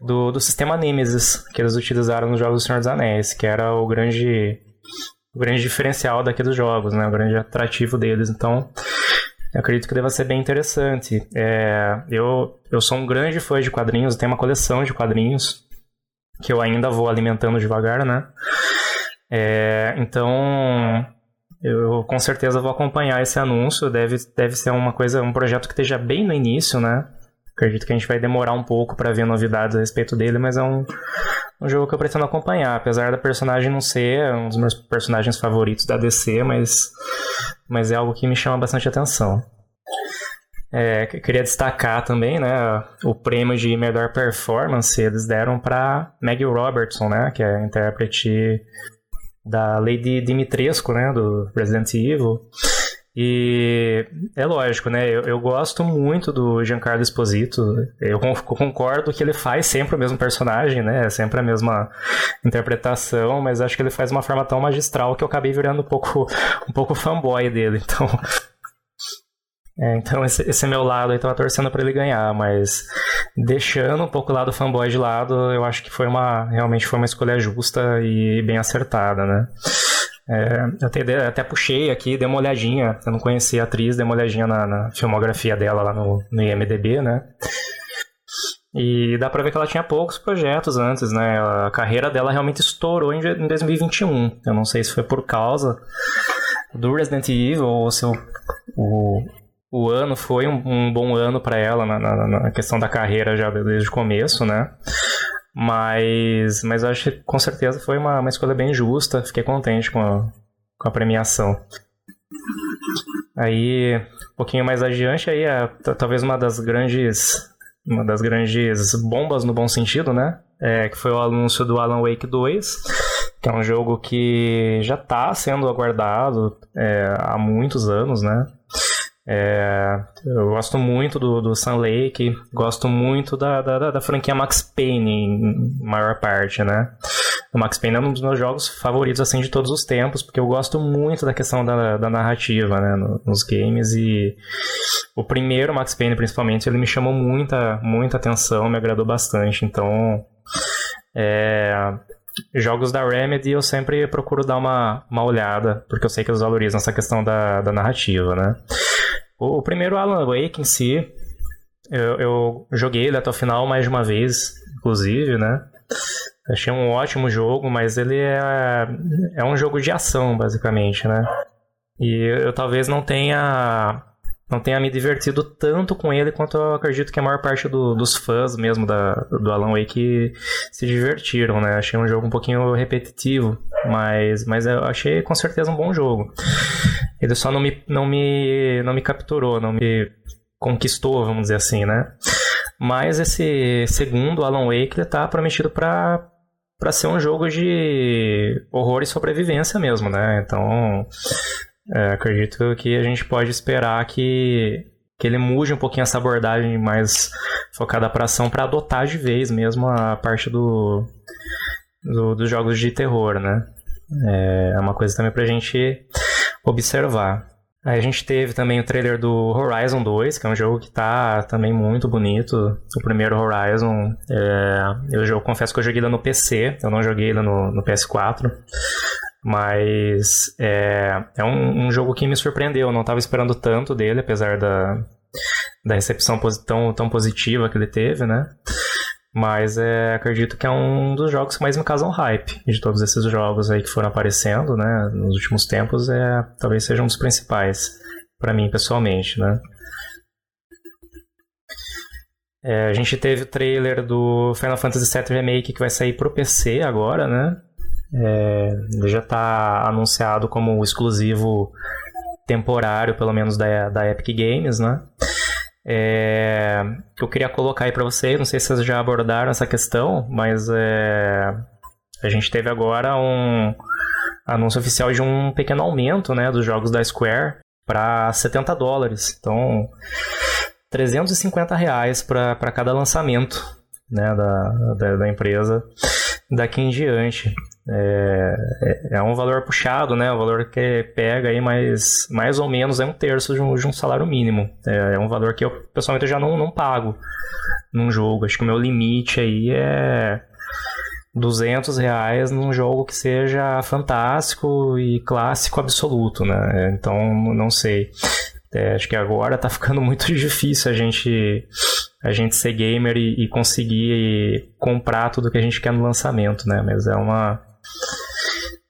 Do, do sistema Nemesis que eles utilizaram nos jogos do Senhor dos Anéis, que era o grande o grande diferencial daqueles jogos, né? O grande atrativo deles. Então, eu acredito que deva ser bem interessante. É, eu, eu sou um grande fã de quadrinhos, tenho uma coleção de quadrinhos que eu ainda vou alimentando devagar, né? É, então, eu com certeza vou acompanhar esse anúncio. Deve, deve ser uma coisa, um projeto que esteja bem no início, né? Acredito que a gente vai demorar um pouco para ver novidades a respeito dele, mas é um, um jogo que eu pretendo acompanhar. Apesar da personagem não ser um dos meus personagens favoritos da DC, mas, mas é algo que me chama bastante atenção. É, queria destacar também, né, o prêmio de melhor performance eles deram para Maggie Robertson, né, que é a intérprete da Lady Dimitrescu, né, do Resident Evil. E é lógico, né? Eu, eu, gosto muito do Giancarlo Esposito. Eu concordo que ele faz sempre o mesmo personagem, né? Sempre a mesma interpretação, mas acho que ele faz de uma forma tão magistral que eu acabei virando um pouco, um pouco fanboy dele. Então, é, então esse, esse meu lado aí tava torcendo para ele ganhar, mas deixando um pouco o lado fanboy de lado, eu acho que foi uma realmente foi uma escolha justa e bem acertada, né? É, eu até, até, puxei aqui, dei uma olhadinha, eu não conhecia a atriz, dei uma olhadinha na, na filmografia dela lá no, no IMDB, né? E dá pra ver que ela tinha poucos projetos antes, né? A carreira dela realmente estourou em 2021. Eu não sei se foi por causa do Resident Evil ou se o, o, o ano foi um, um bom ano para ela na, na, na, questão da carreira já desde o começo, né? Mas, mas eu acho que com certeza foi uma, uma escolha bem justa. Fiquei contente com a, com a premiação. Aí, um pouquinho mais adiante, aí é, talvez uma das grandes uma das grandes bombas no bom sentido, né? É, que foi o anúncio do Alan Wake 2, que é um jogo que já está sendo aguardado é, há muitos anos, né? É, eu gosto muito do, do Sun Lake, gosto muito da, da, da, franquia Max Payne, em maior parte, né? O Max Payne é um dos meus jogos favoritos, assim, de todos os tempos, porque eu gosto muito da questão da, da narrativa, né, nos games, e o primeiro Max Payne, principalmente, ele me chamou muita, muita atenção, me agradou bastante, então... É, jogos da Remedy eu sempre procuro dar uma, uma olhada, porque eu sei que eles valorizam essa questão da, da narrativa, né? O, primeiro Alan Wake em si, eu, eu, joguei ele até o final mais de uma vez, inclusive, né? Achei um ótimo jogo, mas ele é, é um jogo de ação, basicamente, né? E eu, eu talvez não tenha não tenha me divertido tanto com ele quanto eu acredito que a maior parte do, dos fãs mesmo da, do Alan Wake se divertiram, né? Achei um jogo um pouquinho repetitivo, mas, mas eu achei com certeza um bom jogo. Ele só não me, não me, não me capturou, não me conquistou, vamos dizer assim, né? Mas esse segundo Alan Wake está prometido para para ser um jogo de horror e sobrevivência mesmo, né? Então, é, acredito que a gente pode esperar que, que ele mude um pouquinho essa abordagem mais focada para ação para adotar de vez mesmo a parte do, do, dos jogos de terror, né? É uma coisa também para a gente observar. Aí a gente teve também o trailer do Horizon 2, que é um jogo que tá também muito bonito. O primeiro Horizon, é, eu, eu, confesso que eu joguei ele no PC, eu não joguei ele no, no PS4. Mas é, é um, um, jogo que me surpreendeu, eu não estava esperando tanto dele, apesar da, da recepção tão, tão positiva que ele teve, né? Mas é, acredito que é um dos jogos que mais me causam hype de todos esses jogos aí que foram aparecendo, né? Nos últimos tempos, é, talvez seja um dos principais para mim pessoalmente, né? É, a gente teve o trailer do Final Fantasy VII Remake que vai sair pro PC agora, né? É, ele já está anunciado como exclusivo temporário, pelo menos da, da Epic Games, né? É, que eu queria colocar aí para vocês, não sei se vocês já abordaram essa questão, mas é, a gente teve agora um anúncio oficial de um pequeno aumento né, dos jogos da Square para 70 dólares. Então, 350 reais para cada lançamento né, da, da, da empresa daqui em diante. É, é, é um valor puxado, né? Um valor que pega aí mais, mais ou menos é um terço de um, de um salário mínimo. É, é, um valor que eu pessoalmente eu já não, não pago num jogo. Acho que o meu limite aí é 200 reais num jogo que seja fantástico e clássico absoluto, né? Então, não sei. É, acho que agora tá ficando muito difícil a gente a gente ser gamer e, e conseguir comprar tudo que a gente quer no lançamento, né? Mas é uma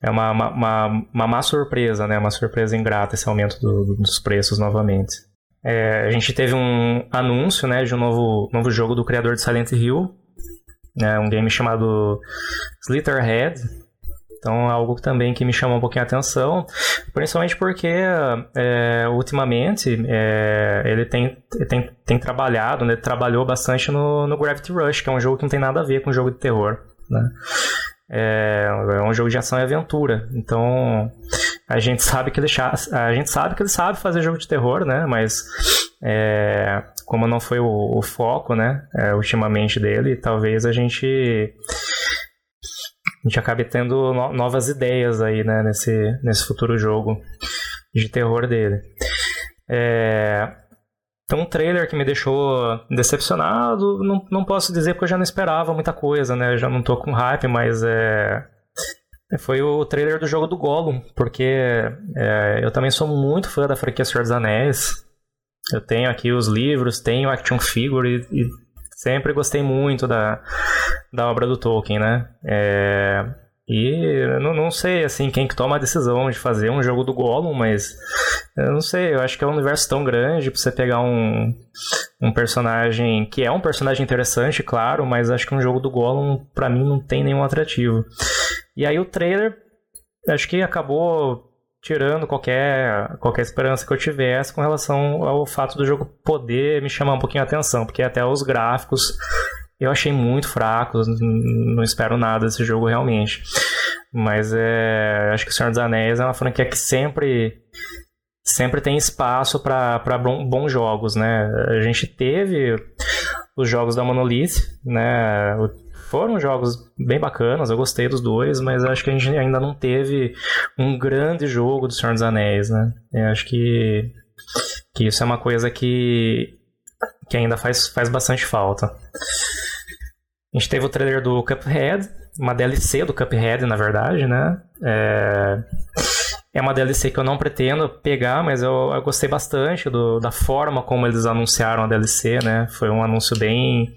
é uma, uma, uma, uma má surpresa, né? Uma surpresa ingrata esse aumento do, dos preços novamente. É, a gente teve um anúncio né, de um novo, novo jogo do criador de Silent Hill, né, um game chamado Slitterhead. Então, algo também que me chamou um pouquinho a atenção, principalmente porque é, ultimamente é, ele tem, tem, tem trabalhado, né, trabalhou bastante no, no Gravity Rush, que é um jogo que não tem nada a ver com jogo de terror. Né? É, é um jogo de ação e aventura. Então a gente sabe que ele a gente sabe que ele sabe fazer jogo de terror, né? Mas é, como não foi o, o foco, né? É, ultimamente dele, talvez a gente a gente acabe tendo no, novas ideias aí, né? Nesse nesse futuro jogo de terror dele. É, então, um trailer que me deixou decepcionado, não, não posso dizer porque eu já não esperava muita coisa, né? Eu já não tô com hype, mas é. Foi o trailer do jogo do Gollum, porque é, eu também sou muito fã da franquia Senhor dos Anéis. Eu tenho aqui os livros, tenho action figure e, e sempre gostei muito da, da obra do Tolkien, né? É, e não, não sei, assim, quem que toma a decisão de fazer um jogo do Gollum, mas eu não sei, eu acho que é um universo tão grande pra você pegar um, um personagem que é um personagem interessante, claro, mas acho que um jogo do Gollum, pra mim, não tem nenhum atrativo. E aí o trailer, acho que acabou tirando qualquer, qualquer esperança que eu tivesse com relação ao fato do jogo poder me chamar um pouquinho a atenção, porque até os gráficos eu achei muito fraco, não espero nada desse jogo realmente. Mas é, acho que o Senhor dos Anéis é uma franquia que sempre sempre tem espaço para bons jogos, né? A gente teve os jogos da Monolith, né? Foram jogos bem bacanas, eu gostei dos dois, mas acho que a gente ainda não teve um grande jogo do Senhor dos Anéis, né? Eu acho que, que isso é uma coisa que, que ainda faz, faz bastante falta. A gente teve o trailer do Cuphead, uma DLC do Cuphead, na verdade, né? É, é uma DLC que eu não pretendo pegar, mas eu, eu gostei bastante do, da forma como eles anunciaram a DLC, né? Foi um anúncio bem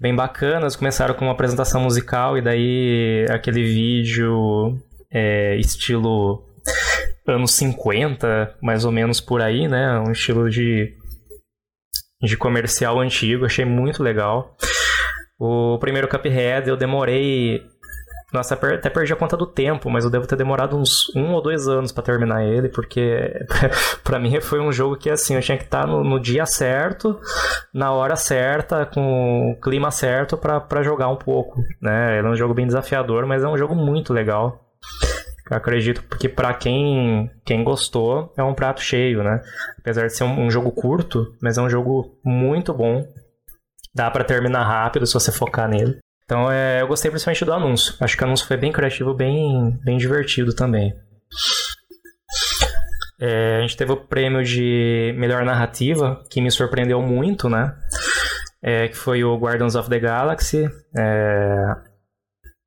bem bacana. Eles começaram com uma apresentação musical e daí aquele vídeo é, estilo anos 50, mais ou menos por aí, né? Um estilo de, de comercial antigo, achei muito legal. O primeiro Cuphead eu demorei. Nossa, até perdi a conta do tempo, mas eu devo ter demorado uns um ou dois anos para terminar ele, porque para mim foi um jogo que assim, eu tinha que estar tá no, no dia certo, na hora certa, com o clima certo para jogar um pouco, né? Ele é um jogo bem desafiador, mas é um jogo muito legal. Eu acredito que para quem, quem gostou, é um prato cheio, né? Apesar de ser um, um jogo curto, mas é um jogo muito bom. Dá para terminar rápido se você focar nele. Então é, eu gostei principalmente do anúncio. Acho que o anúncio foi bem criativo, bem, bem divertido também. É, a gente teve o prêmio de melhor narrativa, que me surpreendeu muito, né? É, que foi o Guardians of the Galaxy. É,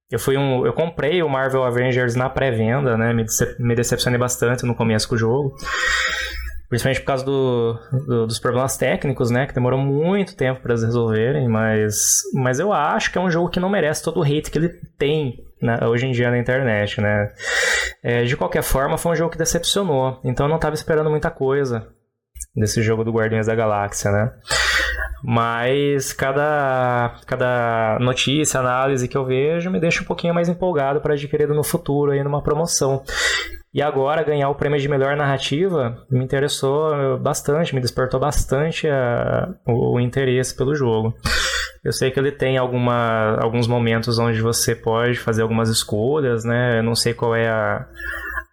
eu fui um, eu comprei o Marvel Avengers na pré-venda, né? Me, decep me decepcionei bastante no começo do jogo. Principalmente por causa do, do, dos problemas técnicos, né? Que demorou muito tempo para eles resolverem, mas, mas eu acho que é um jogo que não merece todo o hate que ele tem né, hoje em dia na internet, né? É, de qualquer forma, foi um jogo que decepcionou. Então eu não estava esperando muita coisa desse jogo do Guardiões da Galáxia, né? Mas cada, cada notícia, análise que eu vejo me deixa um pouquinho mais empolgado para adquirir no futuro aí numa promoção. E agora ganhar o prêmio de melhor narrativa me interessou bastante, me despertou bastante a, o, o, interesse pelo jogo. Eu sei que ele tem alguma, alguns momentos onde você pode fazer algumas escolhas, né? Eu não sei qual é a,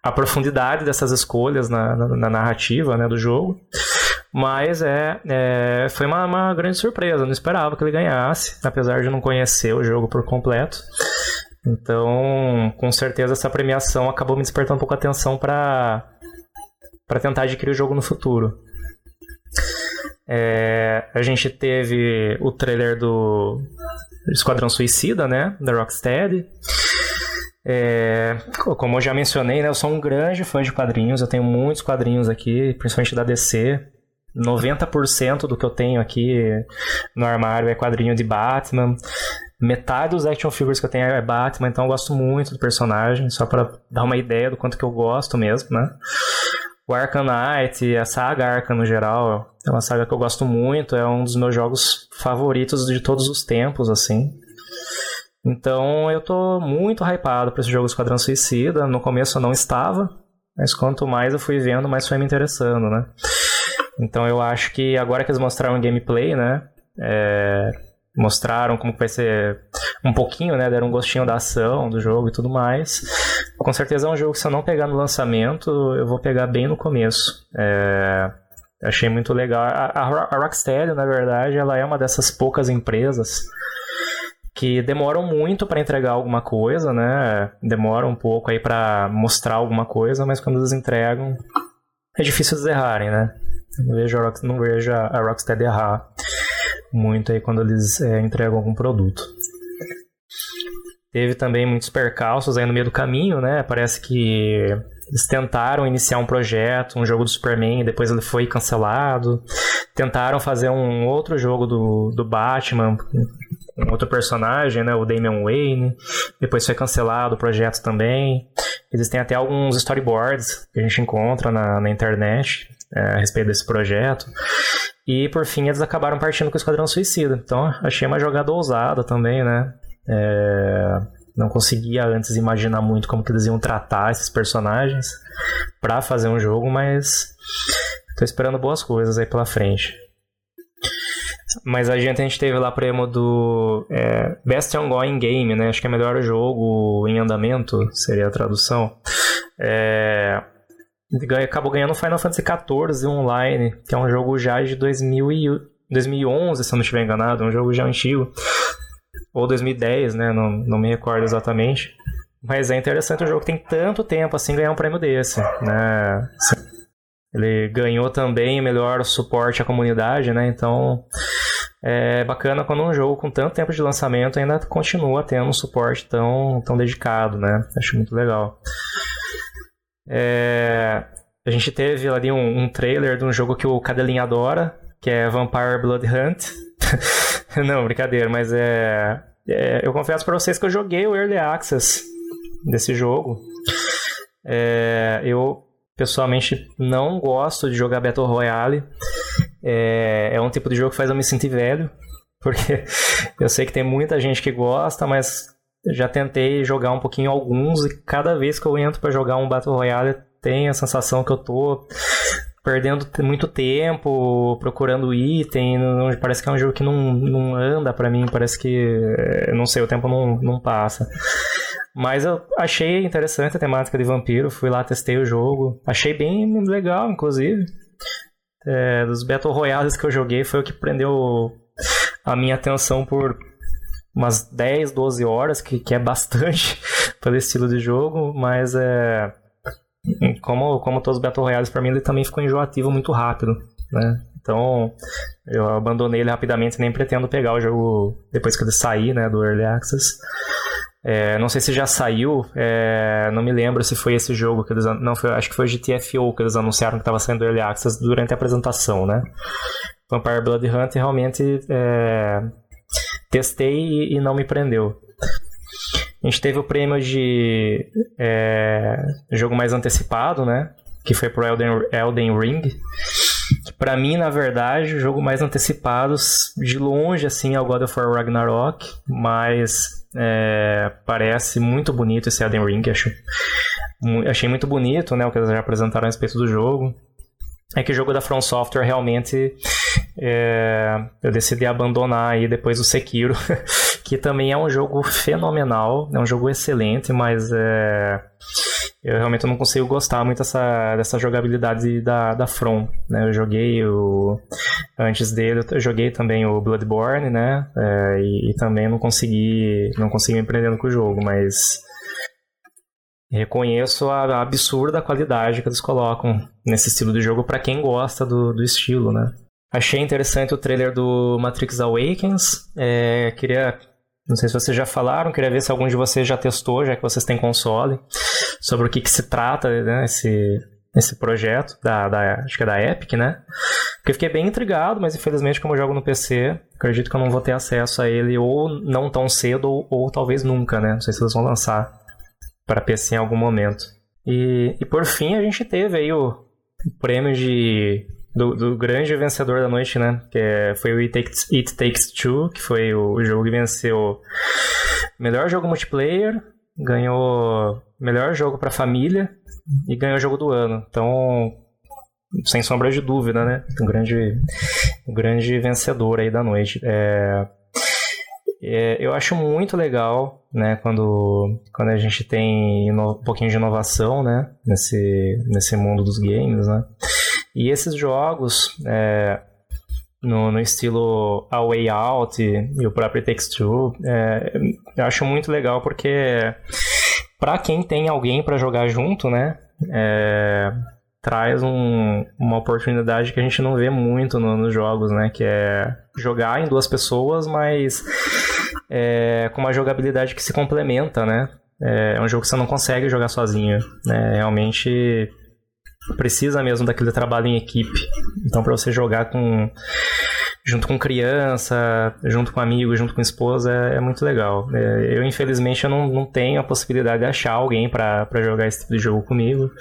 a profundidade dessas escolhas na, na, na narrativa né, do jogo. Mas é, é foi uma, uma, grande surpresa. Eu não esperava que ele ganhasse, apesar de não conhecer o jogo por completo. Então, com certeza, essa premiação acabou me despertando um pouco a atenção para para tentar adquirir o jogo no futuro. É, a gente teve o trailer do Esquadrão Suicida, né, da Rocksteady. É, como eu já mencionei, né, eu sou um grande fã de quadrinhos, eu tenho muitos quadrinhos aqui, principalmente da DC. 90% do que eu tenho aqui no armário é quadrinho de Batman. Metade dos action figures que eu tenho é Batman, então eu gosto muito do personagem, só para dar uma ideia do quanto que eu gosto mesmo, né? O Arkham Knight, a saga Arkham no geral, é uma saga que eu gosto muito, é um dos meus jogos favoritos de todos os tempos, assim. Então eu tô muito hypado para esse jogo Esquadrão Suicida. No começo eu não estava, mas quanto mais eu fui vendo, mais foi me interessando, né? Então eu acho que agora que eles mostraram gameplay, né? É, mostraram como vai ser um pouquinho, né? Deram um gostinho da ação do jogo e tudo mais. Com certeza é um jogo que se eu não pegar no lançamento, eu vou pegar bem no começo. É, achei muito legal. A, a, Rocksteady, na verdade, ela é uma dessas poucas empresas que demoram muito para entregar alguma coisa, né? Demoram um pouco aí para mostrar alguma coisa, mas quando eles entregam é difícil eles errarem, né? Não vejo a, Rock, não vejo a Rocksteady errar muito aí quando eles é, entregam algum produto. Teve também muitos percalços aí no meio do caminho, né? Parece que eles tentaram iniciar um projeto, um jogo do Superman, e depois ele foi cancelado. Tentaram fazer um outro jogo do, do Batman, um outro personagem, né, o Damian Wayne. Depois foi cancelado o projeto também. Existem até alguns storyboards que a gente encontra na, na internet a respeito desse projeto. E por fim eles acabaram partindo com o Esquadrão Suicida. Então achei uma jogada ousada também, né? É, não conseguia antes imaginar muito como que eles iam tratar esses personagens para fazer um jogo, mas tô esperando boas coisas aí pela frente. Mas a gente, a gente teve lá prêmio do é, Best Ongoing Game, né? Acho que é melhor jogo em andamento, seria a tradução. É, acabou ganhando Final Fantasy XIV Online, que é um jogo já de 2000 e, 2011, se eu não estiver enganado, um jogo já antigo. Ou 2010, né? Não, não me recordo exatamente. Mas é interessante o jogo que tem tanto tempo assim ganhar um prêmio desse, né? Ele ganhou também melhor suporte à comunidade, né? Então é bacana quando um jogo com tanto tempo de lançamento ainda continua tendo um suporte tão, tão dedicado, né? Acho muito legal. É, a gente teve ali um, um, trailer de um jogo que o Cadelinha adora, que é Vampire Blood Hunt. Não, brincadeira, mas é, é eu confesso para vocês que eu joguei o Early Access desse jogo. É, eu pessoalmente não gosto de jogar Battle Royale. É, é um tipo de jogo que faz eu me sentir velho. Porque eu sei que tem muita gente que gosta, mas já tentei jogar um pouquinho alguns e cada vez que eu entro para jogar um Battle Royale tem a sensação que eu tô perdendo muito tempo procurando item, não, parece que é um jogo que não, não anda para mim, parece que, não sei, o tempo não, não passa. Mas eu achei interessante a temática de vampiro, fui lá, testei o jogo, achei bem legal, inclusive. É, dos Battle Royales que eu joguei foi o que prendeu a minha atenção por umas 10, 12 horas, que, que é bastante pelo estilo de jogo, mas é. Como, como todos os Battle Royales, para mim ele também ficou enjoativo muito rápido, né? Então eu abandonei ele rapidamente, nem pretendo pegar o jogo depois que ele sair, né, do Early Access. É, não sei se já saiu, é, não me lembro se foi esse jogo que eles. Não, foi, acho que foi o GTFO que eles anunciaram que estava saindo do Early Access durante a apresentação, né? Vampire Blood Hunt realmente é, testei e, e, não me prendeu. A gente teve o prêmio de é, jogo mais antecipado, né? Que foi pro Elden, Elden Ring. Para mim, na verdade, o jogo mais antecipado, de longe, assim, é o God of War Ragnarok, mas é, parece muito bonito esse Elden Ring, acho. Achei muito bonito, né, o que eles já apresentaram a respeito do jogo. É que o jogo da From Software realmente é, eu decidi abandonar aí depois o Sekiro, que também é um jogo fenomenal, é um jogo excelente, mas é, eu realmente não consigo gostar muito dessa, dessa jogabilidade da, da From. Né? Eu joguei o. Antes dele, eu joguei também o Bloodborne, né? É, e, e, também não consegui. Não consegui me prendendo com o jogo, mas. Reconheço a, a absurda qualidade que eles colocam nesse estilo de jogo para quem gosta do, do estilo, né? Achei interessante o trailer do Matrix Awakens. É, queria. Não sei se vocês já falaram, queria ver se algum de vocês já testou, já que vocês têm console, sobre o que, que se trata né, esse, esse projeto, da, da, acho que é da Epic, né? Porque fiquei bem intrigado, mas infelizmente, como eu jogo no PC, acredito que eu não vou ter acesso a ele ou não tão cedo, ou, ou talvez nunca, né? Não sei se eles vão lançar para PC em algum momento. E, e por fim, a gente teve aí o prêmio de do, do, grande vencedor da noite, né? Que é, foi o It Takes, It Takes Two, que foi o, o jogo que venceu melhor jogo multiplayer, ganhou melhor jogo para família e ganhou o jogo do ano. Então, sem sombra de dúvida, né? Um grande, um grande vencedor aí da noite. É, é, eu acho muito legal, né, quando, quando a gente tem um pouquinho de inovação, né, nesse, nesse mundo dos games, né. E esses jogos, é, no, no, estilo A Way Out e, e o próprio Two, é, eu acho muito legal porque para quem tem alguém para jogar junto, né, é, traz um, uma oportunidade que a gente não vê muito no, nos jogos, né, que é jogar em duas pessoas, mas é, com uma jogabilidade que se complementa, né. É, é um jogo que você não consegue jogar sozinho, né, realmente precisa mesmo daquele trabalho em equipe. Então, para você jogar com junto com criança, junto com amigo, junto com esposa, é, é muito legal. É, eu, infelizmente, eu não, não tenho a possibilidade de achar alguém para jogar esse tipo de jogo comigo,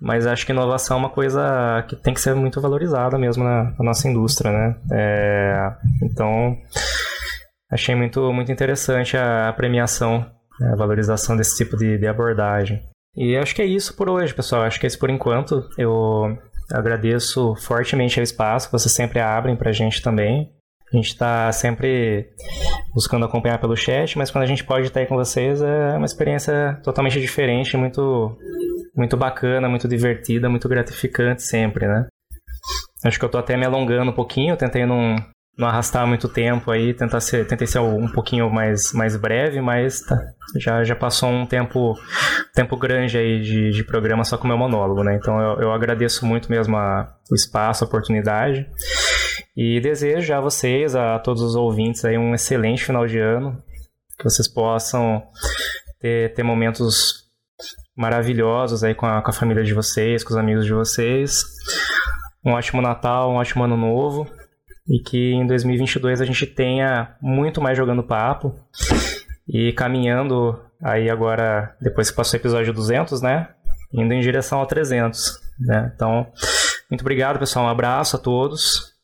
mas acho que inovação é uma coisa que tem que ser muito valorizada mesmo na, na nossa indústria, né? É, então, achei muito, muito interessante a, a premiação, né, a valorização desse tipo de, de abordagem. E acho que é isso por hoje, pessoal. Acho que é isso por enquanto. Eu agradeço fortemente o espaço que vocês sempre abrem pra gente também. A gente está sempre buscando acompanhar pelo chat, mas quando a gente pode estar aí com vocês é uma experiência totalmente diferente, muito, muito bacana, muito divertida, muito gratificante sempre, né? Acho que eu estou até me alongando um pouquinho, tentei não, não arrastar muito tempo aí, tentar ser, tentei ser um pouquinho mais, mais breve, mas tá, já, já passou um tempo, tempo grande aí de, de programa só com o meu monólogo, né? Então eu, eu agradeço muito mesmo a, o espaço, a oportunidade e desejo a vocês, a todos os ouvintes aí um excelente final de ano, que vocês possam ter, ter momentos maravilhosos aí com a, com a família de vocês, com os amigos de vocês. Um ótimo Natal, um ótimo Ano Novo e que em 2022 a gente tenha muito mais jogando papo e caminhando aí agora, depois que passou o episódio 200, né? Indo em direção ao 300, né? Então, muito obrigado, pessoal. Um abraço a todos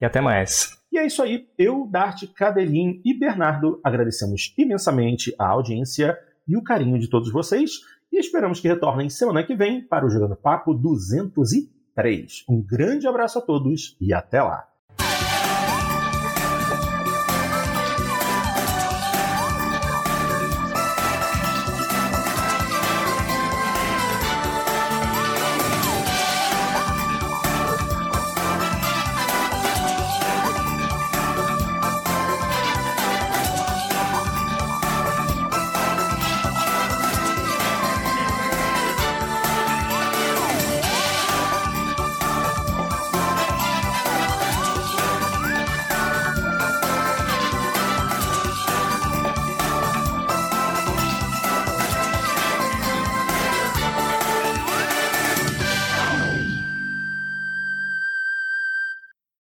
e até mais. E é isso aí. Eu, Dart, Cadelin e Bernardo agradecemos imensamente a audiência e o carinho de todos vocês e esperamos que retornem semana que vem para o Jogando Papo 203. Um grande abraço a todos e até lá!